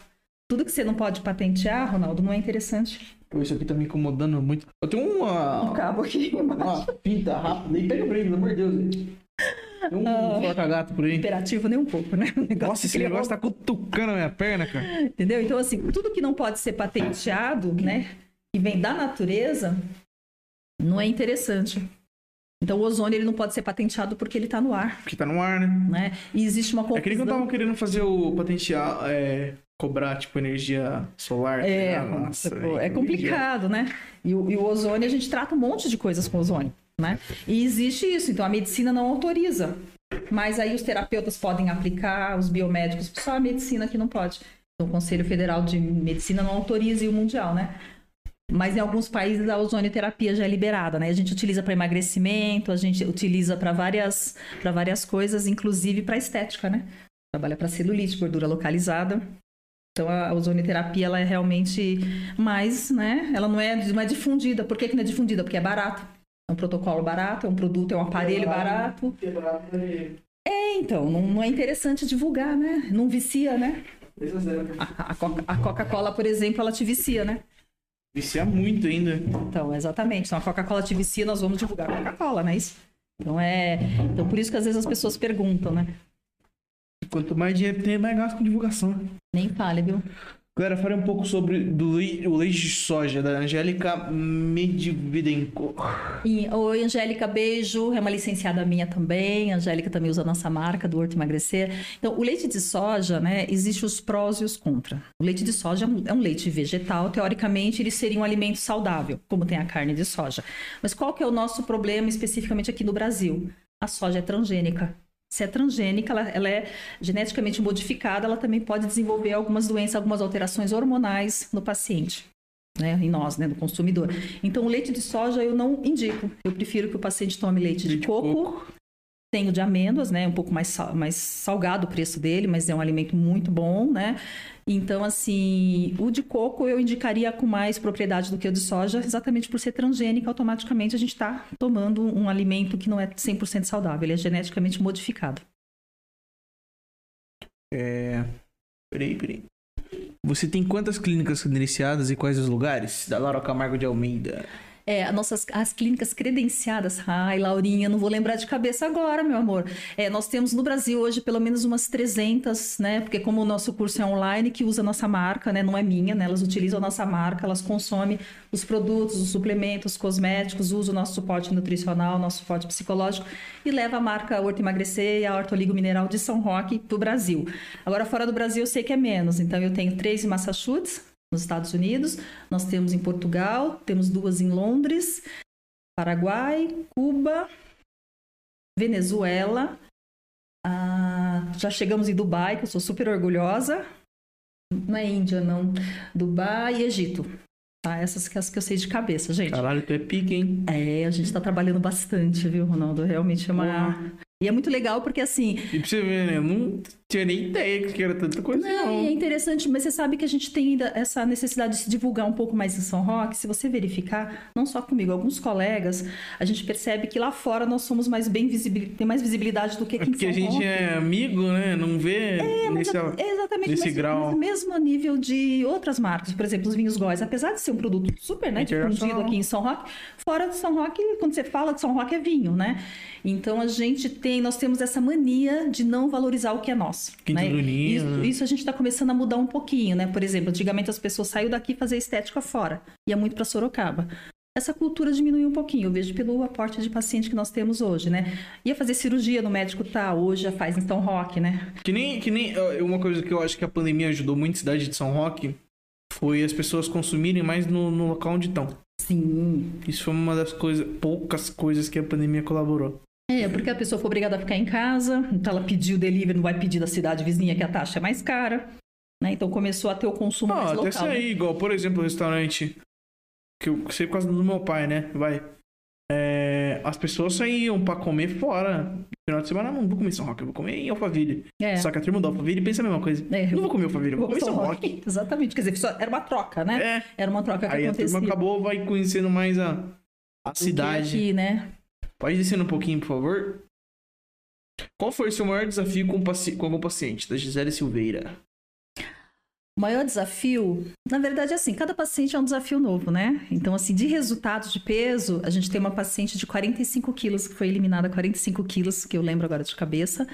[SPEAKER 2] Tudo que você não pode patentear, Ronaldo, não é interessante.
[SPEAKER 1] Pô, isso aqui tá me incomodando muito. Eu tenho uma,
[SPEAKER 2] Um cabo aqui embaixo.
[SPEAKER 1] uma fita rápida aí. Pega pra ele, pelo amor de Deus. Tem um
[SPEAKER 2] Ah.
[SPEAKER 1] porca-gato por aí.
[SPEAKER 2] Imperativo nem um pouco, né? O negócio
[SPEAKER 1] Nossa, esse
[SPEAKER 2] que
[SPEAKER 1] negócio tá cutucando a minha perna, cara.
[SPEAKER 2] Entendeu? Então, assim, tudo que não pode ser patenteado, né? Que vem da natureza, não é interessante. Então, o ozônio ele não pode ser patenteado porque ele está no ar,
[SPEAKER 1] Porque tá no ar, né?
[SPEAKER 2] né? E existe uma
[SPEAKER 1] É que
[SPEAKER 2] confusão.
[SPEAKER 1] quando estavam querendo fazer o patentear, é, cobrar, tipo, energia solar.
[SPEAKER 2] É?
[SPEAKER 1] Nossa,
[SPEAKER 2] tipo,
[SPEAKER 1] velho,
[SPEAKER 2] é complicado, né? E o, e o ozônio, a gente trata um monte de coisas com ozônio, né? E existe isso, então a medicina não autoriza. Mas aí os terapeutas podem aplicar, os biomédicos, só a medicina que não pode. Então o Conselho Federal de Medicina não autoriza e o mundial, né? Mas em alguns países a ozonioterapia já é liberada, né? A gente utiliza para emagrecimento, a gente utiliza para várias, para várias coisas, inclusive para estética, né? Trabalha para celulite, gordura localizada. Então a ozonioterapia ela é realmente mais, né? Ela não é, não é difundida. Por que, que não é difundida? Porque é barato. É um protocolo barato, é um produto, é um aparelho barato. É, então, não, não é interessante divulgar, né? Não vicia, né? A, a Coca- a Coca-Cola, por exemplo, ela te vicia, né?
[SPEAKER 1] Vicia muito ainda.
[SPEAKER 2] Então, exatamente. Então, a Coca-Cola te vicia, nós vamos divulgar a Coca-Cola, não é isso? Então, é... Então, por isso que às vezes as pessoas perguntam, né?
[SPEAKER 1] Quanto mais dinheiro tem, mais gasto com divulgação.
[SPEAKER 2] Nem fale, viu?
[SPEAKER 1] Galera, fale um pouco sobre do o leite de soja da Angélica Medvidenko.
[SPEAKER 2] E, Oi, Angélica, beijo. É uma licenciada minha também. A Angélica também usa a nossa marca do Horto Emagrecer. Então, o leite de soja, né? Existem os prós e os contra. O leite de soja é um- é um leite vegetal. Teoricamente, ele seria um alimento saudável, como tem a carne de soja. Mas qual que é o nosso problema especificamente aqui no Brasil? A soja é transgênica. Se é transgênica, ela, ela é geneticamente modificada, ela também pode desenvolver algumas doenças, algumas alterações hormonais no paciente né, em nós, né, no consumidor. Então, o leite de soja eu não indico. Eu prefiro que o paciente tome leite de
[SPEAKER 1] Leite de
[SPEAKER 2] coco. Tem o de amêndoas, né, um pouco mais, mais salgado o preço dele, mas é um alimento muito bom, né? Então, assim, o de coco eu indicaria com mais propriedade do que o de soja, exatamente por ser transgênico, automaticamente a gente está tomando um alimento que não é 100% saudável, ele é geneticamente modificado.
[SPEAKER 1] É. Peraí, peraí. Você tem quantas clínicas credenciadas e quais os lugares? Da Laura Camargo de Almeida.
[SPEAKER 2] É, as nossas as clínicas credenciadas. Ai, Laurinha, não vou lembrar de cabeça agora, meu amor. É, nós temos no Brasil hoje pelo menos umas 300, né? Porque como o nosso curso é online, que usa a nossa marca, né? Não é minha, né? Elas utilizam a nossa marca, elas consomem os produtos, os suplementos, os cosméticos, usam o nosso suporte nutricional, nosso suporte psicológico e leva a marca Horto Emagrecer e a Hortoligo Mineral de São Roque para o Brasil. Agora, fora do Brasil, eu sei que é menos. Então, eu tenho três em Massachusetts, nos Estados Unidos, nós temos em Portugal, temos duas em Londres, Paraguai, Cuba, Venezuela. ah, já chegamos em Dubai, que eu sou super orgulhosa. Não é Índia, não. Dubai e Egito. Tá? Essas que, as que eu sei de cabeça, gente.
[SPEAKER 1] Caralho, tu é pique, hein?
[SPEAKER 2] É, a gente está trabalhando bastante, viu, Ronaldo? Realmente é uma. E é muito legal porque, assim,
[SPEAKER 1] E pra você ver, né? Não tinha nem ideia que era tanta coisa,
[SPEAKER 2] Não,
[SPEAKER 1] não.
[SPEAKER 2] e é interessante, mas você sabe que a gente tem ainda essa necessidade de se divulgar um pouco mais em São Roque. Se você verificar, não só comigo, alguns colegas, a gente percebe que lá fora nós somos mais bem visibil... tem mais visibilidade do que
[SPEAKER 1] É
[SPEAKER 2] aqui em
[SPEAKER 1] porque
[SPEAKER 2] São
[SPEAKER 1] a gente
[SPEAKER 2] Roque.
[SPEAKER 1] é amigo, né? Não vê
[SPEAKER 2] Mas
[SPEAKER 1] nesse...
[SPEAKER 2] é- é exatamente
[SPEAKER 1] nesse
[SPEAKER 2] mas,
[SPEAKER 1] grau.
[SPEAKER 2] mas mesmo a nível de outras marcas, por exemplo, os vinhos Góis, apesar de ser um produto super né, difundido aqui em São Roque, fora de São Roque, quando você fala de São Roque é vinho, né? Então a gente tem, nós temos essa mania de não valorizar o que é nosso.
[SPEAKER 1] Quinta
[SPEAKER 2] né?
[SPEAKER 1] do Ninho,
[SPEAKER 2] Isso,
[SPEAKER 1] né?
[SPEAKER 2] isso a gente está começando a mudar um pouquinho, né? Por exemplo, antigamente as pessoas saíam daqui fazer estética fora, ia muito para Sorocaba. Essa cultura diminuiu um pouquinho, eu vejo pelo aporte de paciente que nós temos hoje, né? Ia fazer cirurgia no médico, tá, hoje já faz em São Roque, né?
[SPEAKER 1] Que nem, que nem uma coisa que eu acho que a pandemia ajudou muito a cidade de São Roque foi as pessoas consumirem mais no, no local onde estão.
[SPEAKER 2] Sim,
[SPEAKER 1] Isso foi uma das coisas, poucas coisas que a pandemia colaborou.
[SPEAKER 2] É, porque a pessoa foi obrigada a ficar em casa, então ela pediu delivery, não vai pedir da cidade vizinha que a taxa é mais cara. Né? Então começou a ter o consumo
[SPEAKER 1] Ah,
[SPEAKER 2] mais
[SPEAKER 1] até
[SPEAKER 2] local. né?
[SPEAKER 1] sair, igual, por exemplo, o restaurante que eu sei por causa do meu pai, né? Vai. É, as pessoas saíam pra comer fora. No final de semana, não vou comer São Roque, eu vou comer em Alphaville.
[SPEAKER 2] É.
[SPEAKER 1] Só que a turma do Alphaville pensa a mesma coisa.
[SPEAKER 2] É,
[SPEAKER 1] não vou comer Alphaville, eu vou comer em São Roque.
[SPEAKER 2] Exatamente, quer dizer, só- era uma troca, né?
[SPEAKER 1] É.
[SPEAKER 2] Era uma troca que
[SPEAKER 1] Aí a
[SPEAKER 2] acontecia.
[SPEAKER 1] turma acabou, vai conhecendo mais a, a cidade.
[SPEAKER 2] Aqui, né?
[SPEAKER 1] Pode descendo um pouquinho, por favor. Qual foi o seu maior desafio com, o paci- com algum paciente? Da Gisele Silveira.
[SPEAKER 2] O maior desafio, na verdade, é assim, cada paciente é um desafio novo, né? Então, assim, de resultados de peso, a gente tem uma paciente de 45 quilos, que foi eliminada 45 quilos, que eu lembro agora de cabeça,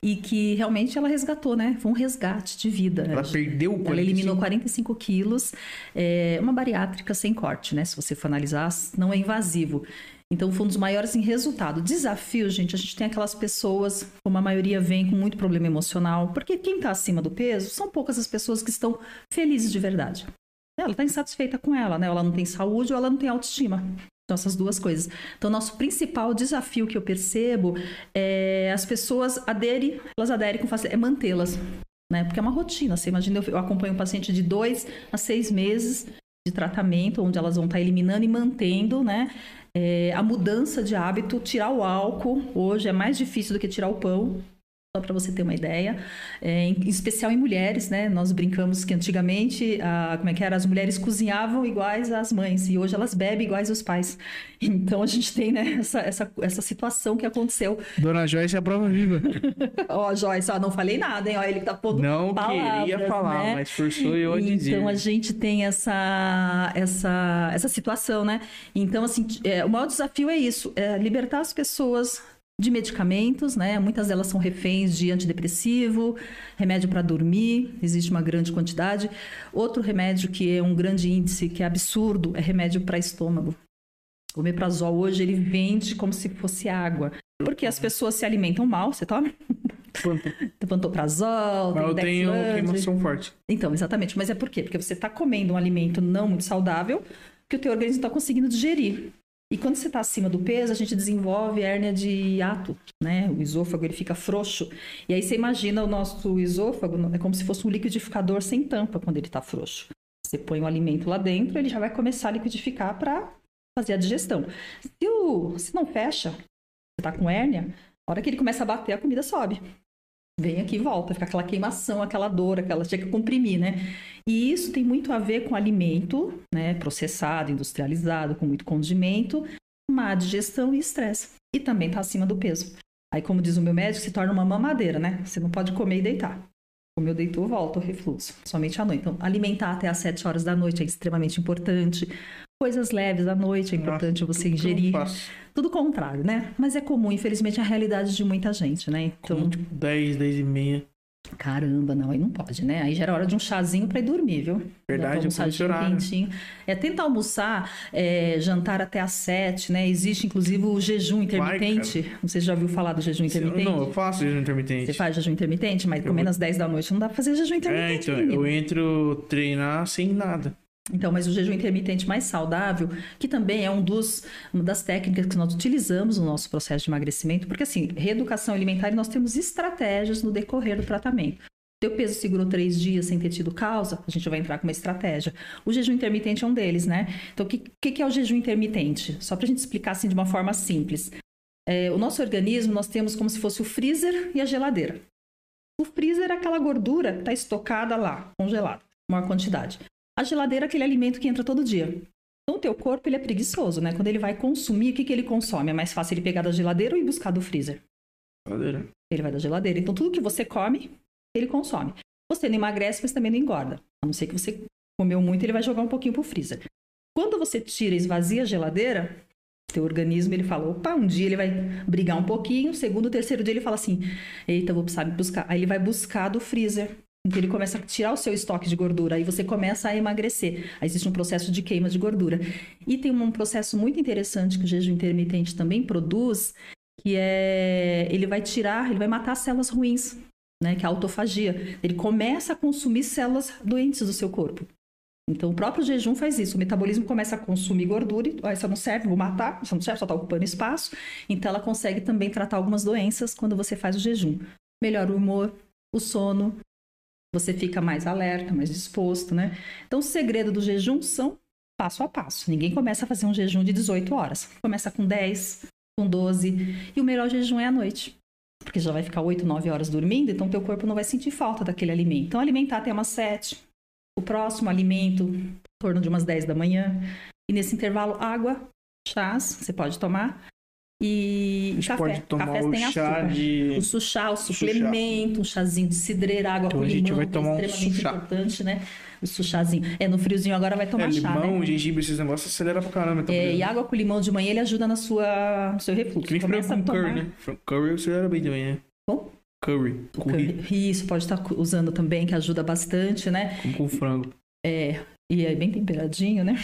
[SPEAKER 2] e que realmente ela resgatou, né? Foi um resgate de vida.
[SPEAKER 1] Ela perdeu o
[SPEAKER 2] Ela
[SPEAKER 1] 45.
[SPEAKER 2] eliminou 45 quilos, é uma bariátrica sem corte, né? Se você for analisar, não é invasivo. Então, foi um dos maiores em resultado. Desafio, gente, a gente tem aquelas pessoas, como a maioria vem com muito problema emocional, porque quem está acima do peso são poucas as pessoas que estão felizes de verdade. Ela está insatisfeita com ela, né? Ela não tem saúde ou ela não tem autoestima. Essas duas coisas. Então, nosso principal desafio que eu percebo é as pessoas aderem, elas aderem com facilidade, é mantê-las. Né? Porque é uma rotina. Você imagina, eu- eu acompanho um paciente de dois a seis meses de tratamento, onde elas vão estar eliminando e mantendo, né? É, a mudança de hábito, tirar o álcool, hoje é mais difícil do que tirar o pão, só para você ter uma ideia. É, em, especial em mulheres, né? Nós brincamos que antigamente, a, como é que era? As mulheres cozinhavam iguais às mães e hoje elas bebem iguais aos pais. Então a gente tem, né, essa, essa, essa situação que aconteceu.
[SPEAKER 1] Dona Joyce é a prova viva.
[SPEAKER 2] Ó, Joyce, ó, não falei nada, hein? Ó, ele tá pondo
[SPEAKER 1] Não
[SPEAKER 2] palavras,
[SPEAKER 1] queria falar,
[SPEAKER 2] né?
[SPEAKER 1] mas forçou eu a dizer.
[SPEAKER 2] Então a gente tem essa, essa, essa situação, né? Então, assim, é, o maior desafio é isso: é libertar as pessoas de medicamentos, né? Muitas delas são reféns de antidepressivo, remédio para dormir, existe uma grande quantidade. Outro remédio que é um grande índice, que é absurdo, é remédio para estômago. O omeprazol hoje ele vende como se fosse água. Porque as pessoas se alimentam mal, você toma? Pantoprazol,
[SPEAKER 1] Mas eu
[SPEAKER 2] tem
[SPEAKER 1] tenho queimação forte.
[SPEAKER 2] Então, exatamente. Mas é por quê? Porque você está comendo um alimento não muito saudável que o teu organismo está conseguindo digerir. E quando você está acima do peso, a gente desenvolve hérnia de hiato, né? O esôfago ele fica frouxo. E aí você imagina o nosso esôfago é como se fosse um liquidificador sem tampa quando ele está frouxo. Você põe o alimento lá dentro, ele já vai começar a liquidificar para fazer a digestão. Se, o, se não fecha, você está com hérnia, a hora que ele começa a bater, a comida sobe. Vem aqui e volta, fica aquela queimação, aquela dor, aquela tinha que comprimir, né? E isso tem muito a ver com alimento, né? Processado, industrializado, com muito condimento, má digestão e estresse. E também tá acima do peso. Aí, como diz o meu médico, se torna uma mamadeira, né? Você não pode comer e deitar. Comeu, deitou, volta o refluxo. Somente à noite. Então, alimentar até às 7 horas da noite é extremamente importante. Coisas leves à noite é importante
[SPEAKER 1] Nossa,
[SPEAKER 2] você
[SPEAKER 1] tudo que eu
[SPEAKER 2] ingerir.
[SPEAKER 1] faço.
[SPEAKER 2] Tudo contrário, né? Mas é comum, infelizmente, a realidade de muita gente, né? Então,
[SPEAKER 1] Como, tipo, 10, 10 e meia.
[SPEAKER 2] Caramba, não, aí não pode, né? Aí já era hora de um chazinho para ir dormir, viu?
[SPEAKER 1] Verdade,
[SPEAKER 2] almoçar
[SPEAKER 1] fui horário.
[SPEAKER 2] quentinho. É tentar almoçar, é, jantar até às sete, né? Existe, inclusive, o jejum intermitente. não sei se já ouviu falar do jejum intermitente.
[SPEAKER 1] Não, eu faço jejum intermitente.
[SPEAKER 2] Você faz jejum intermitente, mas comendo às 10 da noite não dá pra fazer jejum
[SPEAKER 1] É,
[SPEAKER 2] intermitente.
[SPEAKER 1] então,
[SPEAKER 2] menino.
[SPEAKER 1] eu entro treinar sem nada.
[SPEAKER 2] Então, mas o jejum intermitente mais saudável, que também é um dos, uma das técnicas que nós utilizamos no nosso processo de emagrecimento, porque assim, reeducação alimentar, nós temos estratégias no decorrer do tratamento. Teu peso segurou três dias sem ter tido causa, a gente vai entrar com uma estratégia. O jejum intermitente é um deles, né? Então, o que, que é o jejum intermitente? Só para a gente explicar assim de uma forma simples. É, o nosso organismo, nós temos como se fosse o freezer e a geladeira. O freezer é aquela gordura que está estocada lá, congelada, maior quantidade. A geladeira é aquele alimento que entra todo dia. Então, o teu corpo ele é preguiçoso, né? Quando ele vai consumir, o que, que ele consome? É mais fácil ele pegar da geladeira ou ir buscar do freezer?
[SPEAKER 1] Geladeira.
[SPEAKER 2] Ele vai da geladeira. Então, tudo que você come, ele consome. Você não emagrece, mas também não engorda. A não ser que você comeu muito, ele vai jogar um pouquinho pro freezer. Quando você tira e esvazia a geladeira, teu organismo ele fala, opa, um dia ele vai brigar um pouquinho, segundo, terceiro dia ele fala assim, eita, vou precisar buscar. Aí ele vai buscar do freezer. Então ele começa a tirar o seu estoque de gordura, aí você começa a emagrecer. Aí existe um processo de queima de gordura. E tem um processo muito interessante que o jejum intermitente também produz, que é ele vai tirar, ele vai matar células ruins, né, que é a autofagia. Ele começa a consumir células doentes do seu corpo. Então, o próprio jejum faz isso. O metabolismo começa a consumir gordura, e, ah, isso não serve, vou matar, isso não serve, só está ocupando espaço. Então, ela consegue também tratar algumas doenças quando você faz o jejum. Melhora o humor, o sono, você fica mais alerta, mais disposto, né? Então, o segredo do jejum são passo a passo. Ninguém começa a fazer um jejum de 18 horas. Começa com 10, com 12, e o melhor jejum é à noite. Porque já vai ficar 8, 9 horas dormindo, então teu corpo não vai sentir falta daquele alimento. Então, alimentar até umas 7, o próximo alimento em torno de umas 10 da manhã. E nesse intervalo, água, chás, você pode tomar. E
[SPEAKER 1] A gente
[SPEAKER 2] café.
[SPEAKER 1] pode tomar
[SPEAKER 2] Cafés
[SPEAKER 1] o
[SPEAKER 2] têm
[SPEAKER 1] chá
[SPEAKER 2] açúcar.
[SPEAKER 1] de.
[SPEAKER 2] O suchá, o suplemento, um chazinho de cidreira, água
[SPEAKER 1] Então
[SPEAKER 2] com
[SPEAKER 1] a gente
[SPEAKER 2] limão,
[SPEAKER 1] vai tomar um
[SPEAKER 2] é extremamente
[SPEAKER 1] suchá.
[SPEAKER 2] importante, né? O suchazinho. É, no friozinho agora vai tomar
[SPEAKER 1] É,
[SPEAKER 2] chá,
[SPEAKER 1] limão,
[SPEAKER 2] né?
[SPEAKER 1] gengibre, esses negócios acelera pra caramba. Tá
[SPEAKER 2] É, e água com limão de manhã, ele ajuda na sua, no seu refluxo.
[SPEAKER 1] Que nem frango com curry, né? Curry acelera bem também, né?
[SPEAKER 2] Bom?
[SPEAKER 1] Curry. Curry.
[SPEAKER 2] curry. Isso, pode estar usando também, que ajuda bastante, né?
[SPEAKER 1] Como com frango.
[SPEAKER 2] É, e é bem temperadinho, né?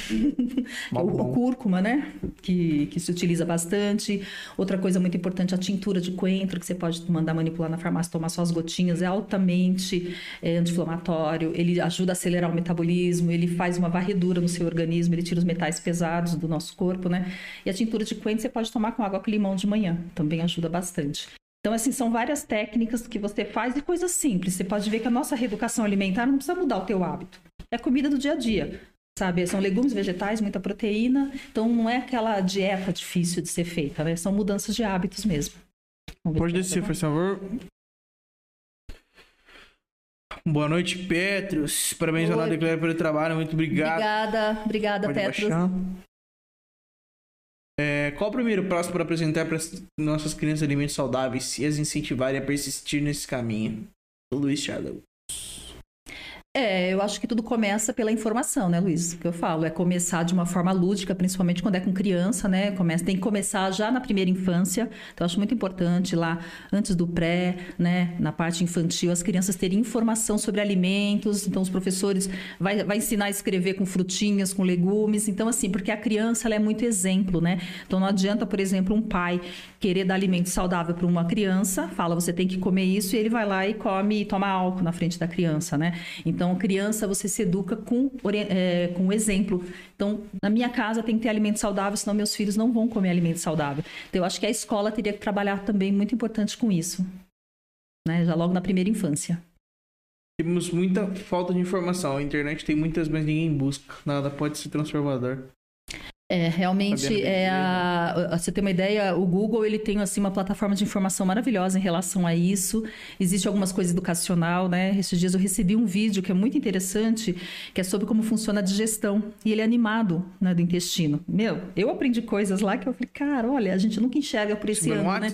[SPEAKER 1] Bom.
[SPEAKER 2] o cúrcuma, né? Que, que se utiliza bastante. Outra coisa muito importante, a tintura de coentro, que você pode mandar manipular na farmácia, tomar só as gotinhas, é altamente é, anti-inflamatório. Ele ajuda a acelerar o metabolismo, ele faz uma varredura no seu organismo, ele tira os metais pesados do nosso corpo, né? E a tintura de coentro você pode tomar com água com limão de manhã, também ajuda bastante. Então, assim, são várias técnicas que você faz e coisas simples. Você pode ver que a nossa reeducação alimentar não precisa mudar o teu hábito. É comida do dia a dia, sabe? São legumes, vegetais, muita proteína. Então, não é aquela dieta difícil de ser feita, né? São mudanças de hábitos mesmo.
[SPEAKER 1] Pode descer, por favor. Boa noite, Petros. Parabéns
[SPEAKER 2] Oi.
[SPEAKER 1] ao Nada Declara pelo trabalho. Muito obrigado.
[SPEAKER 2] Obrigada, obrigada,
[SPEAKER 1] Pode
[SPEAKER 2] Petros.
[SPEAKER 1] baixar. É, qual o primeiro passo para apresentar para as nossas crianças alimentos saudáveis e as incentivarem a persistir nesse caminho? Luiz Shadow.
[SPEAKER 2] É, eu acho que tudo começa pela informação, né, Luiz? O que eu falo é começar de uma forma lúdica, principalmente quando é com criança, né? Começa, tem que começar já na primeira infância. Então, acho muito importante lá, antes do pré, né, na parte infantil, as crianças terem informação sobre alimentos. Então, os professores vai, vai ensinar a escrever com frutinhas, com legumes. Então, assim, porque a criança ela é muito exemplo, né? Então, não adianta, por exemplo, um pai querer dar alimento saudável para uma criança, fala você tem que comer isso, e ele vai lá e come e toma álcool na frente da criança, né? Então, criança você se educa com, é, com exemplo. Então, na minha casa tem que ter alimento saudável, senão meus filhos não vão comer alimento saudável. Então, eu acho que a escola teria que trabalhar também muito importante com isso, né? Já logo na primeira infância.
[SPEAKER 1] Temos muita falta de informação. A internet tem muitas, mas ninguém busca. Nada pode ser transformador.
[SPEAKER 2] É, realmente, é
[SPEAKER 1] dizer,
[SPEAKER 2] a, a- você ter uma ideia, o Google ele tem assim uma plataforma de informação maravilhosa em relação a isso. Existe algumas coisas educacional, né? Esses dias eu recebi um vídeo que é muito interessante, que é sobre como funciona a digestão e ele é animado, né, do intestino. Meu, eu aprendi coisas lá que eu falei, cara, olha, a gente nunca enxerga por esse ano, né?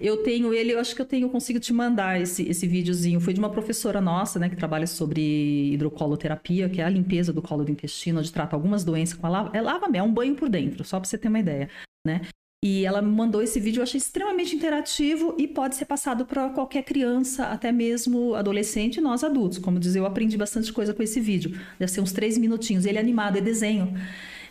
[SPEAKER 2] Eu tenho ele, eu acho que eu tenho, eu consigo te mandar esse, esse videozinho. Foi de uma professora nossa, né, que trabalha sobre hidrocoloterapia, que é a limpeza do colo do intestino, onde trata algumas doenças com a lava. É lava é um banho por dentro, só para você ter uma ideia, né? E ela me mandou esse vídeo, eu achei extremamente interativo e pode ser passado para qualquer criança, até mesmo adolescente e nós adultos. Como dizer, eu aprendi bastante coisa com esse vídeo. Deve ser uns três minutinhos. Ele é animado, é desenho.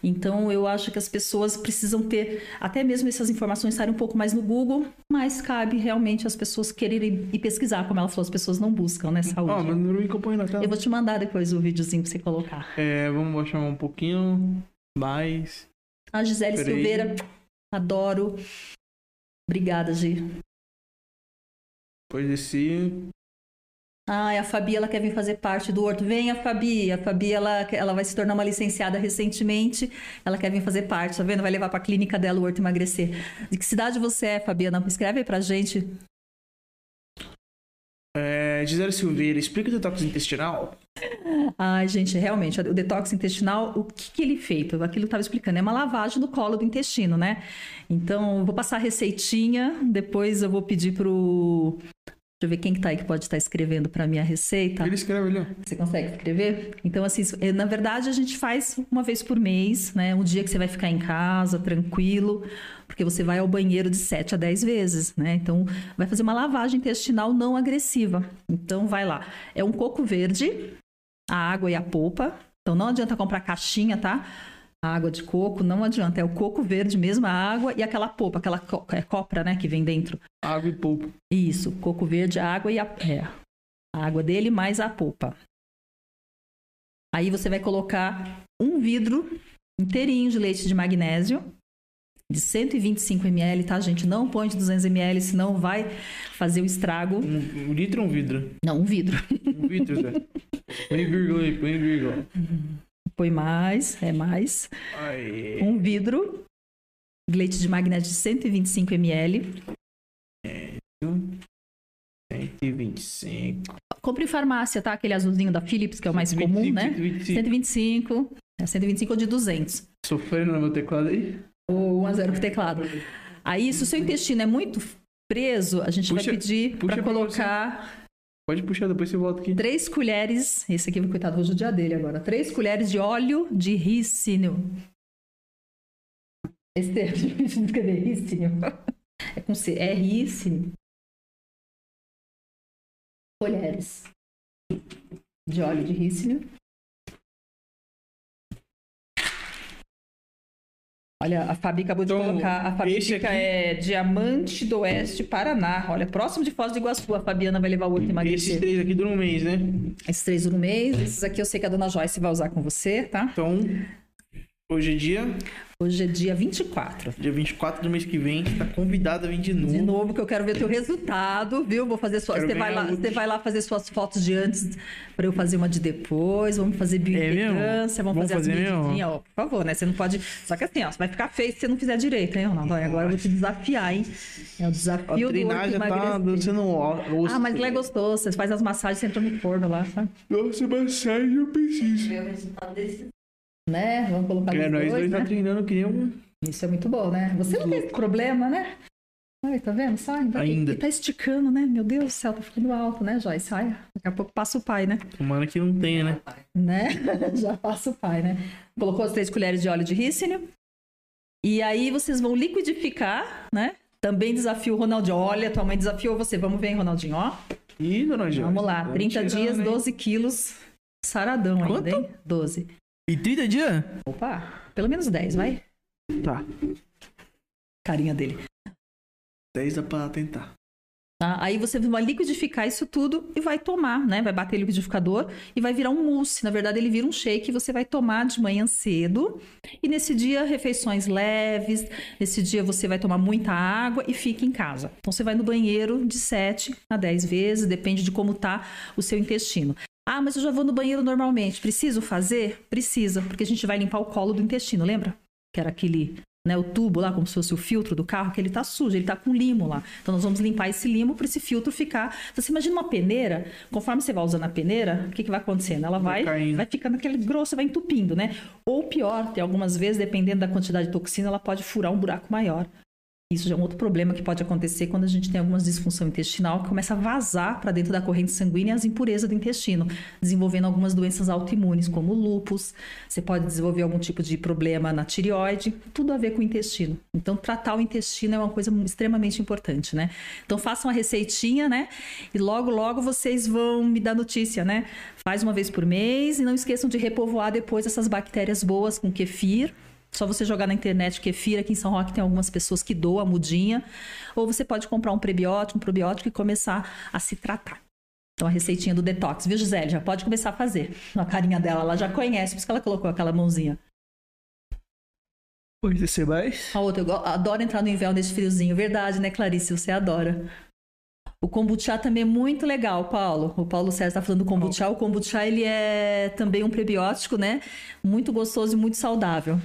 [SPEAKER 2] Então, eu acho que as pessoas precisam ter, até mesmo essas informações estarem um pouco mais no Google, mas cabe realmente as pessoas quererem ir pesquisar, como ela falou, as pessoas não buscam, né, saúde.
[SPEAKER 1] Ó, mas não me acompanha na tela.
[SPEAKER 2] Eu vou te mandar depois o videozinho pra você colocar.
[SPEAKER 1] É, vamos baixar um pouquinho mais.
[SPEAKER 2] A Gisele
[SPEAKER 1] Peraí.
[SPEAKER 2] Silveira, adoro. Obrigada, Gi.
[SPEAKER 1] Depois desse.
[SPEAKER 2] Ai, a Fabi, ela quer vir fazer parte do Horto. Venha, Fabi. A Fabi, ela, ela vai se tornar uma licenciada recentemente. Ela quer vir fazer parte, tá vendo? Vai levar pra clínica dela o Horto emagrecer. De que cidade você é, Fabiana? Escreve aí pra gente.
[SPEAKER 1] É, Gisele Silveira, explica o detox intestinal.
[SPEAKER 2] Ai, gente, realmente, o detox intestinal, o que, que ele é feito? Aquilo que eu estava explicando, é uma lavagem do colo do intestino, né? Então, vou passar a receitinha, depois eu vou pedir pro. Deixa eu ver quem que tá aí que pode estar escrevendo para mim a receita.
[SPEAKER 1] Ele escreve ali, ó.
[SPEAKER 2] Você consegue escrever? Então, assim, é, na verdade, a gente faz uma vez por mês, né? Um dia que você vai ficar em casa, tranquilo, porque você vai ao banheiro de 7 a 10 vezes, né? Então, vai fazer uma lavagem intestinal não agressiva. Então, vai lá. É um coco verde, a água e a polpa. Então, não adianta comprar caixinha, tá? A água de coco, não adianta. É o coco verde mesmo, a água e aquela polpa, aquela co é copra, né? Que vem dentro.
[SPEAKER 1] Água e polpa.
[SPEAKER 2] Isso, coco verde, a água e a, é, a água dele mais a polpa. Aí você vai colocar um vidro inteirinho de leite de magnésio, de 125 ml, tá, gente? Não põe de 200 ml, senão vai fazer o estrago.
[SPEAKER 1] Um, um litro ou um vidro?
[SPEAKER 2] Não, um vidro.
[SPEAKER 1] Um vidro, Zé. Põe vírgula aí, põe vírgula.
[SPEAKER 2] Põe mais, é mais.
[SPEAKER 1] Aí.
[SPEAKER 2] Um vidro leite de magnésio de 125 ml.
[SPEAKER 1] 125.
[SPEAKER 2] Compre em farmácia, tá? Aquele azulzinho da Philips, que é o mais comum, né?
[SPEAKER 1] 125.
[SPEAKER 2] 125. É 125 ou de 200.
[SPEAKER 1] Sofrendo no meu teclado aí?
[SPEAKER 2] Ou 1 a 0 pro teclado. Aí, se o seu intestino é muito preso, a gente
[SPEAKER 1] Puxa-
[SPEAKER 2] vai pedir para
[SPEAKER 1] pra
[SPEAKER 2] colocar
[SPEAKER 1] Pode puxar, depois você volta aqui.
[SPEAKER 2] três colheres. Esse aqui, coitado, vou judiar dele agora. Três colheres de óleo de rícino. Esse é difícil de rícino. É com C. É rícino. Colheres de óleo de rícino. Olha, a Fabi acabou de
[SPEAKER 1] Então,
[SPEAKER 2] colocar. A Fabi fica
[SPEAKER 1] aqui-
[SPEAKER 2] é Diamante do Oeste, Paraná. Olha, próximo de Foz do Iguaçu. A Fabiana vai levar o outro
[SPEAKER 1] Esses
[SPEAKER 2] emagrecer.
[SPEAKER 1] três aqui duram um mês, né?
[SPEAKER 2] Esses três no mês. Esses aqui eu sei que a dona Joyce vai usar com você, tá?
[SPEAKER 1] Então, hoje é dia,
[SPEAKER 2] Hoje é dia 24.
[SPEAKER 1] dia 24 do mês que vem. Tá convidado a vir de novo.
[SPEAKER 2] De novo, que eu quero ver teu resultado, viu? Vou fazer suas. Você vai, lá, você vai lá fazer suas fotos de antes pra eu fazer uma de depois. Vamos fazer bioimpedância, vamos,
[SPEAKER 1] Vamos
[SPEAKER 2] fazer,
[SPEAKER 1] fazer
[SPEAKER 2] as medidinhas, ó. Por favor, né? Você não pode. Só que assim, ó, você vai ficar feio se você não fizer direito, hein, Ronaldo? Agora eu vou te desafiar, hein? É o
[SPEAKER 1] A
[SPEAKER 2] desafio do
[SPEAKER 1] já
[SPEAKER 2] outro
[SPEAKER 1] tá sendo ó-
[SPEAKER 2] Ah, mas lá é gostoso. Você faz as massagens, você entra no forno lá, sabe?
[SPEAKER 1] Nossa, massagem eu preciso.
[SPEAKER 3] Ver o resultado desse.
[SPEAKER 2] Né? Vamos colocar
[SPEAKER 1] É, nós
[SPEAKER 2] dois,
[SPEAKER 1] dois
[SPEAKER 2] né?
[SPEAKER 1] tá treinando que nem um.
[SPEAKER 2] Isso é muito bom, né? Você não tem problema, né? Ai, tá vendo? Sai,
[SPEAKER 1] Ainda.
[SPEAKER 2] E tá esticando, né? Meu Deus do céu, tá ficando alto, né, Joyce? Ai, daqui a pouco passa o pai, né?
[SPEAKER 1] Tomara que não tenha, né?
[SPEAKER 2] Né? Já passa o pai, né? Colocou as três colheres de óleo de rícino. E aí vocês vão liquidificar, né? Também desafio o Ronaldinho. Olha, tua mãe desafiou você. Vamos ver, hein, Ronaldinho, ó.
[SPEAKER 1] Ih, dona Joyce.
[SPEAKER 2] Vamos lá.
[SPEAKER 1] tá
[SPEAKER 2] 30
[SPEAKER 1] tirando,
[SPEAKER 2] dias,
[SPEAKER 1] hein?
[SPEAKER 2] 12 quilos. Saradão ainda, hein? 12.
[SPEAKER 1] E 30 dias?
[SPEAKER 2] Opa, pelo menos 10, vai.
[SPEAKER 1] Tá.
[SPEAKER 2] Carinha dele.
[SPEAKER 1] 10 dá pra tentar.
[SPEAKER 2] Tá? Aí você vai liquidificar isso tudo e vai tomar, né? Vai bater o liquidificador e vai virar um mousse. Na verdade, ele vira um shake e você vai tomar de manhã cedo. E nesse dia, refeições leves. Nesse dia, você vai tomar muita água e fica em casa. Então, você vai no banheiro de 7 a 10 vezes, depende de como tá o seu intestino. Ah, mas eu já vou no banheiro normalmente. Preciso fazer? Precisa, porque a gente vai limpar o colo do intestino, lembra? Que era aquele né, o tubo lá, como se fosse o filtro do carro, que ele tá sujo, ele tá com limo lá. Então nós vamos limpar esse limo para esse filtro ficar. Então, você imagina uma peneira, conforme você vai usando a peneira, o que, que vai acontecendo? Ela
[SPEAKER 1] Vai
[SPEAKER 2] vai, vai ficando aquele grosso, vai entupindo, né? Ou pior, tem algumas vezes, dependendo da quantidade de toxina, ela pode furar um buraco maior. Isso é um outro problema que pode acontecer quando a gente tem alguma disfunção intestinal que começa a vazar para dentro da corrente sanguínea as impurezas do intestino, desenvolvendo algumas doenças autoimunes, como lúpus. Você pode desenvolver algum tipo de problema na tireoide, tudo a ver com o intestino. Então, tratar o intestino é uma coisa extremamente importante, né? Então, façam a receitinha, né? E logo, logo vocês vão me dar notícia, né? Faz uma vez por mês e não esqueçam de repovoar depois essas bactérias boas com kefir, só você jogar na internet kefir, aqui em São Roque tem algumas pessoas que doam a mudinha. Ou você pode comprar um prebiótico, um probiótico e começar a se tratar. Então, a receitinha do detox, viu, Gisele? Já pode começar a fazer. A carinha dela, ela já conhece, por isso que ela colocou aquela mãozinha.
[SPEAKER 1] Pode descer mais?
[SPEAKER 2] A outra, eu adoro entrar no inverno nesse friozinho. Verdade, né, Clarice? Você adora. O kombucha também é muito legal, Paulo. O Paulo César está falando do kombucha. O kombucha, ele é também um prebiótico, né? Muito gostoso e muito saudável.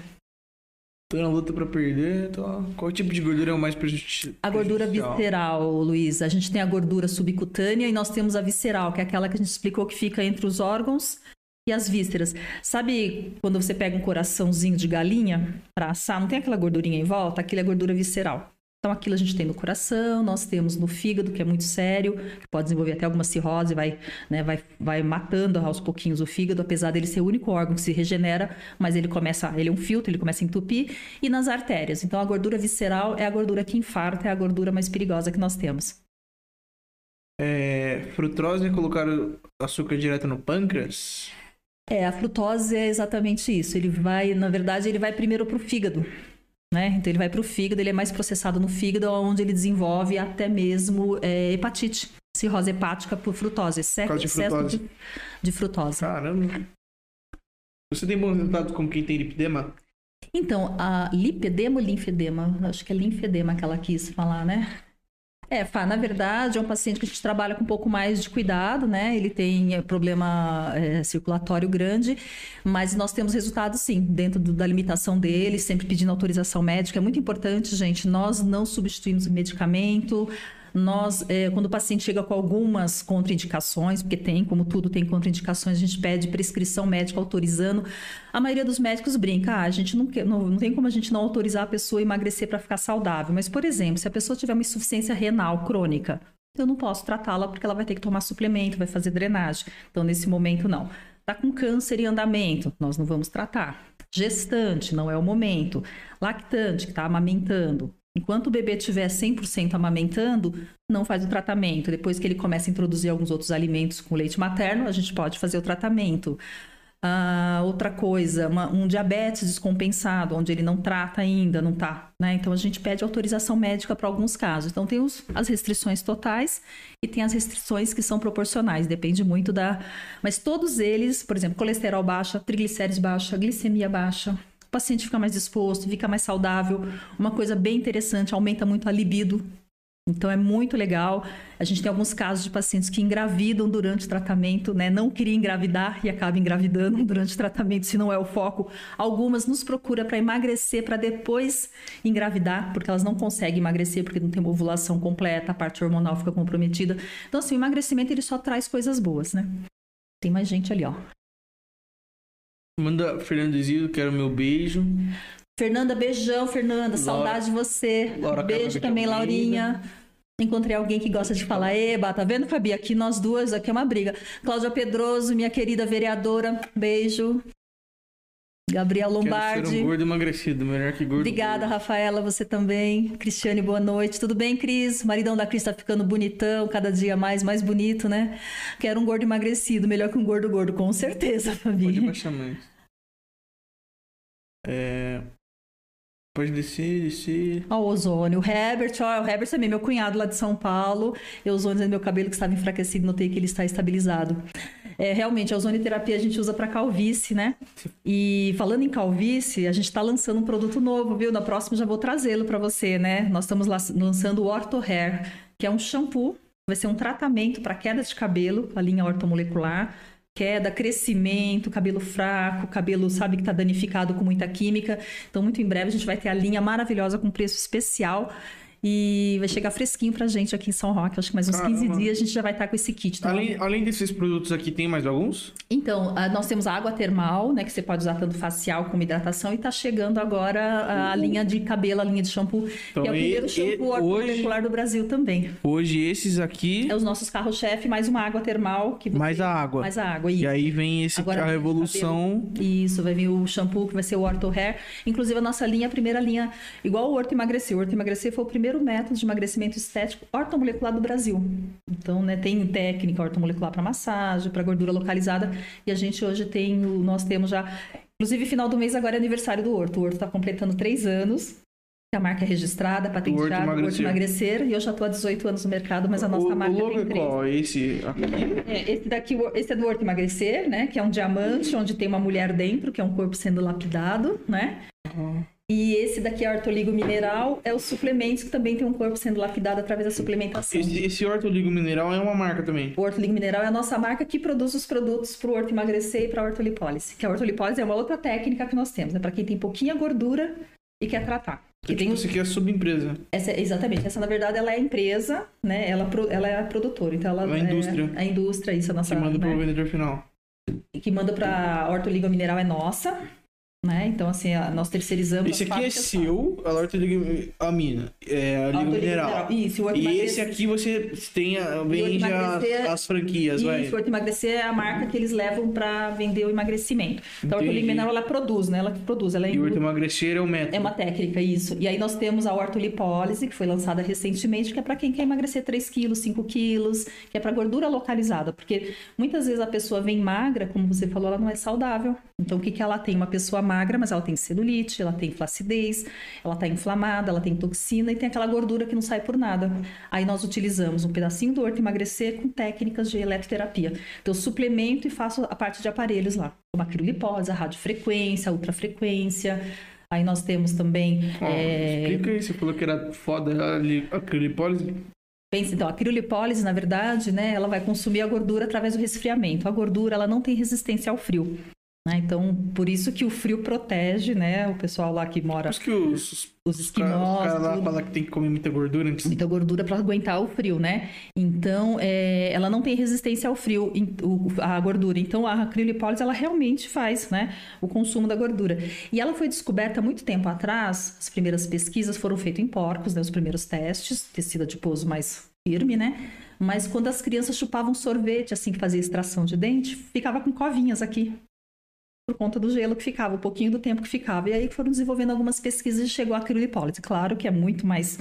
[SPEAKER 1] Tô na luta pra perder. Tô... Qual tipo de gordura é o mais prejudicial?
[SPEAKER 2] A gordura visceral, Luiz, a gente tem a gordura subcutânea e nós temos a visceral, que é aquela que a gente explicou que fica entre os órgãos e as vísceras. Sabe quando você pega um coraçãozinho de galinha para assar, não tem aquela gordurinha em volta? Aquilo é gordura visceral. Então aquilo a gente tem no coração, nós temos no fígado, que é muito sério, que pode desenvolver até alguma cirrose, vai, né, vai, vai matando aos pouquinhos o fígado, apesar dele ser o único órgão que se regenera, mas ele começa, ele é um filtro, ele começa a entupir, e nas artérias. Então a gordura visceral é a gordura que infarta, é a gordura mais perigosa que nós temos.
[SPEAKER 1] É, frutrose é colocar o açúcar direto no pâncreas?
[SPEAKER 2] É, a frutose é exatamente isso. Ele vai, na verdade, ele vai primeiro para o fígado. Né? Então ele vai para o fígado, ele é mais processado no fígado, onde ele desenvolve até mesmo é, hepatite, cirrose hepática por frutose,
[SPEAKER 1] causa de frutose.
[SPEAKER 2] de, de frutose.
[SPEAKER 1] Caramba. Você tem bons resultados com quem tem lipidema?
[SPEAKER 2] Então, a lipedema ou linfedema? Acho que é linfedema que ela quis falar, né? É, Fá, na verdade, é um paciente que a gente trabalha com um pouco mais de cuidado, né? Ele tem é, problema é, circulatório grande, mas nós temos resultados sim, dentro do- da limitação dele, sempre pedindo autorização médica. É muito importante, gente, nós não substituímos o medicamento. Nós, é, quando o paciente chega com algumas contraindicações, porque tem, como tudo tem contraindicações, a gente pede prescrição médica autorizando. A maioria dos médicos brinca, ah, a gente não, quer, não, não tem como a gente não autorizar a pessoa a emagrecer para ficar saudável. Mas, por exemplo, se a pessoa tiver uma insuficiência renal crônica, eu não posso tratá-la porque ela vai ter que tomar suplemento, vai fazer drenagem. Então, nesse momento, não. Está com câncer em andamento, nós não vamos tratar. Gestante, não é o momento. Lactante, que está amamentando. Enquanto o bebê estiver 100% amamentando, não faz o tratamento. Depois que ele começa a introduzir alguns outros alimentos com leite materno, a gente pode fazer o tratamento. Ah, outra coisa, uma- um diabetes descompensado, onde ele não trata ainda, não tá, né? Então a gente pede autorização médica para alguns casos. Então tem os- as restrições totais e tem as restrições que são proporcionais, depende muito da. Mas todos eles, por exemplo, colesterol baixa, triglicérides baixa, glicemia baixa. O paciente fica mais disposto, fica mais saudável. Uma coisa bem interessante, aumenta muito a libido. Então é muito legal. A gente tem alguns casos de pacientes que engravidam durante o tratamento, né? Não queria engravidar e acaba engravidando durante o tratamento, se não é o foco. Algumas nos procura para emagrecer, para depois engravidar, porque elas não conseguem emagrecer porque não tem uma ovulação completa, a parte hormonal fica comprometida. Então assim, o emagrecimento ele só traz coisas boas, né? Tem mais gente ali, ó.
[SPEAKER 1] Manda Fernando Isildo, quero meu beijo.
[SPEAKER 2] Fernanda, beijão, Fernanda. Saudade de você.
[SPEAKER 1] Laura
[SPEAKER 2] Beijo também. Laurinha. Encontrei alguém que gosta de falar, eba, tá vendo, Fabi? Aqui nós duas, aqui é uma briga. Cláudia Pedroso, minha querida vereadora, beijo. Gabriel
[SPEAKER 1] Quero ser
[SPEAKER 2] Lombardi.
[SPEAKER 1] um gordo emagrecido, melhor que gordo.
[SPEAKER 2] Obrigada,
[SPEAKER 1] gordo.
[SPEAKER 2] Rafaela, você também. Cristiane, boa noite. Tudo bem, Cris? O maridão da Cris tá ficando bonitão, cada dia mais, mais bonito, né? Quero um gordo emagrecido, melhor que um gordo gordo, com certeza,
[SPEAKER 1] Pode
[SPEAKER 2] Fabi.
[SPEAKER 1] baixar mais. É... Pode descer, descer.
[SPEAKER 2] Ó, o ozônio. O Herbert, ó, o Herbert também, meu cunhado lá de São Paulo. E o ozônio meu cabelo que estava enfraquecido, notei que ele está estabilizado. É, realmente, a ozonioterapia a gente usa para calvície, né? E falando em calvície, a gente está lançando um produto novo, viu? Na próxima já vou trazê-lo para você, né? Nós estamos lançando o Ortho Hair, que é um shampoo, vai ser um tratamento para queda de cabelo, a linha ortomolecular. Queda, crescimento, cabelo fraco, cabelo, sabe, que está danificado com muita química. Então, muito em breve a gente vai ter a linha maravilhosa com preço especial e vai chegar fresquinho pra gente aqui em São Roque. Acho que mais uns 15
[SPEAKER 1] Caramba.
[SPEAKER 2] dias a gente já vai estar com esse kit. Então,
[SPEAKER 1] Além, além desses produtos aqui, tem mais alguns?
[SPEAKER 2] então, ah, nós temos a água termal, né, que você pode usar tanto facial como hidratação, e tá chegando agora a linha de cabelo, a linha de shampoo,
[SPEAKER 1] Então,
[SPEAKER 2] que é o primeiro
[SPEAKER 1] e-
[SPEAKER 2] shampoo
[SPEAKER 1] e-
[SPEAKER 2] ortomolecular do Brasil também.
[SPEAKER 1] Hoje, esses aqui,
[SPEAKER 2] É os nossos carro-chefe, mais uma água termal. Que
[SPEAKER 1] mais a água.
[SPEAKER 2] Mais a água,
[SPEAKER 1] E
[SPEAKER 2] isso.
[SPEAKER 1] aí vem esse,
[SPEAKER 2] Agora
[SPEAKER 1] a revolução.
[SPEAKER 2] Isso, vai vir o shampoo que vai ser o Ortho Hair. Inclusive, a nossa linha, a primeira linha, igual o Orto Emagrecer. O Orto Emagrecer foi o primeiro método de emagrecimento estético ortomolecular do Brasil. Então, né, tem técnica ortomolecular para massagem, para gordura localizada. E a gente hoje tem, nós temos já. Inclusive, final do mês agora é aniversário do Orto. O Orto está completando três anos. A marca é registrada, patenteada,
[SPEAKER 1] Orto
[SPEAKER 2] o Orto
[SPEAKER 1] Emagrecer.
[SPEAKER 2] Emagrecer. E eu já estou há 18 anos no mercado, mas a nossa
[SPEAKER 1] o,
[SPEAKER 2] marca
[SPEAKER 1] o logo
[SPEAKER 2] tem
[SPEAKER 1] é
[SPEAKER 2] três.
[SPEAKER 1] qual? Esse aqui?
[SPEAKER 2] É, esse daqui, esse é do Horto Emagrecer, né? Que é um diamante, onde tem uma mulher dentro, que é um corpo sendo lapidado, né? E esse daqui é Hortoligo Mineral, é os suplementos que também tem um corpo sendo lapidado através da suplementação.
[SPEAKER 1] Esse, esse Hortoligo Mineral é uma marca também.
[SPEAKER 2] O Hortoligo Mineral é a nossa marca que produz os produtos para o Horto Emagrecer e para a Hortolipólise. Que a Hortolipólise é uma outra técnica que nós temos, né? Para quem tem pouquinha gordura e quer tratar.
[SPEAKER 1] Então,
[SPEAKER 2] Que tem
[SPEAKER 1] tipo,
[SPEAKER 2] os-
[SPEAKER 1] isso aqui é subempresa.
[SPEAKER 2] essa, exatamente. Essa, na verdade, ela é a empresa, né? Ela, ela é a produtora. Então, ela
[SPEAKER 1] Ela é a indústria.
[SPEAKER 2] a indústria, isso, a nossa.
[SPEAKER 1] Você manda
[SPEAKER 2] né?
[SPEAKER 1] pro vendedor final.
[SPEAKER 2] E que manda para a hortoliga mineral é nossa, né? Então, assim, a- nós terceirizamos.
[SPEAKER 1] Esse aqui é seu, a a mina, é a Liga
[SPEAKER 2] Hortoliga
[SPEAKER 1] Mineral.
[SPEAKER 2] Isso, o Horto
[SPEAKER 1] E esse aqui você tem, a- vende as,
[SPEAKER 2] emagrecer-
[SPEAKER 1] as franquias, vai.
[SPEAKER 2] Isso, o Horto Emagrecer é a marca que eles levam para vender o emagrecimento. Então, a
[SPEAKER 1] Entendi.
[SPEAKER 2] hortoliga mineral, ela produz, né? Ela produz, ela é
[SPEAKER 1] E o emagrecer é o método.
[SPEAKER 2] É uma técnica, isso. E aí nós temos a ortolipólise, que foi lançada recentemente, que é para quem quer emagrecer 3 quilos, 5 quilos, que é para gordura localizada. Porque muitas vezes a pessoa vem magra, como você falou, ela não é saudável. Então o que, que ela tem? Uma pessoa magra, mas ela tem celulite, ela tem flacidez, ela está inflamada, ela tem toxina e tem aquela gordura que não sai por nada. Aí nós utilizamos um pedacinho do horto emagrecer com técnicas de eletroterapia. Então eu suplemento e faço a parte de aparelhos lá. Como a criolipólise, a radiofrequência, a ultrafrequência. Aí nós temos também
[SPEAKER 1] Ó,
[SPEAKER 2] é,
[SPEAKER 1] Explica aí, você falou que era foda ali, a cripólise.
[SPEAKER 2] Pensa, então, a criolipólise, na verdade, né, ela vai consumir a gordura através do resfriamento. A gordura, ela não tem resistência ao frio. Né? Então, por isso que o frio protege, né? O pessoal lá que mora,
[SPEAKER 1] Por isso que os, os,
[SPEAKER 2] os
[SPEAKER 1] os caras
[SPEAKER 2] esquimós,
[SPEAKER 1] cara lá
[SPEAKER 2] tudo,
[SPEAKER 1] falam que tem que comer muita gordura antes.
[SPEAKER 2] muita gordura para aguentar o frio, né? Então, é, ela não tem resistência ao frio, a gordura. Então, a criolipólise, ela realmente faz, né, o consumo da gordura. E ela foi descoberta há muito tempo atrás, as primeiras pesquisas foram feitas em porcos, né, os primeiros testes, tecido adiposo mais firme, né? Mas quando as crianças chupavam sorvete, assim que fazia extração de dente, ficava com covinhas aqui. Por conta do gelo que ficava, o pouquinho do tempo que ficava. E aí foram desenvolvendo algumas pesquisas e chegou a criolipólise. Claro que é muito mais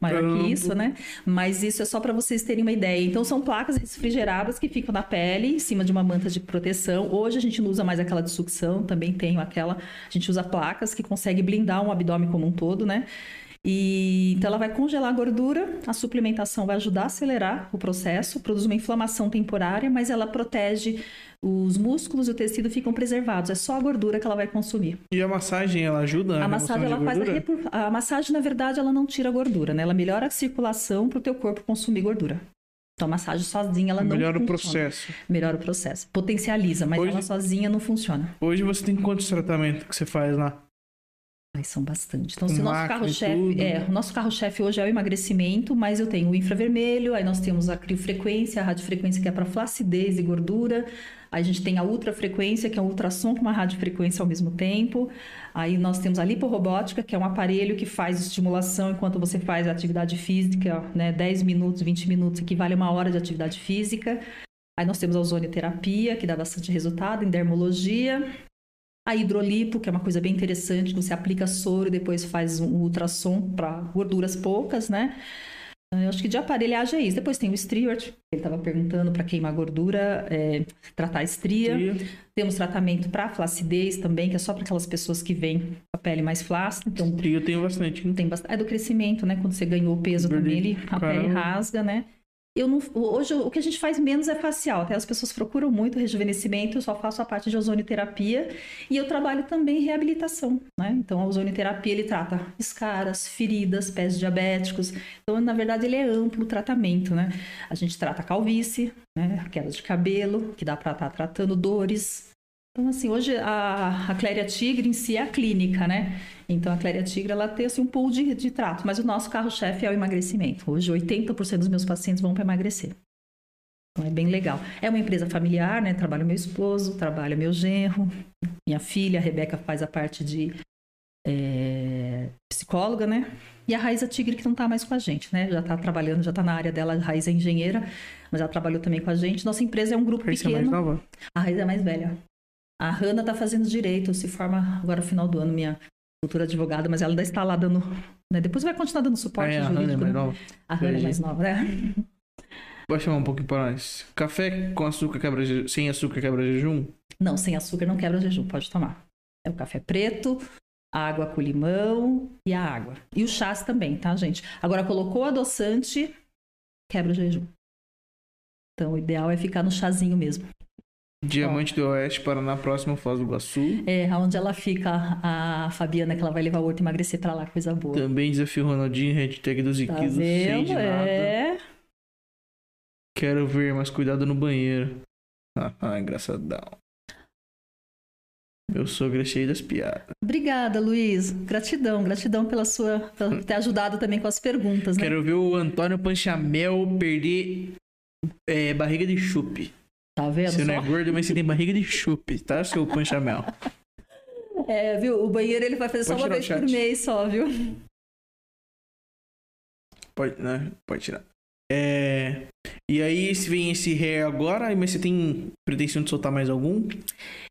[SPEAKER 2] maior que isso, né? Mas isso é só para vocês terem uma ideia. Então são placas refrigeradas que ficam na pele, em cima de uma manta de proteção. Hoje a gente não usa mais aquela de sucção, também tenho aquela. A gente usa placas que consegue blindar um abdômen como um todo, né? E então ela vai congelar a gordura, a suplementação vai ajudar a acelerar o processo, produz uma inflamação temporária, mas ela protege os músculos e o tecido ficam preservados. É só a gordura que ela vai consumir.
[SPEAKER 1] E a massagem, ela ajuda na
[SPEAKER 2] A massagem, ela faz a, repor- a massagem, na verdade, ela não tira a gordura, né? Ela melhora a circulação para o teu corpo consumir gordura. Então, a massagem sozinha, ela não
[SPEAKER 1] Melhora o
[SPEAKER 2] funciona.
[SPEAKER 1] processo.
[SPEAKER 2] Melhora o processo. Potencializa, mas
[SPEAKER 1] Hoje-
[SPEAKER 2] ela sozinha não funciona.
[SPEAKER 1] Hoje você tem quantos tratamentos que você faz lá?
[SPEAKER 2] Mas são bastante. Então, se o nosso carro-chefe. É, o nosso carro-chefe hoje é o emagrecimento, mas eu tenho o infravermelho, aí nós temos a criofrequência, a radiofrequência que é para flacidez e gordura. Aí a gente tem a ultrafrequência, que é um ultrassom com uma radiofrequência ao mesmo tempo. Aí nós temos a liporobótica, que é um aparelho que faz estimulação enquanto você faz a atividade física, né? 10 minutos, 20 minutos, equivale a uma hora de atividade física. Aí nós temos a ozonioterapia, que dá bastante resultado em dermologia. A hidrolipo, que é uma coisa bem interessante, você aplica soro e depois faz um ultrassom para gorduras poucas, né? Eu acho que de aparelhagem é isso. Depois tem o Stewart, ele estava perguntando para queimar gordura, é, tratar a estria. Temos tratamento para flacidez também, que é só para aquelas pessoas que vêm com a pele mais flácida. Então,
[SPEAKER 1] eu tenho bastante.
[SPEAKER 2] tem bastante. É do crescimento, né? Quando você ganhou peso também, ele, a pele
[SPEAKER 1] Caramba.
[SPEAKER 2] rasga, né? Eu não, hoje o que a gente faz menos é facial. Até as pessoas procuram muito rejuvenescimento, eu só faço a parte de ozonioterapia e eu trabalho também reabilitação, né? Então a ozonioterapia ele trata escaras, feridas, pés diabéticos. Então, na verdade, ele é amplo o tratamento, né? A gente trata calvície, né? Queda de cabelo, que dá para estar tratando dores. Então, assim, hoje a, a Cléria Tigre em si é a clínica, né? Então, a Cléria Tigre, ela tem assim, um pool de, de trato, mas o nosso carro-chefe é o emagrecimento. Hoje, 80% dos meus pacientes vão para emagrecer. Então, é bem legal. É uma empresa familiar, né? Trabalha meu esposo, trabalha meu genro, minha filha, a Rebeca faz a parte de é, psicóloga, né? E a Raíza Tigre, que não tá mais com a gente, né? Já tá trabalhando, já tá na área dela, a Raíza é engenheira, mas ela trabalhou também com a gente. Nossa empresa é um grupo
[SPEAKER 1] Essa é mais
[SPEAKER 2] pequeno.
[SPEAKER 1] nova?
[SPEAKER 2] A Raíza é mais velha. A Hanna tá fazendo direito, se forma agora no final do ano, minha futura advogada, mas ela ainda está lá dando. Né? Depois vai continuar dando
[SPEAKER 1] Ah,
[SPEAKER 2] suporte
[SPEAKER 1] é, a Hannah é
[SPEAKER 2] jurídico.
[SPEAKER 1] mais
[SPEAKER 2] né?
[SPEAKER 1] nova.
[SPEAKER 2] A Hanna é mais nova, né?
[SPEAKER 1] Pode chamar um pouquinho para nós. Café com açúcar quebra jejum, sem açúcar quebra jejum?
[SPEAKER 2] Não, sem açúcar não quebra jejum, pode tomar. É o café preto, a água com limão e a água. E os chás também, tá, gente? Agora, colocou adoçante, quebra o jejum. Então, o ideal é ficar no chazinho mesmo.
[SPEAKER 1] Diamante do Oeste, Paraná, próximo Foz do Iguaçu.
[SPEAKER 2] É, onde ela fica, a Fabiana, que ela vai levar o horto emagrecer pra lá, coisa boa.
[SPEAKER 1] Também desafio Ronaldinho, hashtag 12
[SPEAKER 2] Tá
[SPEAKER 1] quilos, sem de nada.
[SPEAKER 2] É.
[SPEAKER 1] Quero ver, mas cuidado no banheiro. Ah, engraçadão. Meu sogro é cheio das piadas.
[SPEAKER 2] Obrigada, Luiz. Gratidão, gratidão pela sua por ter ajudado também com as perguntas, né?
[SPEAKER 1] Quero ver o Antônio Panchamel perder é, barriga de chupe.
[SPEAKER 2] Tá vendo
[SPEAKER 1] Você não é
[SPEAKER 2] só?
[SPEAKER 1] gordo, mas você tem barriga de chupe, tá, seu Panchamel?
[SPEAKER 2] É, viu? O banheiro ele vai fazer só
[SPEAKER 1] Pode
[SPEAKER 2] uma
[SPEAKER 1] tirar o
[SPEAKER 2] vez por mês só, viu?
[SPEAKER 1] Pode, né? Pode tirar. É... E aí, se vem esse ré agora, mas você tem pretensão de soltar mais algum?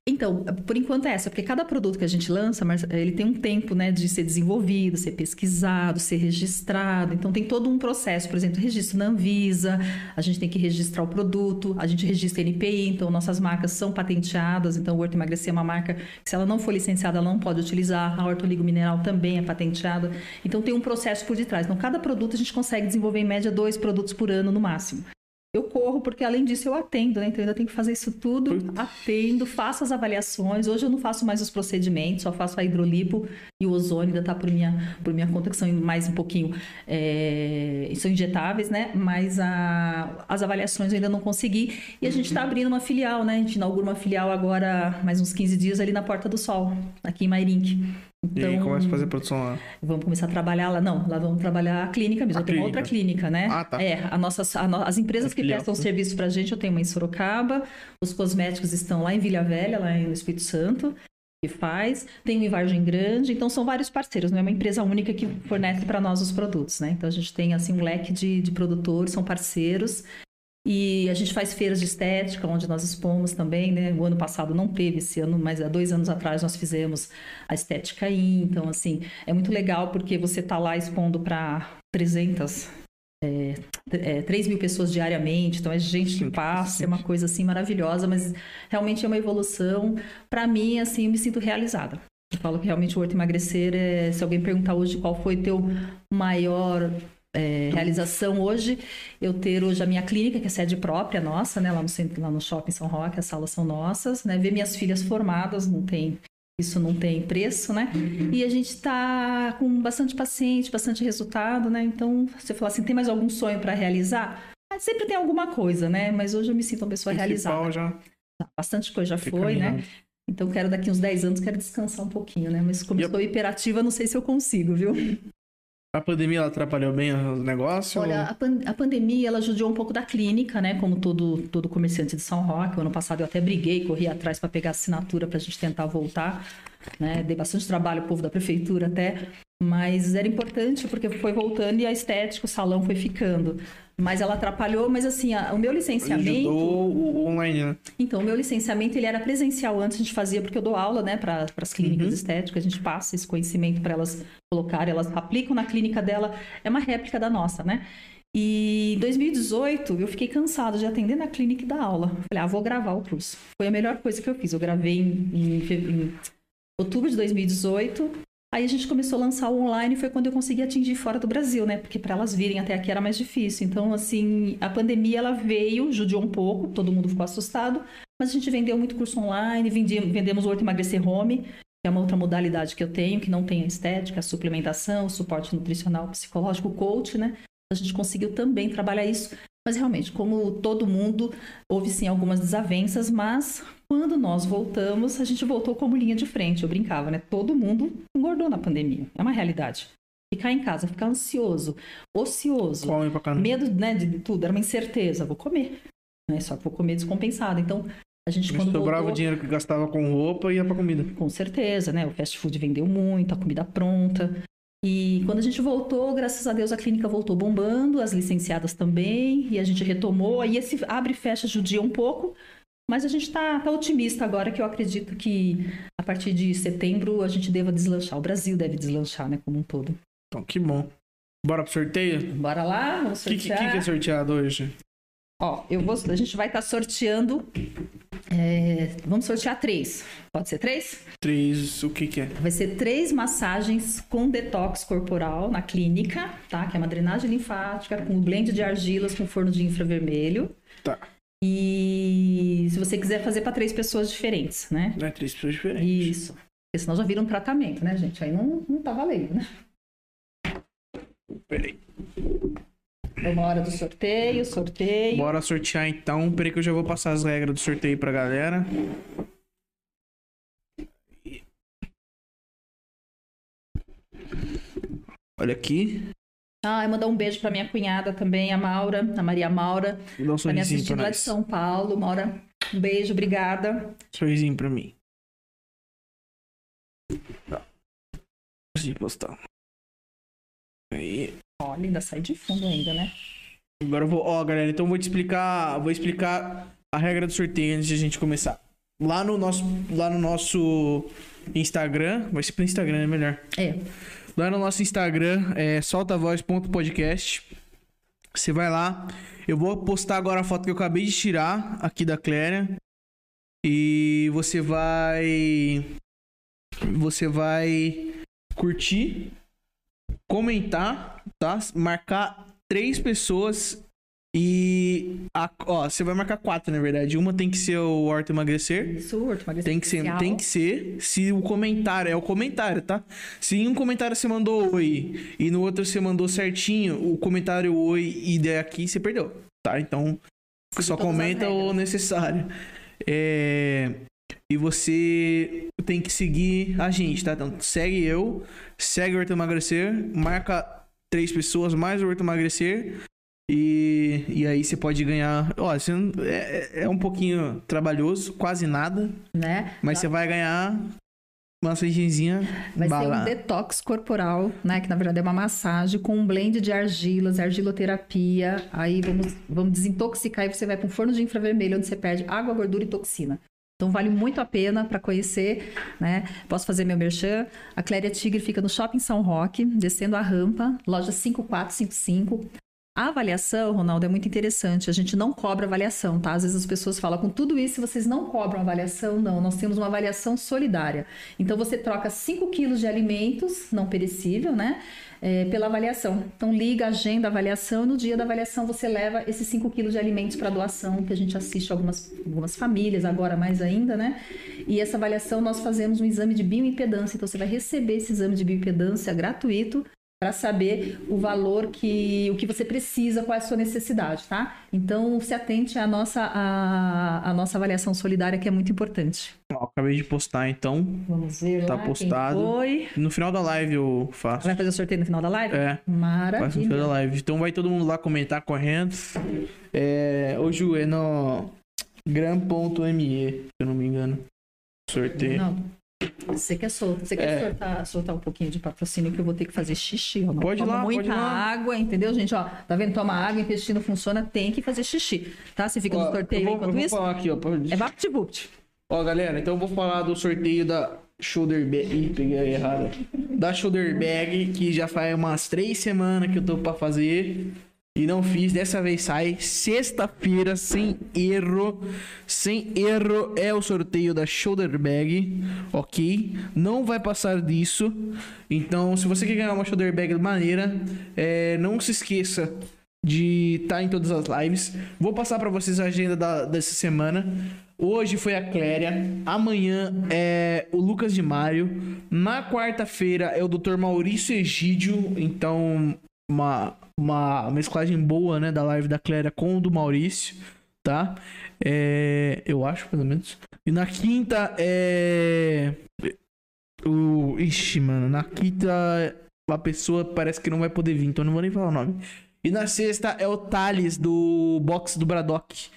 [SPEAKER 2] Então, por enquanto é essa, porque cada produto que a gente lança, mas ele tem um tempo, né, de ser desenvolvido, ser pesquisado, ser registrado. Então tem todo um processo, por exemplo, registro na Anvisa, a gente tem que registrar o produto, a gente registra NPI, então nossas marcas são patenteadas, então o Horto Emagrecer é uma marca que se ela não for licenciada, ela não pode utilizar, a Hortoligo Mineral também é patenteada. Então tem um processo por detrás. Então cada produto a gente consegue desenvolver em média dois produtos por ano no máximo. Eu corro porque, além disso, eu atendo, né? Então, eu ainda tenho que fazer isso tudo. Atendo, faço as avaliações. Hoje eu não faço mais os procedimentos, só faço a hidrolipo e o ozônio, ainda tá por minha, por minha conta, que são mais um pouquinho. é, são injetáveis, né? Mas a- as avaliações eu ainda não consegui. E a gente está abrindo uma filial, né? A gente inaugura uma filial agora, mais uns 15 dias, ali na Porta do Sol, aqui em Mairink.
[SPEAKER 1] E aí
[SPEAKER 2] Então,
[SPEAKER 1] começa a fazer produção lá.
[SPEAKER 2] Vamos começar a trabalhar lá. Não, lá vamos trabalhar a clínica mesmo.
[SPEAKER 1] A
[SPEAKER 2] eu tenho
[SPEAKER 1] clínica.
[SPEAKER 2] outra clínica, né?
[SPEAKER 1] Ah, tá.
[SPEAKER 2] É, a nossas, a no- as empresas
[SPEAKER 1] A
[SPEAKER 2] que prestam serviço pra gente, eu tenho uma em Sorocaba, os cosméticos estão lá em Vila Velha, lá no Espírito Santo, que faz, tem uma em Vargem Grande, então são vários parceiros, não é uma empresa única que fornece para nós os produtos, né? Então a gente tem assim um leque de, de produtores, são parceiros. E a gente faz feiras de estética, onde nós expomos também, né? O ano passado não teve, esse ano, mas há dois anos atrás nós fizemos a Estética aí. Então, assim, é muito legal porque você tá lá expondo para 300, é, é, 3 mil pessoas diariamente. Então, é gente que passa, é uma coisa, assim, maravilhosa. Mas realmente é uma evolução. Para mim, assim, eu me sinto realizada. Eu falo que realmente o Horto Emagrecer, é, se alguém perguntar hoje qual foi teu maior é, realização hoje, eu ter hoje a minha clínica, que é sede própria nossa, né, lá no centro, lá no shopping São Roque, as salas são nossas, né, ver minhas filhas formadas, não tem isso não tem preço, né? E a gente está com bastante paciente, bastante resultado, né? Então, você falar assim, tem mais algum sonho para realizar? Ah, sempre tem alguma coisa, né? Mas hoje eu me sinto uma pessoa
[SPEAKER 1] Principal
[SPEAKER 2] realizada.
[SPEAKER 1] já
[SPEAKER 2] Bastante coisa já
[SPEAKER 1] foi
[SPEAKER 2] foi, né?
[SPEAKER 1] caminhado.
[SPEAKER 2] Então, quero daqui uns 10 anos, quero descansar um pouquinho, né? Mas como eu estou hiperativa, não sei se eu consigo, viu?
[SPEAKER 1] A pandemia atrapalhou bem o negócio?
[SPEAKER 2] Olha, a, pan- a pandemia, ela judiou um pouco da clínica, né? Como todo, todo comerciante de São Roque. O ano passado eu até briguei, corri atrás para pegar assinatura para a gente tentar voltar, né? Dei bastante trabalho ao povo da prefeitura até. Mas era importante porque foi voltando e a estética, o salão foi ficando. Mas ela atrapalhou, mas assim, a- o meu licenciamento...
[SPEAKER 1] ajudou o online, né?
[SPEAKER 2] Então, o meu licenciamento ele era presencial antes, a gente fazia porque eu dou aula, né, para as clínicas
[SPEAKER 1] Uhum.
[SPEAKER 2] estéticas, a gente passa esse conhecimento para elas colocarem, elas aplicam na clínica dela, é uma réplica da nossa, né? E em 2018 eu fiquei cansada de atender na clínica e dar aula. Falei, ah, vou gravar o curso. Foi a melhor coisa que eu fiz. Eu gravei em, em em outubro de 2018. Aí a gente começou a lançar o online, foi quando eu consegui atingir fora do Brasil, né? Porque para elas virem até aqui era mais difícil. Então, assim, a pandemia ela veio, judiou um pouco, todo mundo ficou assustado, mas a gente vendeu muito curso online, vendi- vendemos o Horto Emagrecer Home, que é uma outra modalidade que eu tenho, que não tem a estética, a suplementação, o suporte nutricional, psicológico, coach, né? A gente conseguiu também trabalhar isso. Mas realmente, como todo mundo, houve sim algumas desavenças, mas quando nós voltamos, a gente voltou como linha de frente. Eu brincava, né? Todo mundo engordou na pandemia. É uma realidade. Ficar em casa, ficar ansioso, ocioso,
[SPEAKER 1] Come pra caramba.
[SPEAKER 2] medo né, de tudo, era uma incerteza. Vou comer. Né? Só que vou comer descompensado. Então, a gente quando
[SPEAKER 1] sobrava
[SPEAKER 2] voltou...
[SPEAKER 1] o dinheiro que gastava com roupa e ia pra comida.
[SPEAKER 2] Com certeza, né? O fast food vendeu muito, a comida pronta. E quando a gente voltou, graças a Deus, a clínica voltou bombando, as licenciadas também, e a gente retomou. Aí esse abre e fecha judia um pouco, mas a gente tá, tá otimista agora, que eu acredito que a partir de setembro a gente deva deslanchar. O Brasil deve deslanchar, né? Como um todo.
[SPEAKER 1] Então, que bom. Bora pro sorteio?
[SPEAKER 2] Bora lá, vamos
[SPEAKER 1] O que, que,
[SPEAKER 2] sortear.
[SPEAKER 1] que é sorteado hoje?
[SPEAKER 2] Ó, eu vou, a gente vai estar sorteando. é, vamos sortear três. Pode ser três?
[SPEAKER 1] Três, o que que é?
[SPEAKER 2] Vai ser três massagens com detox corporal na clínica, tá? Que é uma drenagem linfática com blend de argilas com forno de infravermelho.
[SPEAKER 1] Tá.
[SPEAKER 2] E se você quiser fazer para três pessoas diferentes, né?
[SPEAKER 1] É três pessoas diferentes.
[SPEAKER 2] Isso. Porque senão já vira um tratamento, né, gente? Aí não, não tá valendo, né?
[SPEAKER 1] Peraí.
[SPEAKER 2] É uma hora do sorteio, sorteio.
[SPEAKER 1] Bora sortear então. Peraí que eu já vou passar as regras do sorteio pra galera. Olha aqui.
[SPEAKER 2] Ah, eu mandar um beijo pra minha cunhada também, a Maura, a Maria Maura.
[SPEAKER 1] Dá um
[SPEAKER 2] Tá me assistindo lá de. São Paulo. Maura, um beijo, obrigada.
[SPEAKER 1] Sorrisinho pra mim. Tá. Consegui postar. Aí.
[SPEAKER 2] Olha, ainda sai de fundo ainda, né?
[SPEAKER 1] Agora eu vou. Ó, galera, então eu vou te explicar. Vou explicar a regra do sorteio antes de a gente começar. Lá no nosso, lá no nosso Instagram. Vai ser pro Instagram, é melhor.
[SPEAKER 2] É.
[SPEAKER 1] Lá no nosso Instagram é soltavoz.podcast. Você vai lá. Eu vou postar agora a foto que eu acabei de tirar aqui da Cléria. E você vai. Você vai curtir, comentar, tá? Marcar três pessoas. E. A, ó, você vai marcar quatro, na verdade. Uma tem que ser o Horta Emagrecer.
[SPEAKER 2] Isso, Horto Emagrecimento
[SPEAKER 1] Tem que ser, tem que ser se o comentário é o comentário, tá? Se em um comentário você mandou oi e no outro você mandou certinho, o comentário oi e der aqui você perdeu, tá? Então só
[SPEAKER 2] todas as
[SPEAKER 1] comenta o necessário. É, e você tem que seguir a gente, tá? Então segue eu, segue o Horto Emagrecer, marca três pessoas mais o Horto Emagrecer. E, e aí você pode ganhar. Ó, não- é, é um pouquinho trabalhoso, quase nada.
[SPEAKER 2] né?
[SPEAKER 1] Mas você vai ganhar uma cervejinha
[SPEAKER 2] Vai ser
[SPEAKER 1] bala.
[SPEAKER 2] um detox corporal, né? Que na verdade é uma massagem com um blend de argilas, argiloterapia. Aí vamos, vamos desintoxicar e você vai para um forno de infravermelho onde você perde água, gordura e toxina. Então vale muito a pena para conhecer, né? Posso fazer meu merchan. A Cléria Tigre fica no Shopping São Roque, descendo a rampa, loja 5455. A avaliação, Ronaldo, é muito interessante. A gente não cobra avaliação, tá? Às vezes as pessoas falam, com tudo isso, vocês não cobram avaliação? Não, nós temos uma avaliação solidária. Então você troca 5 quilos de alimentos, não perecível, né? É, pela avaliação. Então liga, agenda a avaliação e no dia da avaliação você leva esses 5 quilos de alimentos para doação, que a gente assiste algumas, algumas famílias, agora mais ainda, né? E essa avaliação nós fazemos um exame de bioimpedância. Então você vai receber esse exame de bioimpedância gratuito para saber o valor que o que você precisa, qual é a sua necessidade, tá? Então se atente à nossa à, à nossa avaliação solidária que é muito importante.
[SPEAKER 1] Ó, acabei de postar, então.
[SPEAKER 2] Vamos ver
[SPEAKER 1] Tá
[SPEAKER 2] lá
[SPEAKER 1] postado.
[SPEAKER 2] foi.
[SPEAKER 1] No final da live eu faço.
[SPEAKER 2] Vai fazer o sorteio no final da live?
[SPEAKER 1] É, faço no final da
[SPEAKER 2] Maravilha.
[SPEAKER 1] live. Então vai todo mundo lá comentar correndo. É, Ju, é no gram.me, se eu não me engano. Sorteio.
[SPEAKER 2] Não. Você quer soltar, você quer
[SPEAKER 1] É.
[SPEAKER 2] soltar, soltar um pouquinho de patrocínio que eu vou ter que fazer xixi, ó.
[SPEAKER 1] Pode ir lá,
[SPEAKER 2] muita
[SPEAKER 1] pode ir lá.
[SPEAKER 2] água, entendeu, gente? Ó, tá vendo? Toma água, intestino funciona, tem que fazer xixi, tá? Você fica
[SPEAKER 1] Ó,
[SPEAKER 2] no sorteio
[SPEAKER 1] vou,
[SPEAKER 2] enquanto isso.
[SPEAKER 1] aqui, ó. pode-
[SPEAKER 2] É vapt-vupt.
[SPEAKER 1] Ó, galera, então eu vou falar do sorteio da Shoulder Bag. Ih, peguei aí errado. Da Shoulder Bag, que já faz umas três semanas que eu tô pra fazer. E não fiz. Dessa vez sai sexta-feira, sem erro. Sem erro é o sorteio da Shoulder Bag. Ok? Não vai passar disso. Então, se você quer ganhar uma Shoulder Bag maneira, é, não se esqueça de estar em todas as lives. Vou passar pra vocês a agenda da- dessa semana. Hoje foi a Cléria, amanhã é o Lucas de Mário, na quarta-feira é o Dr. Maurício Egídio, então uma, uma mesclagem boa, né, da live da Cléria com o do Maurício, tá? É, eu acho, pelo menos. E na quinta é o ixi, mano, na quinta a pessoa parece que não vai poder vir, então não vou nem falar o nome. E na sexta é o Thales do box do Bradock.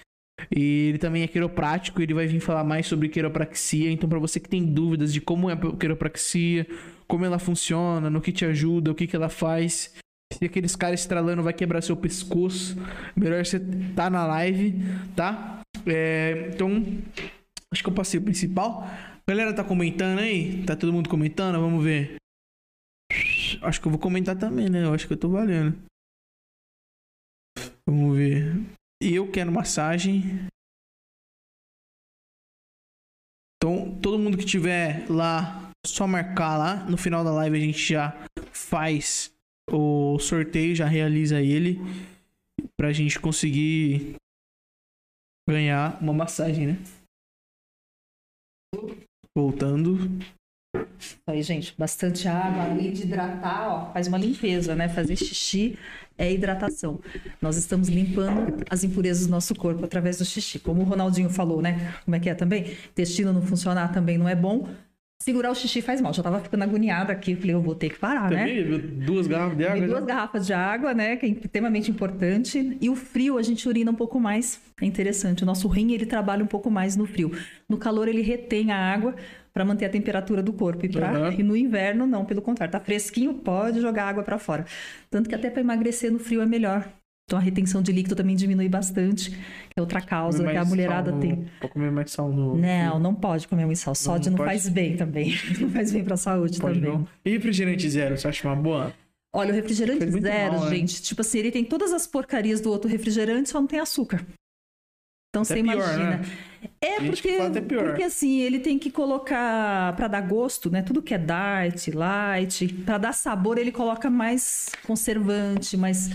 [SPEAKER 1] E ele também é quiroprático, ele vai vir falar mais sobre quiropraxia. Então, pra você que tem dúvidas de como é a quiropraxia, como ela funciona, no que te ajuda, o que, que ela faz, se aqueles caras estralando vai quebrar seu pescoço, melhor você tá na live, tá? É, então, acho que eu passei o principal. Galera, tá comentando aí? Tá todo mundo comentando? Vamos ver. Acho que eu vou comentar também, né? Eu acho que eu tô valendo. Vamos ver. Eu quero massagem. Então, todo mundo que tiver lá, só marcar lá. No final da live a gente já faz o sorteio, já realiza ele. Pra gente conseguir ganhar uma massagem, né? Voltando.
[SPEAKER 2] Aí, gente, bastante água, além de hidratar, ó, faz uma limpeza, né? Fazer xixi é hidratação. Nós estamos limpando as impurezas do nosso corpo através do xixi. Como o Ronaldinho falou, né? Como é que é também? Intestino não funcionar também não é bom. Segurar o xixi faz mal. Já tava ficando agoniada aqui. Falei, eu vou ter que parar, né?
[SPEAKER 1] Também, viu? Duas garrafas de água. Já?
[SPEAKER 2] duas garrafas de água, né? Que é extremamente importante. E o frio, a gente urina um pouco mais. É interessante. O nosso rim, ele trabalha um pouco mais no frio. No calor, ele retém a água para manter a temperatura do corpo. E, pra-
[SPEAKER 1] Aham.
[SPEAKER 2] e no inverno, não, pelo contrário. Tá fresquinho, pode jogar água para fora. Tanto que até para emagrecer no frio é melhor. Então a retenção de líquido também diminui bastante. Que é outra causa que a
[SPEAKER 1] mais
[SPEAKER 2] mulherada
[SPEAKER 1] no-
[SPEAKER 2] tem.
[SPEAKER 1] Pra comer mais sal no.
[SPEAKER 2] Não, não pode comer muito sal. Sódio não,
[SPEAKER 1] pode?
[SPEAKER 2] faz bem também. Não faz bem para a saúde
[SPEAKER 1] Pode
[SPEAKER 2] também.
[SPEAKER 1] não. E refrigerante zero, você acha uma boa?
[SPEAKER 2] Olha, o refrigerante zero,
[SPEAKER 1] mal, né?
[SPEAKER 2] gente, tipo assim, ele tem todas as porcarias do outro refrigerante, só não tem açúcar. Então
[SPEAKER 1] Até
[SPEAKER 2] você
[SPEAKER 1] pior,
[SPEAKER 2] imagina.
[SPEAKER 1] né?
[SPEAKER 2] É porque, porque assim, ele tem que colocar pra dar gosto, né? Tudo que é diet, light, Pra dar sabor, ele coloca mais conservante, mais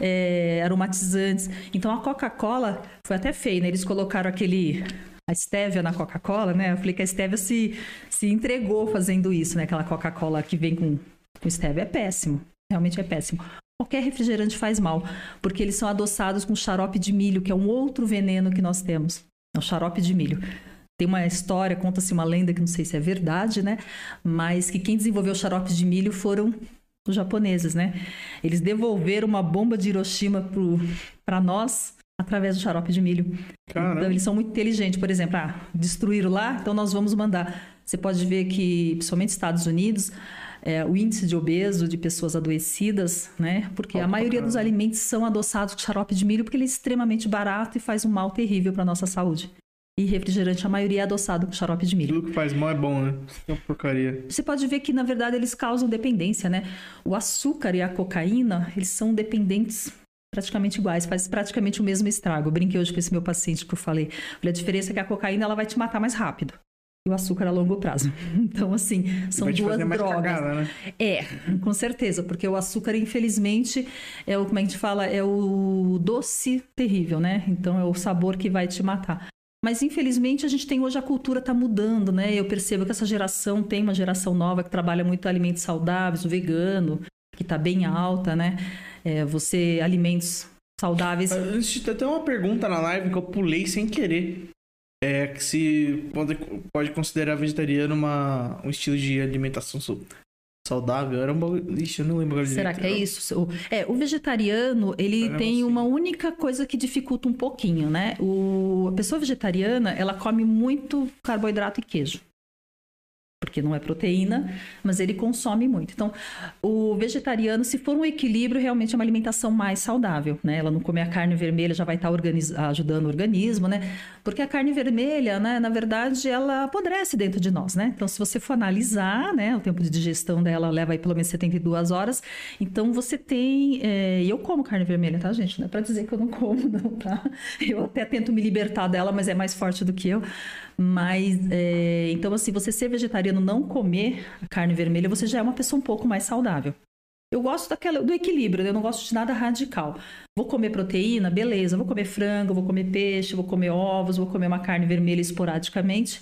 [SPEAKER 2] é, aromatizantes. Então a Coca-Cola foi até feio, né? Eles colocaram aquele a stevia na Coca-Cola, né? Eu falei que a stevia se, se entregou fazendo isso, né? Aquela Coca-Cola que vem com, com stevia é péssimo. Realmente é péssimo. Qualquer refrigerante faz mal, porque eles são adoçados com xarope de milho, que é um outro veneno que nós temos. É o xarope de milho. Tem uma história, conta-se uma lenda que não sei se é verdade, né? Mas que quem desenvolveu o xarope de milho foram os japoneses, né? Eles devolveram uma bomba de Hiroshima para nós através do xarope de milho.
[SPEAKER 1] Caramba.
[SPEAKER 2] Então, eles são muito inteligentes. Por exemplo, ah, destruíram lá, então nós vamos mandar. Você pode ver que, principalmente nos Estados Unidos, é, o índice de obeso, de pessoas adoecidas, né? Porque a maioria dos alimentos são adoçados com xarope de milho porque ele é extremamente barato e faz um mal terrível para nossa saúde. E refrigerante, a maioria é adoçado com xarope de milho.
[SPEAKER 1] Tudo que faz mal é bom, né? É uma porcaria.
[SPEAKER 2] Você pode ver que, na verdade, eles causam dependência, né? O açúcar e a cocaína, eles são dependentes praticamente iguais, faz praticamente o mesmo estrago. Eu brinquei hoje com esse meu paciente que eu falei. A diferença é que a cocaína ela vai te matar mais rápido. E o açúcar a longo prazo. Então, assim, são
[SPEAKER 1] Vai te
[SPEAKER 2] duas
[SPEAKER 1] fazer mais
[SPEAKER 2] drogas.
[SPEAKER 1] cagada, né?
[SPEAKER 2] É, com certeza, porque o açúcar, infelizmente, é o como a gente fala, é o doce terrível, né? Então é o sabor que vai te matar. Mas infelizmente a gente tem hoje a cultura está mudando, né? Eu percebo que essa geração tem uma geração nova que trabalha muito alimentos saudáveis, o vegano, que está bem alta, né? É, você alimentos saudáveis.
[SPEAKER 1] Antes de ter uma pergunta na live que eu pulei sem querer. É que se pode, pode considerar vegetariano uma, um estilo de alimentação saudável. Era um bagulho. Ixi, eu não lembro agora
[SPEAKER 2] Será
[SPEAKER 1] direito.
[SPEAKER 2] que é isso? O- É, o vegetariano, ele tem
[SPEAKER 1] sim.
[SPEAKER 2] uma única coisa que dificulta um pouquinho, né? O, a pessoa vegetariana, ela come muito carboidrato e queijo. Porque não é proteína, mas ele consome muito. Então, o vegetariano, se for um equilíbrio, realmente é uma alimentação mais saudável, né? Ela não comer a carne vermelha já vai estar organiz- ajudando o organismo, né? Porque a carne vermelha, né, na verdade, ela apodrece dentro de nós, né? Então, se você for analisar, né, o tempo de digestão dela leva aí pelo menos 72 horas. Então, você tem... é, eu como carne vermelha, tá, gente? Não é pra dizer que eu não como, não, tá? Eu até tento me libertar dela, mas é mais forte do que eu. Mas, é, então, assim, você ser vegetariano, não comer carne vermelha, você já é uma pessoa um pouco mais saudável. Eu gosto daquela, do equilíbrio, né? eu não gosto de nada radical. Vou comer proteína, beleza. Vou comer frango, vou comer peixe, vou comer ovos, vou comer uma carne vermelha esporadicamente.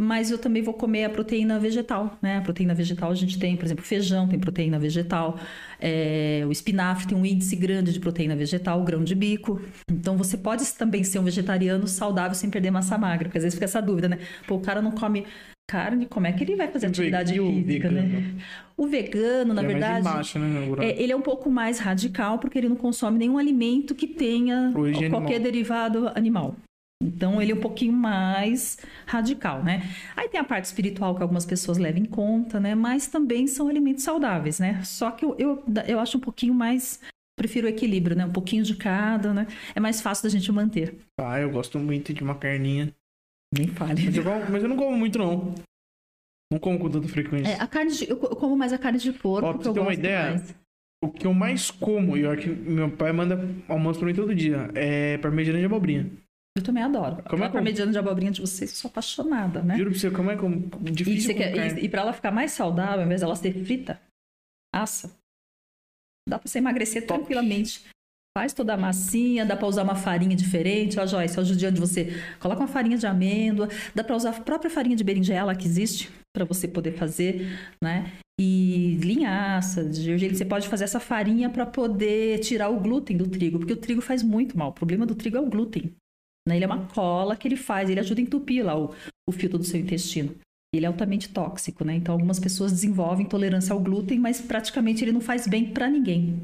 [SPEAKER 2] Mas eu também vou comer a proteína vegetal, né? A proteína vegetal a gente tem, por exemplo, feijão tem proteína vegetal, é, o espinafre tem um índice grande de proteína vegetal, o grão de bico. Então você pode também ser um vegetariano saudável sem perder massa magra, porque às vezes fica essa dúvida, né? Pô, o cara não come carne, como é que ele vai fazer
[SPEAKER 1] E
[SPEAKER 2] atividade
[SPEAKER 1] o
[SPEAKER 2] física, né?
[SPEAKER 1] vegano?
[SPEAKER 2] O vegano, na
[SPEAKER 1] É
[SPEAKER 2] verdade,
[SPEAKER 1] embaixo, né?
[SPEAKER 2] É, ele é um pouco mais radical porque ele não consome nenhum alimento que tenha qualquer
[SPEAKER 1] animal.
[SPEAKER 2] derivado animal. Então ele é um pouquinho mais radical, né? Aí tem a parte espiritual que algumas pessoas levam em conta, né? Mas também são alimentos saudáveis, né? Só que eu, eu, eu acho um pouquinho mais. Prefiro o equilíbrio, né? Um pouquinho de cada, né? É mais fácil da gente manter.
[SPEAKER 1] Ah, eu gosto muito de uma carninha.
[SPEAKER 2] Nem fale.
[SPEAKER 1] Mas eu, como- mas eu não como muito, não. Não como com tanta frequência.
[SPEAKER 2] É, a carne de, eu co- eu como mais a carne de porco.
[SPEAKER 1] Ó, pra você ter uma ideia,
[SPEAKER 2] mais.
[SPEAKER 1] O que eu mais como, e olha que meu pai manda almoço pra mim todo dia, é parmegiana de abobrinha.
[SPEAKER 2] Eu também adoro.
[SPEAKER 1] Como é que-
[SPEAKER 2] parmegiana de abobrinha de vocês, eu sou apaixonada, né?
[SPEAKER 1] Juro pra você, como é como
[SPEAKER 2] E,
[SPEAKER 1] difícil com
[SPEAKER 2] quer, e, e pra ela ficar mais saudável, ao invés dela ser frita, assa. Dá pra você emagrecer
[SPEAKER 1] Top.
[SPEAKER 2] tranquilamente. Faz toda a massinha, dá pra usar uma farinha diferente. Ó, Joyce, é o judiano de você. Coloca uma farinha de amêndoa, dá pra usar a própria farinha de berinjela que existe pra você poder fazer, né? E linhaça, de gergelim, você pode fazer essa farinha pra poder tirar o glúten do trigo, porque o trigo faz muito mal. O problema do trigo é o glúten. Né? Ele é uma cola que ele faz, ele ajuda a entupir lá o, o filtro do seu intestino. ele é altamente tóxico, né? Então algumas pessoas desenvolvem intolerância ao glúten, mas praticamente ele não faz bem para ninguém.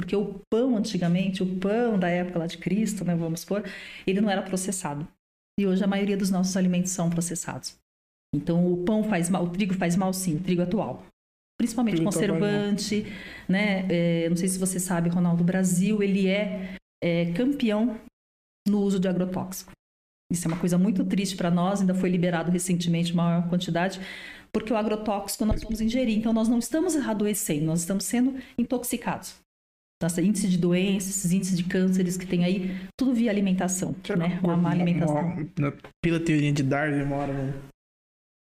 [SPEAKER 2] Porque o pão antigamente, o pão da época lá de Cristo, né, vamos supor, ele não era processado. E hoje a maioria dos nossos alimentos são processados. Então o pão faz mal, o trigo faz mal sim, o trigo atual. Principalmente
[SPEAKER 1] Trigo faz
[SPEAKER 2] conservante, né? É, não sei se você sabe, Ronaldo, o Brasil ele é, é campeão no uso de agrotóxico. Isso é uma coisa muito triste para nós, ainda foi liberado recentemente maior quantidade, porque o agrotóxico nós vamos ingerir, então nós não estamos adoecendo, nós estamos sendo intoxicados. Nossa, índice de doenças, esses índices de cânceres que tem aí, tudo via alimentação, né? Uma má alimentação.
[SPEAKER 1] Pela teoria de Darwin, uma hora não,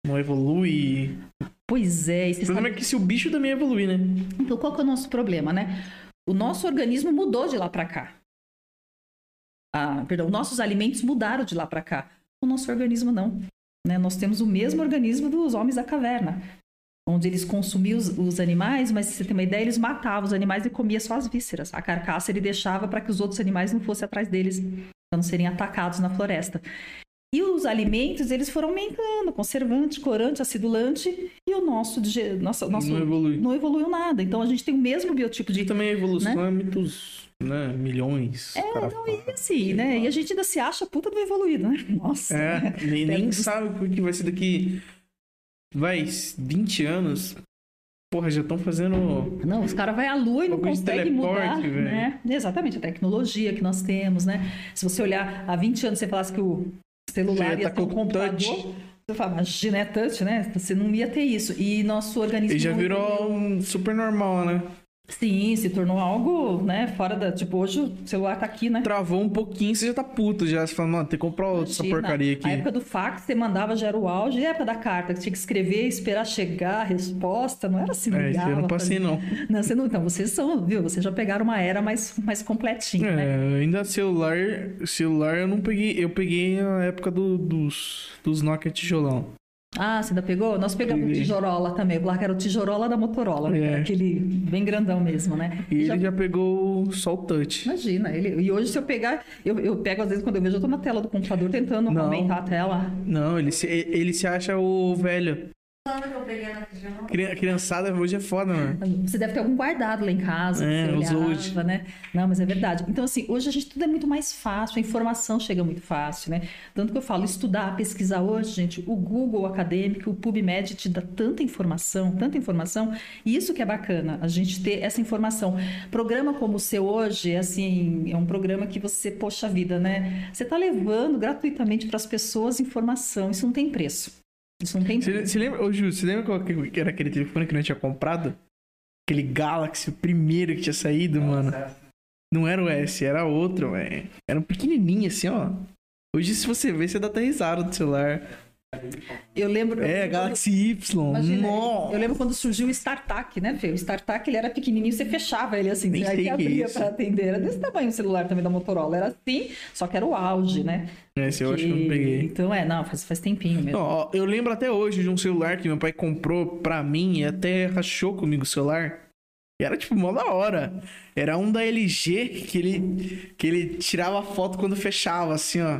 [SPEAKER 1] não evolui.
[SPEAKER 2] Pois é,
[SPEAKER 1] O problema
[SPEAKER 2] sabe...
[SPEAKER 1] é que se o bicho também evolui, né?
[SPEAKER 2] Então qual que é o nosso problema, né? O nosso organismo mudou de lá para cá. Ah, perdão, nossos alimentos mudaram de lá para cá. O nosso organismo não. Né? Nós temos o mesmo organismo dos homens da caverna, onde eles consumiam os, os animais, mas se você tem uma ideia, eles matavam os animais e comiam só as vísceras. A carcaça ele deixava para que os outros animais não fossem atrás deles, para não serem atacados na floresta. E os alimentos, eles foram aumentando, conservante, corante, acidulante, e o nosso, nosso, nosso
[SPEAKER 1] Não evolui.
[SPEAKER 2] não evoluiu nada. Então a gente tem o mesmo biotipo de
[SPEAKER 1] E também a evolução é muitos, né? Milhões. É,
[SPEAKER 2] E assim, né? E a gente ainda se acha puta do evoluído, né? Nossa.
[SPEAKER 1] É, nem, nem sabe o que vai ser daqui. Vai, 20 anos. Porra, já estão fazendo.
[SPEAKER 2] Não, os caras vão à lua e não conseguem mudar, né? Exatamente, a tecnologia que nós temos, né? Se você olhar há 20 anos, você falasse que o celular
[SPEAKER 1] Já
[SPEAKER 2] ia
[SPEAKER 1] tá
[SPEAKER 2] ter um
[SPEAKER 1] com
[SPEAKER 2] computador,
[SPEAKER 1] touch.
[SPEAKER 2] você fala, imagina, é touch, né? Você não ia ter isso. E nosso organismo...
[SPEAKER 1] Ele já virou um super normal, né?
[SPEAKER 2] Sim, se tornou algo, né? Fora da... Tipo, hoje o celular tá aqui, né?
[SPEAKER 1] Travou um pouquinho, você já tá puto. Já você fala, mano, tem que comprar outra essa porcaria aqui.
[SPEAKER 2] A época do fax, você mandava, já era o auge. E a época da carta, que tinha que escrever, esperar chegar a resposta. Não era assim,
[SPEAKER 1] É,
[SPEAKER 2] ligava,
[SPEAKER 1] eu não passei, não.
[SPEAKER 2] Não, você não, então, vocês são, viu? Vocês já pegaram uma era mais, mais completinha, né?
[SPEAKER 1] É, ainda celular. Celular eu não peguei. Eu peguei a época do- dos, dos Nokia tijolão.
[SPEAKER 2] Ah, você ainda pegou? Nós pegamos o
[SPEAKER 1] Peguei.
[SPEAKER 2] Tijorola também. Lá que era o Tijorola da Motorola.
[SPEAKER 1] É.
[SPEAKER 2] Aquele bem grandão mesmo, né?
[SPEAKER 1] E
[SPEAKER 2] Já-
[SPEAKER 1] ele já pegou só o touch.
[SPEAKER 2] Imagina, ele... e hoje se eu pegar, eu, eu pego às vezes quando eu vejo, eu tô na tela do computador tentando
[SPEAKER 1] Não.
[SPEAKER 2] aumentar a tela.
[SPEAKER 1] Não, ele se, ele se acha o velho.
[SPEAKER 3] Quando que eu peguei na tijolo?
[SPEAKER 1] Cri- Criançada hoje é foda, mano.
[SPEAKER 2] Você deve ter algum guardado lá em casa, que
[SPEAKER 1] É,
[SPEAKER 2] você
[SPEAKER 1] os
[SPEAKER 2] olhava,
[SPEAKER 1] old.
[SPEAKER 2] né? Não, mas é verdade. Então, assim, hoje a gente tudo é muito mais fácil, a informação chega muito fácil, né? Tanto que eu falo, estudar, pesquisar hoje, gente, o Google acadêmico, o PubMed te dá tanta informação, tanta informação, e isso que é bacana, a gente ter essa informação. Programa como o seu hoje, assim, é um programa que você, poxa vida, né? Você tá levando gratuitamente para as pessoas informação, isso não tem preço. Isso não tem
[SPEAKER 1] Você, você lembra, ô Ju, você lembra qual que era aquele telefone que nós tinha comprado? Aquele Galaxy, o primeiro que tinha saído, mano. Não era o S, era outro, velho. Era um pequenininho assim, ó. Hoje, se você ver, você dá até risada do celular.
[SPEAKER 2] Eu lembro.
[SPEAKER 1] É, Galaxy Y.
[SPEAKER 2] Imagina,
[SPEAKER 1] Nossa.
[SPEAKER 2] eu lembro quando surgiu o StarTAC, né, Fê? O StarTAC, ele era pequenininho, você fechava ele assim,
[SPEAKER 1] Nem
[SPEAKER 2] aí que
[SPEAKER 1] é
[SPEAKER 2] abria
[SPEAKER 1] isso.
[SPEAKER 2] para atender. Era desse tamanho o celular também da Motorola. Era assim, só que era o auge, né?
[SPEAKER 1] Esse eu acho que eu não peguei.
[SPEAKER 2] Então, é, não, faz, faz tempinho mesmo.
[SPEAKER 1] Não, ó, eu lembro até hoje de um celular que meu pai comprou pra mim e até rachou comigo o celular. E era tipo mó da hora. Era um da LG que ele, que ele tirava foto quando fechava, assim, ó.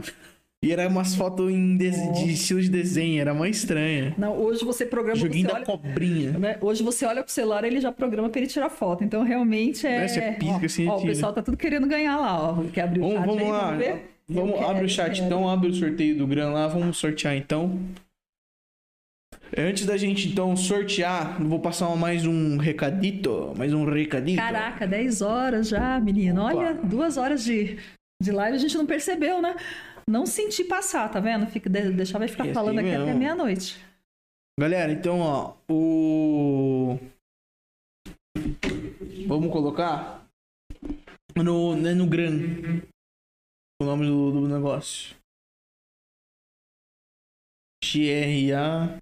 [SPEAKER 1] E era umas fotos em des- de estilo de desenho, era mó estranha.
[SPEAKER 2] Não, hoje você programa,
[SPEAKER 1] Joguinho
[SPEAKER 2] você
[SPEAKER 1] da
[SPEAKER 2] olha,
[SPEAKER 1] cobrinha.
[SPEAKER 2] né? Hoje você olha pro celular, ele já programa para ele tirar foto. Então, realmente é...
[SPEAKER 1] É, você pisca
[SPEAKER 2] ó,
[SPEAKER 1] assim
[SPEAKER 2] ó, o pessoal tá tudo querendo ganhar lá, ó. Quer abrir o
[SPEAKER 1] Vamos,
[SPEAKER 2] chat
[SPEAKER 1] vamos
[SPEAKER 2] aí,
[SPEAKER 1] lá.
[SPEAKER 2] vamos ver?
[SPEAKER 1] Vamos,
[SPEAKER 2] Eu
[SPEAKER 1] abre
[SPEAKER 2] quero,
[SPEAKER 1] o chat
[SPEAKER 2] quero.
[SPEAKER 1] então, abre o sorteio do Gran lá, vamos sortear então. Antes da gente então sortear, vou passar mais um recadito, mais um recadito.
[SPEAKER 2] Caraca, 10 horas já, menino.
[SPEAKER 1] Opa.
[SPEAKER 2] Olha, duas horas de, de live a gente não percebeu, né? Não senti passar, tá vendo? Fica, de- deixar vai ficar
[SPEAKER 1] É
[SPEAKER 2] falando
[SPEAKER 1] assim
[SPEAKER 2] aqui até
[SPEAKER 1] mesmo.
[SPEAKER 2] meia-noite.
[SPEAKER 1] Galera, então, ó, o. Vamos colocar no, né, no Gran o nome do, do negócio. GRA.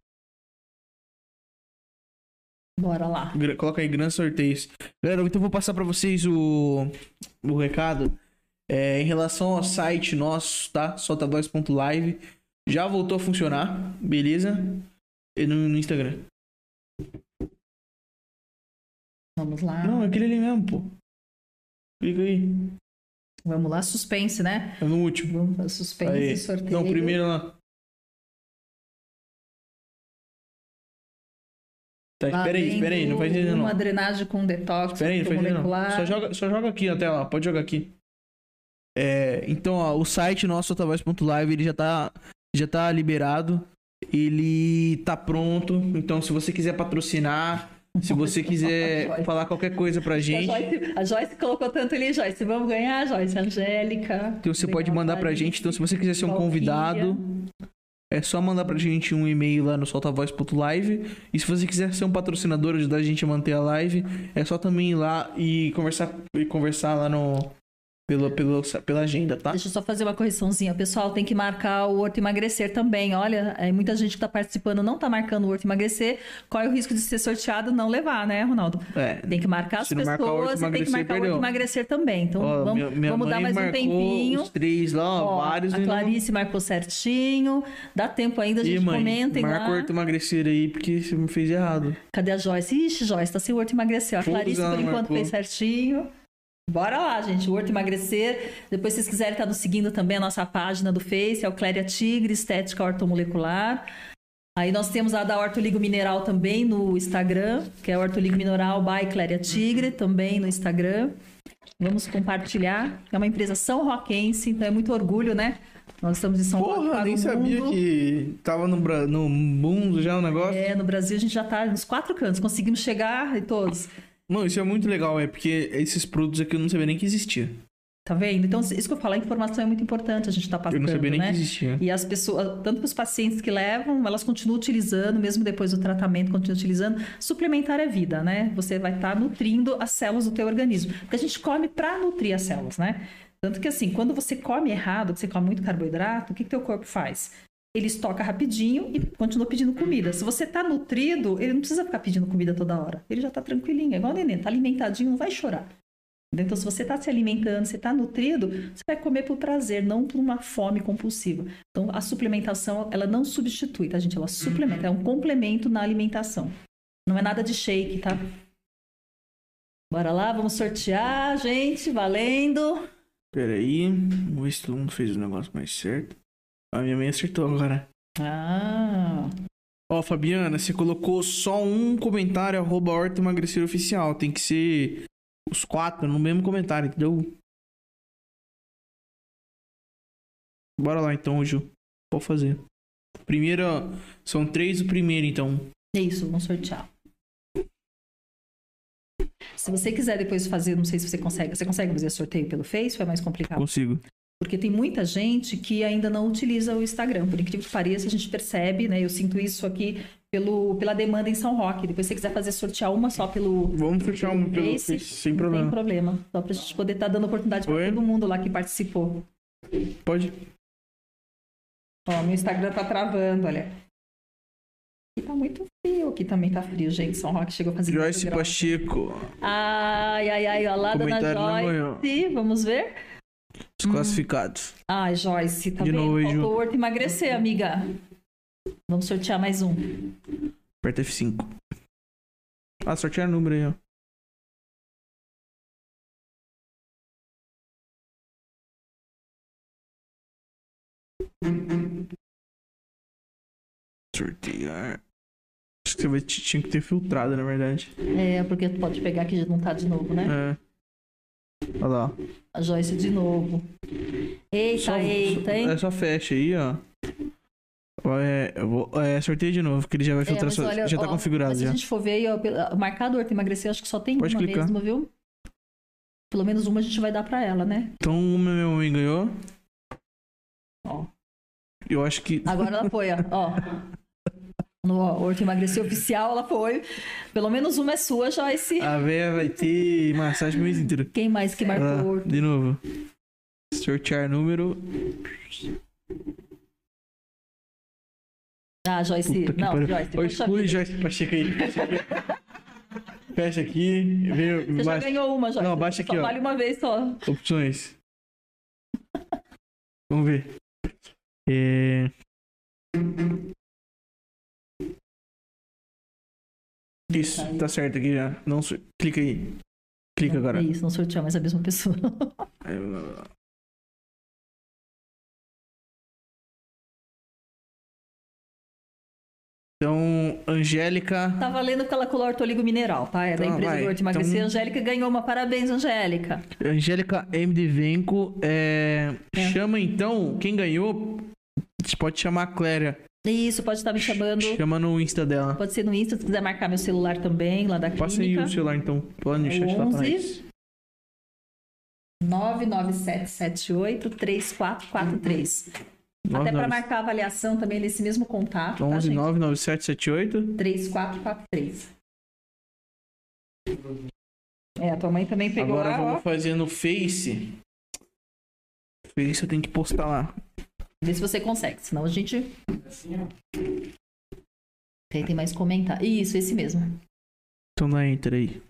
[SPEAKER 2] Bora lá.
[SPEAKER 1] Gra- Coloca aí, Gran Sorteios. Galera, então eu vou passar pra vocês o, o recado. É, em relação ao site nosso, tá? Soltavoz.live. Já voltou a funcionar, beleza? E no, no Instagram.
[SPEAKER 2] Vamos lá.
[SPEAKER 1] Não, é aquele ali mesmo, pô. Clica aí.
[SPEAKER 2] Vamos lá, suspense, né?
[SPEAKER 1] É no último.
[SPEAKER 2] Vamos lá, suspense,
[SPEAKER 1] Aí.
[SPEAKER 2] sorteio.
[SPEAKER 1] Não, primeiro lá. Tá, espera aí, espera aí, não faz isso não.
[SPEAKER 2] Uma drenagem com detox
[SPEAKER 1] Espera aí, não faz isso não. Só joga, só joga aqui na tela, pode jogar aqui. É, então, ó, o site nosso, otavoz.live, ele já tá, já tá liberado. Ele tá pronto. Então, se você quiser patrocinar, se você quiser falar qualquer coisa pra
[SPEAKER 2] A
[SPEAKER 1] gente,
[SPEAKER 2] Joyce, a Joyce colocou tanto ali, Joyce. Vamos ganhar, Joyce. Angélica.
[SPEAKER 1] então você pode mandar pra gente. Então, se você quiser ser um convidado, é só mandar pra gente um e-mail lá no soltavoz.live. E se você quiser ser um patrocinador, ajudar a gente a manter a live, é só também ir lá e conversar, e conversar lá no. Pelo, pelo, pela agenda, tá?
[SPEAKER 2] Deixa eu só fazer uma correçãozinha. Pessoal, tem que marcar o Horto Emagrecer também. Olha, é, muita gente que tá participando não tá marcando o Horto Emagrecer. Corre o risco de ser sorteado e não levar, né, Ronaldo?
[SPEAKER 1] É.
[SPEAKER 2] Tem que marcar as
[SPEAKER 1] não marcar
[SPEAKER 2] pessoas e tem que marcar o Horto
[SPEAKER 1] perdeu.
[SPEAKER 2] Emagrecer também. Então
[SPEAKER 1] Ó,
[SPEAKER 2] vamos,
[SPEAKER 1] minha, minha
[SPEAKER 2] vamos dar mais um tempinho.
[SPEAKER 1] Os três lá, ó, vários
[SPEAKER 2] a
[SPEAKER 1] e não-
[SPEAKER 2] Clarice marcou certinho. Dá tempo ainda, a gente
[SPEAKER 1] mãe,
[SPEAKER 2] comentem
[SPEAKER 1] marca o horto emagrecer aí, porque você me fez errado.
[SPEAKER 2] Cadê a Joyce? Ixi, Joyce, tá sem o Horto Emagrecer. A Clarice, por enquanto,
[SPEAKER 1] marcou.
[SPEAKER 2] fez certinho. Bora lá, gente. O Horto Emagrecer. Depois, se vocês quiserem estar nos seguindo também a nossa página do Face, é o Cléria Tigre, Estética Ortomolecular. Aí nós temos a da Hortoligo Mineral também no Instagram, que é Hortoligo Mineral by Cléria Tigre, também no Instagram. Vamos compartilhar. É uma empresa São Roquense, então é muito orgulho, né? Nós estamos em São Roque
[SPEAKER 1] Porra,
[SPEAKER 2] para
[SPEAKER 1] nem sabia
[SPEAKER 2] mundo.
[SPEAKER 1] que tava no, no mundo já o negócio.
[SPEAKER 2] É, no Brasil a gente já tá nos quatro cantos, conseguimos chegar em todos.
[SPEAKER 1] Mano, isso é muito legal, é porque esses produtos aqui eu não sabia nem que existia.
[SPEAKER 2] Tá vendo? Então, isso que eu falo, a informação é muito importante, a gente tá
[SPEAKER 1] Eu
[SPEAKER 2] passando,
[SPEAKER 1] não sabia nem
[SPEAKER 2] né?
[SPEAKER 1] que existia.
[SPEAKER 2] E as pessoas, tanto que os pacientes que levam, elas continuam utilizando, mesmo depois do tratamento, continuam utilizando. Suplementar é vida, né? Você vai estar nutrindo as células do teu organismo. Porque a gente come para nutrir as células, né? Tanto que assim, quando você come errado, que você come muito carboidrato, o que, que teu corpo faz? Ele estoca rapidinho e continua pedindo comida. Se você tá nutrido, ele não precisa ficar pedindo comida toda hora. Ele já tá tranquilinho, é igual o neném, tá alimentadinho, não vai chorar. Então, se você está se alimentando, você está nutrido, você vai comer por prazer, não por uma fome compulsiva. Então, a suplementação, ela não substitui, tá, gente? Ela suplementa, é um complemento na alimentação. Não é nada de shake, tá? Bora lá, vamos sortear, gente, valendo.
[SPEAKER 1] Pera aí, vamos ver se todo mundo fez o negócio mais certo. A minha mãe acertou agora.
[SPEAKER 2] Ah,
[SPEAKER 1] Ó, Fabiana, você colocou só um comentário, arroba Horta Emagrecer Oficial. Tem que ser os quatro no mesmo comentário, entendeu? Bora lá então, Ju. Pode fazer. Primeiro, ó, são três o primeiro, então.
[SPEAKER 2] é isso, vamos sortear. Se você quiser depois fazer, não sei se você consegue, você consegue fazer sorteio pelo Face ou é mais complicado?
[SPEAKER 1] Consigo.
[SPEAKER 2] Porque tem muita gente que ainda não utiliza o Instagram. Por incrível que pareça, a gente percebe, né? Eu sinto isso aqui pelo, pela demanda em São Roque. Depois, se você quiser fazer sortear uma só pelo.
[SPEAKER 1] Vamos fechar um pelo
[SPEAKER 2] Face,
[SPEAKER 1] sem
[SPEAKER 2] Não
[SPEAKER 1] problema.
[SPEAKER 2] problema. Só pra gente poder estar dando oportunidade para todo mundo lá que participou.
[SPEAKER 1] Pode.
[SPEAKER 2] Ó, meu Instagram tá travando, olha. Aqui tá muito frio. Aqui também tá frio, gente. São Roque chegou a fazer.
[SPEAKER 1] Joyce
[SPEAKER 2] 18 graus.
[SPEAKER 1] Pacheco.
[SPEAKER 2] Ai, ai, ai, ó lá, dona
[SPEAKER 1] Comentário na manhã.
[SPEAKER 2] Joyce. Vamos ver?
[SPEAKER 1] Os classificados.
[SPEAKER 2] Ai, Joyce, tá
[SPEAKER 1] De
[SPEAKER 2] vendo?
[SPEAKER 1] novo
[SPEAKER 2] Faltou o horto emagrecer, amiga. Vamos sortear mais um.
[SPEAKER 1] Aperta F5. Ah, sortear número aí, ó. Sortear. Acho que você vai, tinha que ter filtrado, na verdade.
[SPEAKER 2] É, porque tu pode pegar que já não tá de novo, né?
[SPEAKER 1] É. Olha lá.
[SPEAKER 2] A Joyce de novo. Eita,
[SPEAKER 1] Só-
[SPEAKER 2] eita, hein?
[SPEAKER 1] É só fecha aí, ó. É, eu vou, é, sorteio de novo, que ele já vai
[SPEAKER 2] É,
[SPEAKER 1] filtrar.
[SPEAKER 2] mas
[SPEAKER 1] sua-
[SPEAKER 2] olha,
[SPEAKER 1] já tá
[SPEAKER 2] ó,
[SPEAKER 1] configurado
[SPEAKER 2] se
[SPEAKER 1] já.
[SPEAKER 2] a gente for ver aí, ó, pela- marcado horto emagrecer, acho que só tem
[SPEAKER 1] Pode
[SPEAKER 2] uma
[SPEAKER 1] clicar.
[SPEAKER 2] mesmo, viu? Pelo menos uma a gente vai dar pra ela, né?
[SPEAKER 1] Então, uma minha mãe ganhou.
[SPEAKER 2] Ó.
[SPEAKER 1] Eu acho que.
[SPEAKER 2] Agora ela foi, ó. ó. No horto emagrecer oficial, ela foi. Pelo menos uma é sua, Joyce.
[SPEAKER 1] A véia vai ter massagem pro mês inteiro.
[SPEAKER 2] Quem mais que marcou
[SPEAKER 1] Ah,
[SPEAKER 2] o horto?
[SPEAKER 1] de novo. Sortear número.
[SPEAKER 2] Ah, Joyce.
[SPEAKER 1] Puta
[SPEAKER 2] Não. Joyce. Poxa
[SPEAKER 1] exclui. Joyce Pacheco aí. Fecha aqui. Vem,
[SPEAKER 2] Você já
[SPEAKER 1] baixa-
[SPEAKER 2] ganhou uma, Joyce.
[SPEAKER 1] Não, baixa aqui,
[SPEAKER 2] Só
[SPEAKER 1] ó.
[SPEAKER 2] vale uma vez só.
[SPEAKER 1] Opções. Vamos ver. É... Isso, tá certo aqui já. Não, sor- clica aí. Clica agora.
[SPEAKER 2] É isso, não sorteou mais a mesma pessoa.
[SPEAKER 1] Então, Angélica.
[SPEAKER 2] Tá valendo porque ela colou ortoligo mineral, tá? É da
[SPEAKER 1] Tá,
[SPEAKER 2] empresa
[SPEAKER 1] vai.
[SPEAKER 2] do Horto Emagrecer.
[SPEAKER 1] Então-
[SPEAKER 2] Angélica ganhou uma. Parabéns, Angélica.
[SPEAKER 1] Angélica M. de Venco. É...
[SPEAKER 2] É.
[SPEAKER 1] Chama então, quem ganhou, você pode chamar a Cléria.
[SPEAKER 2] Isso, pode estar me chamando.
[SPEAKER 1] Chama no Insta dela.
[SPEAKER 2] Pode ser no Insta, se quiser marcar meu celular também, lá da
[SPEAKER 1] Passa aí
[SPEAKER 2] clínica.
[SPEAKER 1] o celular então. Pode pra
[SPEAKER 2] 11.
[SPEAKER 1] nós.
[SPEAKER 2] 99778 3443. Até para marcar a avaliação também nesse mesmo contato, tá,
[SPEAKER 1] 11
[SPEAKER 2] gente?
[SPEAKER 1] 99778.
[SPEAKER 2] 3443. É, a tua mãe também pegou
[SPEAKER 1] Agora
[SPEAKER 2] lá,
[SPEAKER 1] vamos
[SPEAKER 2] ó.
[SPEAKER 1] fazer no Face. Face eu tenho que postar lá.
[SPEAKER 2] Vê se você consegue, senão a gente
[SPEAKER 4] Assim, ó.
[SPEAKER 2] tem mais comentar. Isso, esse mesmo.
[SPEAKER 1] Então dá enter aí.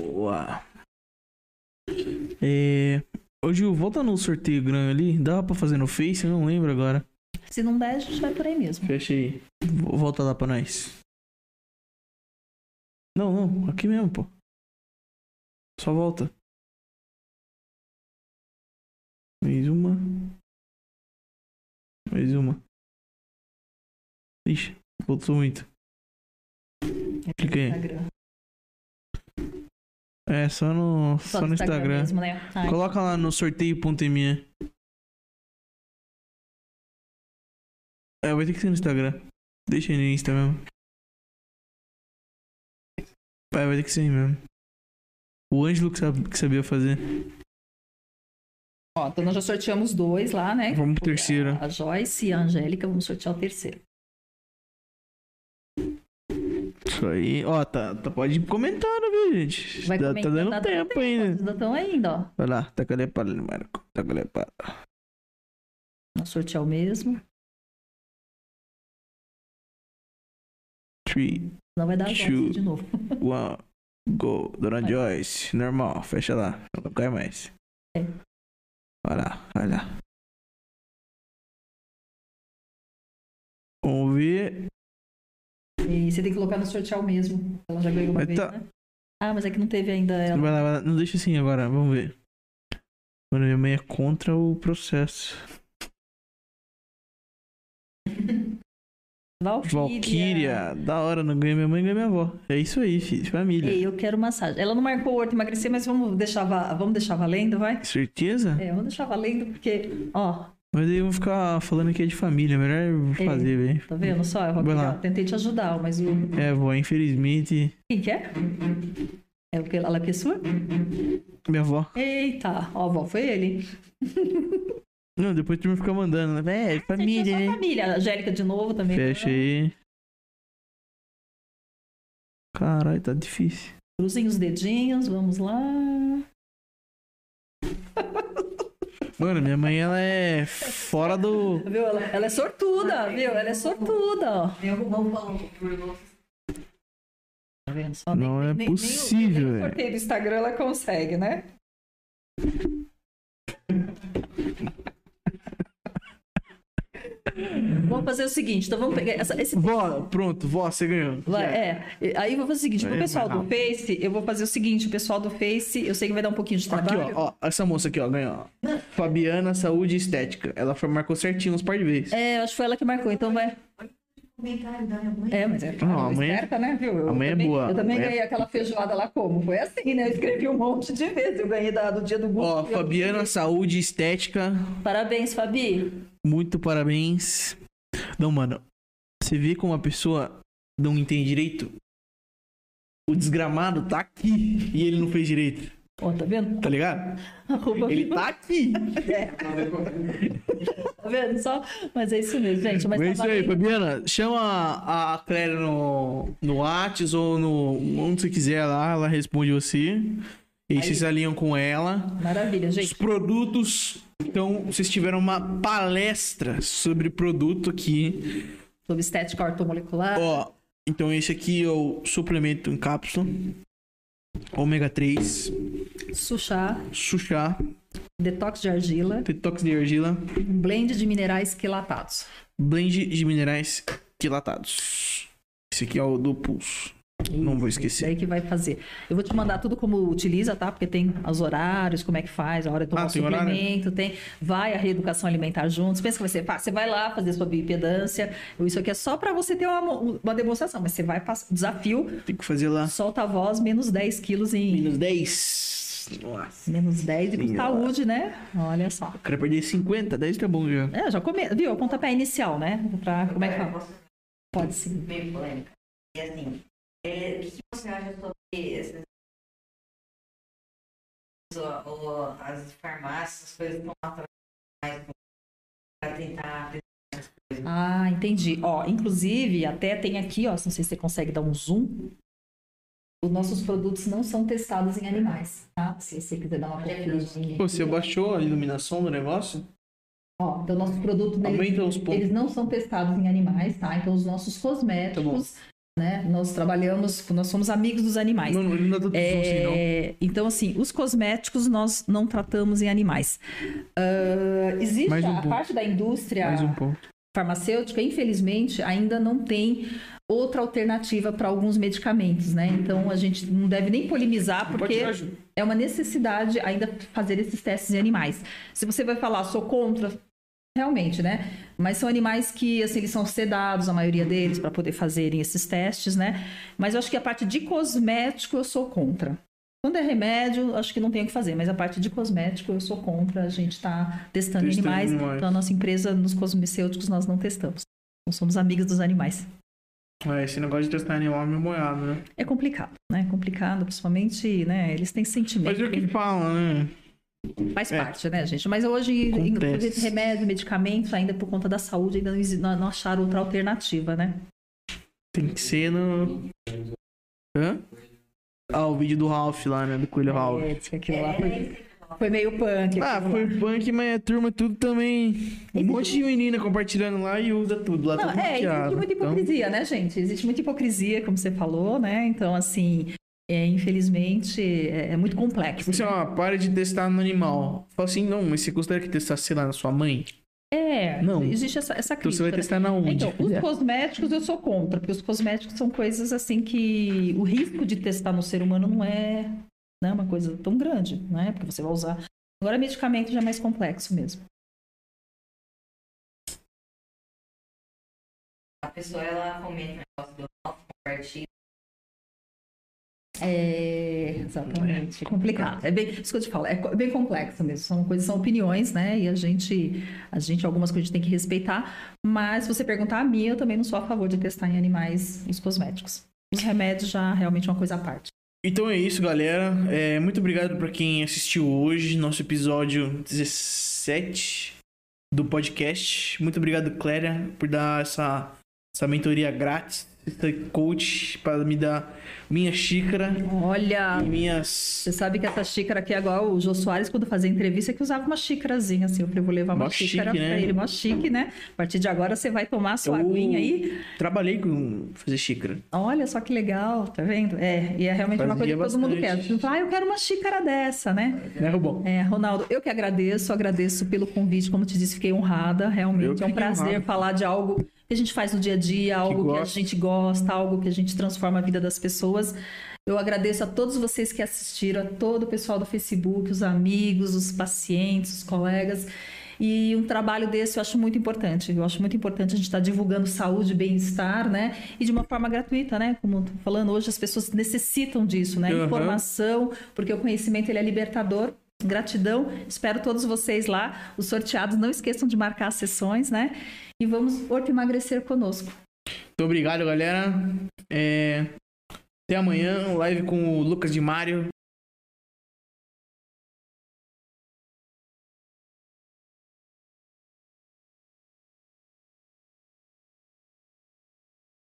[SPEAKER 1] Boa. É... Ô Gil, volta no sorteio grande ali. Dá pra fazer no Face? Eu não lembro agora.
[SPEAKER 2] Se não der, a gente vai por aí mesmo.
[SPEAKER 1] Fecha aí. Volta lá pra nós. Não, não. Aqui mesmo, pô. Só volta. Mais uma. Mais uma. Ixi, voltou muito. Aí.
[SPEAKER 2] Instagram.
[SPEAKER 1] É, só no, só, no Instagram.
[SPEAKER 2] mesmo, né?
[SPEAKER 1] Coloca lá no sorteio.me. É, vai ter que ser no Instagram. Deixa aí no Insta mesmo. Vai, vai ter que ser aí mesmo. O Ângelo que, sabe- que sabia fazer.
[SPEAKER 2] Ó, então nós já sorteamos dois lá, né?
[SPEAKER 1] Vamos pro terceiro.
[SPEAKER 2] A Joyce e a Angélica, vamos sortear o terceiro.
[SPEAKER 1] Isso aí. Ó, tá, tá, pode ir comentando, viu, gente?
[SPEAKER 2] Vai
[SPEAKER 1] Tá- tá, dando
[SPEAKER 2] tá
[SPEAKER 1] tempo ainda.
[SPEAKER 2] Ainda estão ainda, ó.
[SPEAKER 1] Vai lá, taca a para Marco. Taca a para.
[SPEAKER 2] Vamos sortear o mesmo.
[SPEAKER 1] 3,
[SPEAKER 2] Não vai dar. Joyce de novo.
[SPEAKER 1] 1, go. Dona
[SPEAKER 2] Vai.
[SPEAKER 1] Joyce. Normal, fecha lá. Não cai mais.
[SPEAKER 2] É.
[SPEAKER 1] Vai lá, vai lá. Vamos ver.
[SPEAKER 2] E você tem que colocar no sortear o mesmo. Ela já ganhou uma
[SPEAKER 1] Mas
[SPEAKER 2] vez,
[SPEAKER 1] tá-
[SPEAKER 2] né? Ah, mas é que não teve ainda ela.
[SPEAKER 1] Vai lá, vai lá. Não deixa assim agora, vamos ver. Mano, minha mãe é contra o processo.
[SPEAKER 2] Valkyria.
[SPEAKER 1] Valkyria, da hora, não ganha minha mãe, ganha minha avó. É isso aí, filho, família.
[SPEAKER 2] Ei, eu quero massagem. Ela não marcou o horto emagrecer, mas vamos deixar, va- vamos deixar valendo, vai?
[SPEAKER 1] Certeza?
[SPEAKER 2] É, vamos deixar valendo, porque, ó,
[SPEAKER 1] Mas aí vou ficar falando que é de família, melhor eu
[SPEAKER 2] É.
[SPEAKER 1] fazer, velho.
[SPEAKER 2] tá vendo só? Eu
[SPEAKER 1] Vai lá.
[SPEAKER 2] tentei te ajudar, mas o.
[SPEAKER 1] É, vó, infelizmente,
[SPEAKER 2] Quem que é? É o que? Ela que é sua?
[SPEAKER 1] minha avó.
[SPEAKER 2] Eita, ó, avó, foi ele.
[SPEAKER 1] Não, depois tu me fica mandando, né? É, família,
[SPEAKER 2] Sua
[SPEAKER 1] né?
[SPEAKER 2] família. A Angélica de novo também.
[SPEAKER 1] Fecha aí. Caralho, tá difícil.
[SPEAKER 2] Cruzem os dedinhos, vamos lá.
[SPEAKER 1] Mano, minha mãe, ela é fora do.
[SPEAKER 2] Viu? Ela, ela é sortuda, viu? Ela é sortuda, ó.
[SPEAKER 3] Eu vou falar um pouco.
[SPEAKER 2] Tá vendo só?
[SPEAKER 1] Não é possível,
[SPEAKER 2] nem o
[SPEAKER 1] velho.
[SPEAKER 2] sorteio do Instagram ela consegue, né? Vamos fazer o seguinte, então vamos pegar essa, esse
[SPEAKER 1] Vó, pronto, vó, você ganhou.
[SPEAKER 2] Vai, é. Aí eu vou fazer o seguinte, pro
[SPEAKER 1] É,
[SPEAKER 2] pessoal do Face, eu vou fazer o seguinte, o pessoal do Face, eu sei que vai dar um pouquinho de
[SPEAKER 1] Aqui,
[SPEAKER 2] trabalho.
[SPEAKER 1] ó, ó, essa moça aqui, ó, ganhou. Fabiana Saúde Estética. Ela foi, marcou certinho uns par de vezes.
[SPEAKER 2] É, eu acho que foi ela que marcou, então vai.
[SPEAKER 3] Comentário da minha mãe.
[SPEAKER 2] É, mas é
[SPEAKER 1] Não, a mãe é-
[SPEAKER 2] esperta, né, viu? Eu
[SPEAKER 1] a mãe é
[SPEAKER 2] também-
[SPEAKER 1] boa,
[SPEAKER 2] Eu também
[SPEAKER 1] a mãe é-
[SPEAKER 2] ganhei aquela feijoada lá como? Foi assim, né? Eu escrevi um monte de vezes. Eu ganhei da- do dia do Google.
[SPEAKER 1] Ó, Fabiana Saúde Estética.
[SPEAKER 2] Parabéns, Fabi.
[SPEAKER 1] Muito parabéns. Não, mano. Você vê como a pessoa não entende direito? O desgramado tá aqui e ele não fez direito.
[SPEAKER 2] Ó, tá vendo?
[SPEAKER 1] Tá ligado?
[SPEAKER 2] Arroba
[SPEAKER 1] Ele tá aqui.
[SPEAKER 2] Tá vendo só? Mas é isso mesmo, gente. Mas
[SPEAKER 1] é
[SPEAKER 2] tá
[SPEAKER 1] isso aí. Fabiana. Chama a Cléria no, no Whats ou no. onde você quiser lá, ela responde você. E aí, vocês alinham com ela.
[SPEAKER 2] Maravilha,
[SPEAKER 1] Os
[SPEAKER 2] gente.
[SPEAKER 1] produtos. Então, vocês tiveram uma palestra sobre produto aqui.
[SPEAKER 2] Sobre estética ortomolecular.
[SPEAKER 1] Ó, então esse aqui é o suplemento em cápsula. Ômega 3,
[SPEAKER 2] Suchá,
[SPEAKER 1] Suchá,
[SPEAKER 2] detox de argila,
[SPEAKER 1] detox de argila,
[SPEAKER 2] um blend de minerais quelatados.
[SPEAKER 1] blend de minerais quilatados. Esse aqui é o do pulso. Não vou
[SPEAKER 2] Isso,
[SPEAKER 1] esquecer.
[SPEAKER 2] Daí que vai fazer. Eu vou te mandar tudo como utiliza, tá? Porque tem os horários, como é que faz, a hora de tomar
[SPEAKER 1] Ah,
[SPEAKER 2] o
[SPEAKER 1] tem horário?
[SPEAKER 2] suplemento, tem. Vai a reeducação alimentar juntos. Pensa que vai ser fácil. Você vai lá fazer sua bioimpedância. Isso aqui é só para você ter uma, uma demonstração, mas você vai passar. Desafio,
[SPEAKER 1] Tem que fazer lá.
[SPEAKER 2] solta a voz, menos 10 quilos em.
[SPEAKER 1] Menos 10. Nossa.
[SPEAKER 2] Menos 10 e com
[SPEAKER 1] Senhora.
[SPEAKER 2] saúde, né? Olha só.
[SPEAKER 1] Eu quero perder 50, 10 tá bom já.
[SPEAKER 2] É, já come... Viu? O pontapé inicial, né? Pra... Como é que fala? Pode ser.
[SPEAKER 3] meio polêmica. E assim, é, o que que você acha sobre o- as farmácias, as coisas estão atrás mais para tentar
[SPEAKER 2] Ah, entendi. Ó, inclusive, até tem aqui, ó, não sei se você consegue dar um zoom. Os nossos produtos não são testados em animais, tá? Se você quiser dar uma conferidinha.
[SPEAKER 1] Pô, você abaixou a iluminação do negócio?
[SPEAKER 2] Ó, então nossos produtos eles,
[SPEAKER 1] Aumenta os pontos.
[SPEAKER 2] eles não são testados em animais, tá? Então os nossos cosméticos, né? Nós trabalhamos, nós somos amigos dos animais.
[SPEAKER 1] Não, não dá tanto zoom assim, não.
[SPEAKER 2] É, então, assim, os cosméticos nós não tratamos em animais. Ah, existe
[SPEAKER 1] um
[SPEAKER 2] a
[SPEAKER 1] ponto.
[SPEAKER 2] parte da indústria
[SPEAKER 1] um
[SPEAKER 2] farmacêutica, infelizmente, ainda não tem outra alternativa para alguns medicamentos, né? Então, a gente não deve nem polemizar, porque é uma necessidade ainda fazer esses testes em animais. Se você vai falar, sou contra, realmente, né? Mas são animais que, assim, eles são sedados, a maioria deles, para poder fazerem esses testes, né? Mas eu acho que a parte de cosmético eu sou contra. Quando é remédio, acho que não tem o que fazer, mas a parte de cosmético eu sou contra. A gente está testando,
[SPEAKER 1] Testando
[SPEAKER 2] animais,
[SPEAKER 1] animais.
[SPEAKER 2] então a nossa empresa, nos cosmecêuticos, nós não testamos. Nós somos amigos dos animais.
[SPEAKER 1] É, esse negócio de testar animal é meio moiado, né?
[SPEAKER 2] É complicado, né? É complicado, principalmente, né? Eles têm sentimento.
[SPEAKER 1] Mas é o que fala, né?
[SPEAKER 2] Faz
[SPEAKER 1] É.
[SPEAKER 2] parte, né, gente? Mas hoje, inclusive, remédio, medicamento, ainda por conta da saúde, ainda não, não acharam outra alternativa, né?
[SPEAKER 1] Tem que ser no. Hã? Ah, o vídeo do Ralph lá, né? Do Coelho Ralph.
[SPEAKER 2] É, lá foi, foi meio punk.
[SPEAKER 1] Ah, foi
[SPEAKER 2] lá.
[SPEAKER 1] punk, mas a turma tudo também. Um monte de menina compartilhando lá e usa tudo lá.
[SPEAKER 2] Não,
[SPEAKER 1] tudo
[SPEAKER 2] é, existe muita
[SPEAKER 1] Então,
[SPEAKER 2] hipocrisia, né, gente? Existe muita hipocrisia, como você falou, né? Então, assim, é, infelizmente, é, é muito complexo.
[SPEAKER 1] Tipo assim, ó, para de testar no animal. Fala assim, não, mas você gostaria que testasse, sei lá, na sua mãe?
[SPEAKER 2] É,
[SPEAKER 1] Não.
[SPEAKER 2] existe essa, essa
[SPEAKER 1] Então você
[SPEAKER 2] crítica.
[SPEAKER 1] vai
[SPEAKER 2] né?
[SPEAKER 1] testar na onde?
[SPEAKER 2] Então, os cosméticos eu sou contra, porque os cosméticos são coisas assim que o risco de testar no ser humano não é né, uma coisa tão grande, né? Porque você vai usar. Agora, medicamento já é mais complexo mesmo.
[SPEAKER 3] A pessoa, ela comenta o negócio do compartilha.
[SPEAKER 2] É, exatamente. É complicado. É bem, isso que eu te falo, é co- bem complexo mesmo. São coisas, são opiniões, né? E a gente, a gente, algumas coisas a gente tem que respeitar. Mas se você perguntar a mim, eu também não sou a favor de testar em animais os cosméticos. Os remédios já realmente é uma coisa à parte.
[SPEAKER 1] Então é isso, galera. É, muito obrigado pra quem assistiu hoje, nosso episódio 17 do podcast. Muito obrigado, Cléria, por dar essa, essa mentoria grátis, esse coach para me dar minha xícara
[SPEAKER 2] Olha,
[SPEAKER 1] minhas.
[SPEAKER 2] Você sabe que essa xícara aqui, agora o Jô Soares, quando fazia entrevista, que usava uma xícarazinha, assim. Eu falei, vou levar uma
[SPEAKER 1] Mó
[SPEAKER 2] xícara
[SPEAKER 1] chique,
[SPEAKER 2] pra
[SPEAKER 1] né?
[SPEAKER 2] ele, mó chique, né? A partir de agora você vai tomar a sua
[SPEAKER 1] Eu-
[SPEAKER 2] aguinha aí.
[SPEAKER 1] Trabalhei com fazer xícara.
[SPEAKER 2] Olha só que legal, tá vendo? É, e é realmente uma coisa
[SPEAKER 1] Fazia
[SPEAKER 2] que todo mundo quer.
[SPEAKER 1] bastante.
[SPEAKER 2] Você fala, ah, eu quero uma xícara dessa, né?
[SPEAKER 1] Né, Rubão?
[SPEAKER 2] É, Ronaldo, eu que agradeço, agradeço pelo convite, como te disse, fiquei honrada,
[SPEAKER 1] Eu
[SPEAKER 2] realmente.
[SPEAKER 1] que
[SPEAKER 2] É um prazer
[SPEAKER 1] honrado.
[SPEAKER 2] falar de algo que a gente faz no dia a dia, algo que, a
[SPEAKER 1] gosta.
[SPEAKER 2] gente gosta, algo que a gente transforma a vida das pessoas. Eu agradeço a todos vocês que assistiram, a todo o pessoal do Facebook, os amigos, os pacientes, os colegas. E um trabalho desse eu acho muito importante. Eu acho muito importante a gente estar divulgando saúde e bem-estar, né? E de uma forma gratuita, né? Como tô falando hoje, as pessoas necessitam disso, né?
[SPEAKER 1] Aham.
[SPEAKER 2] Informação, porque o conhecimento ele é libertador. Gratidão, espero todos vocês lá. Os sorteados, não esqueçam de marcar as sessões, né? E vamos Horto emagrecer conosco.
[SPEAKER 1] Muito obrigado, galera. É, Até amanhã, live com o Lucas de Mário.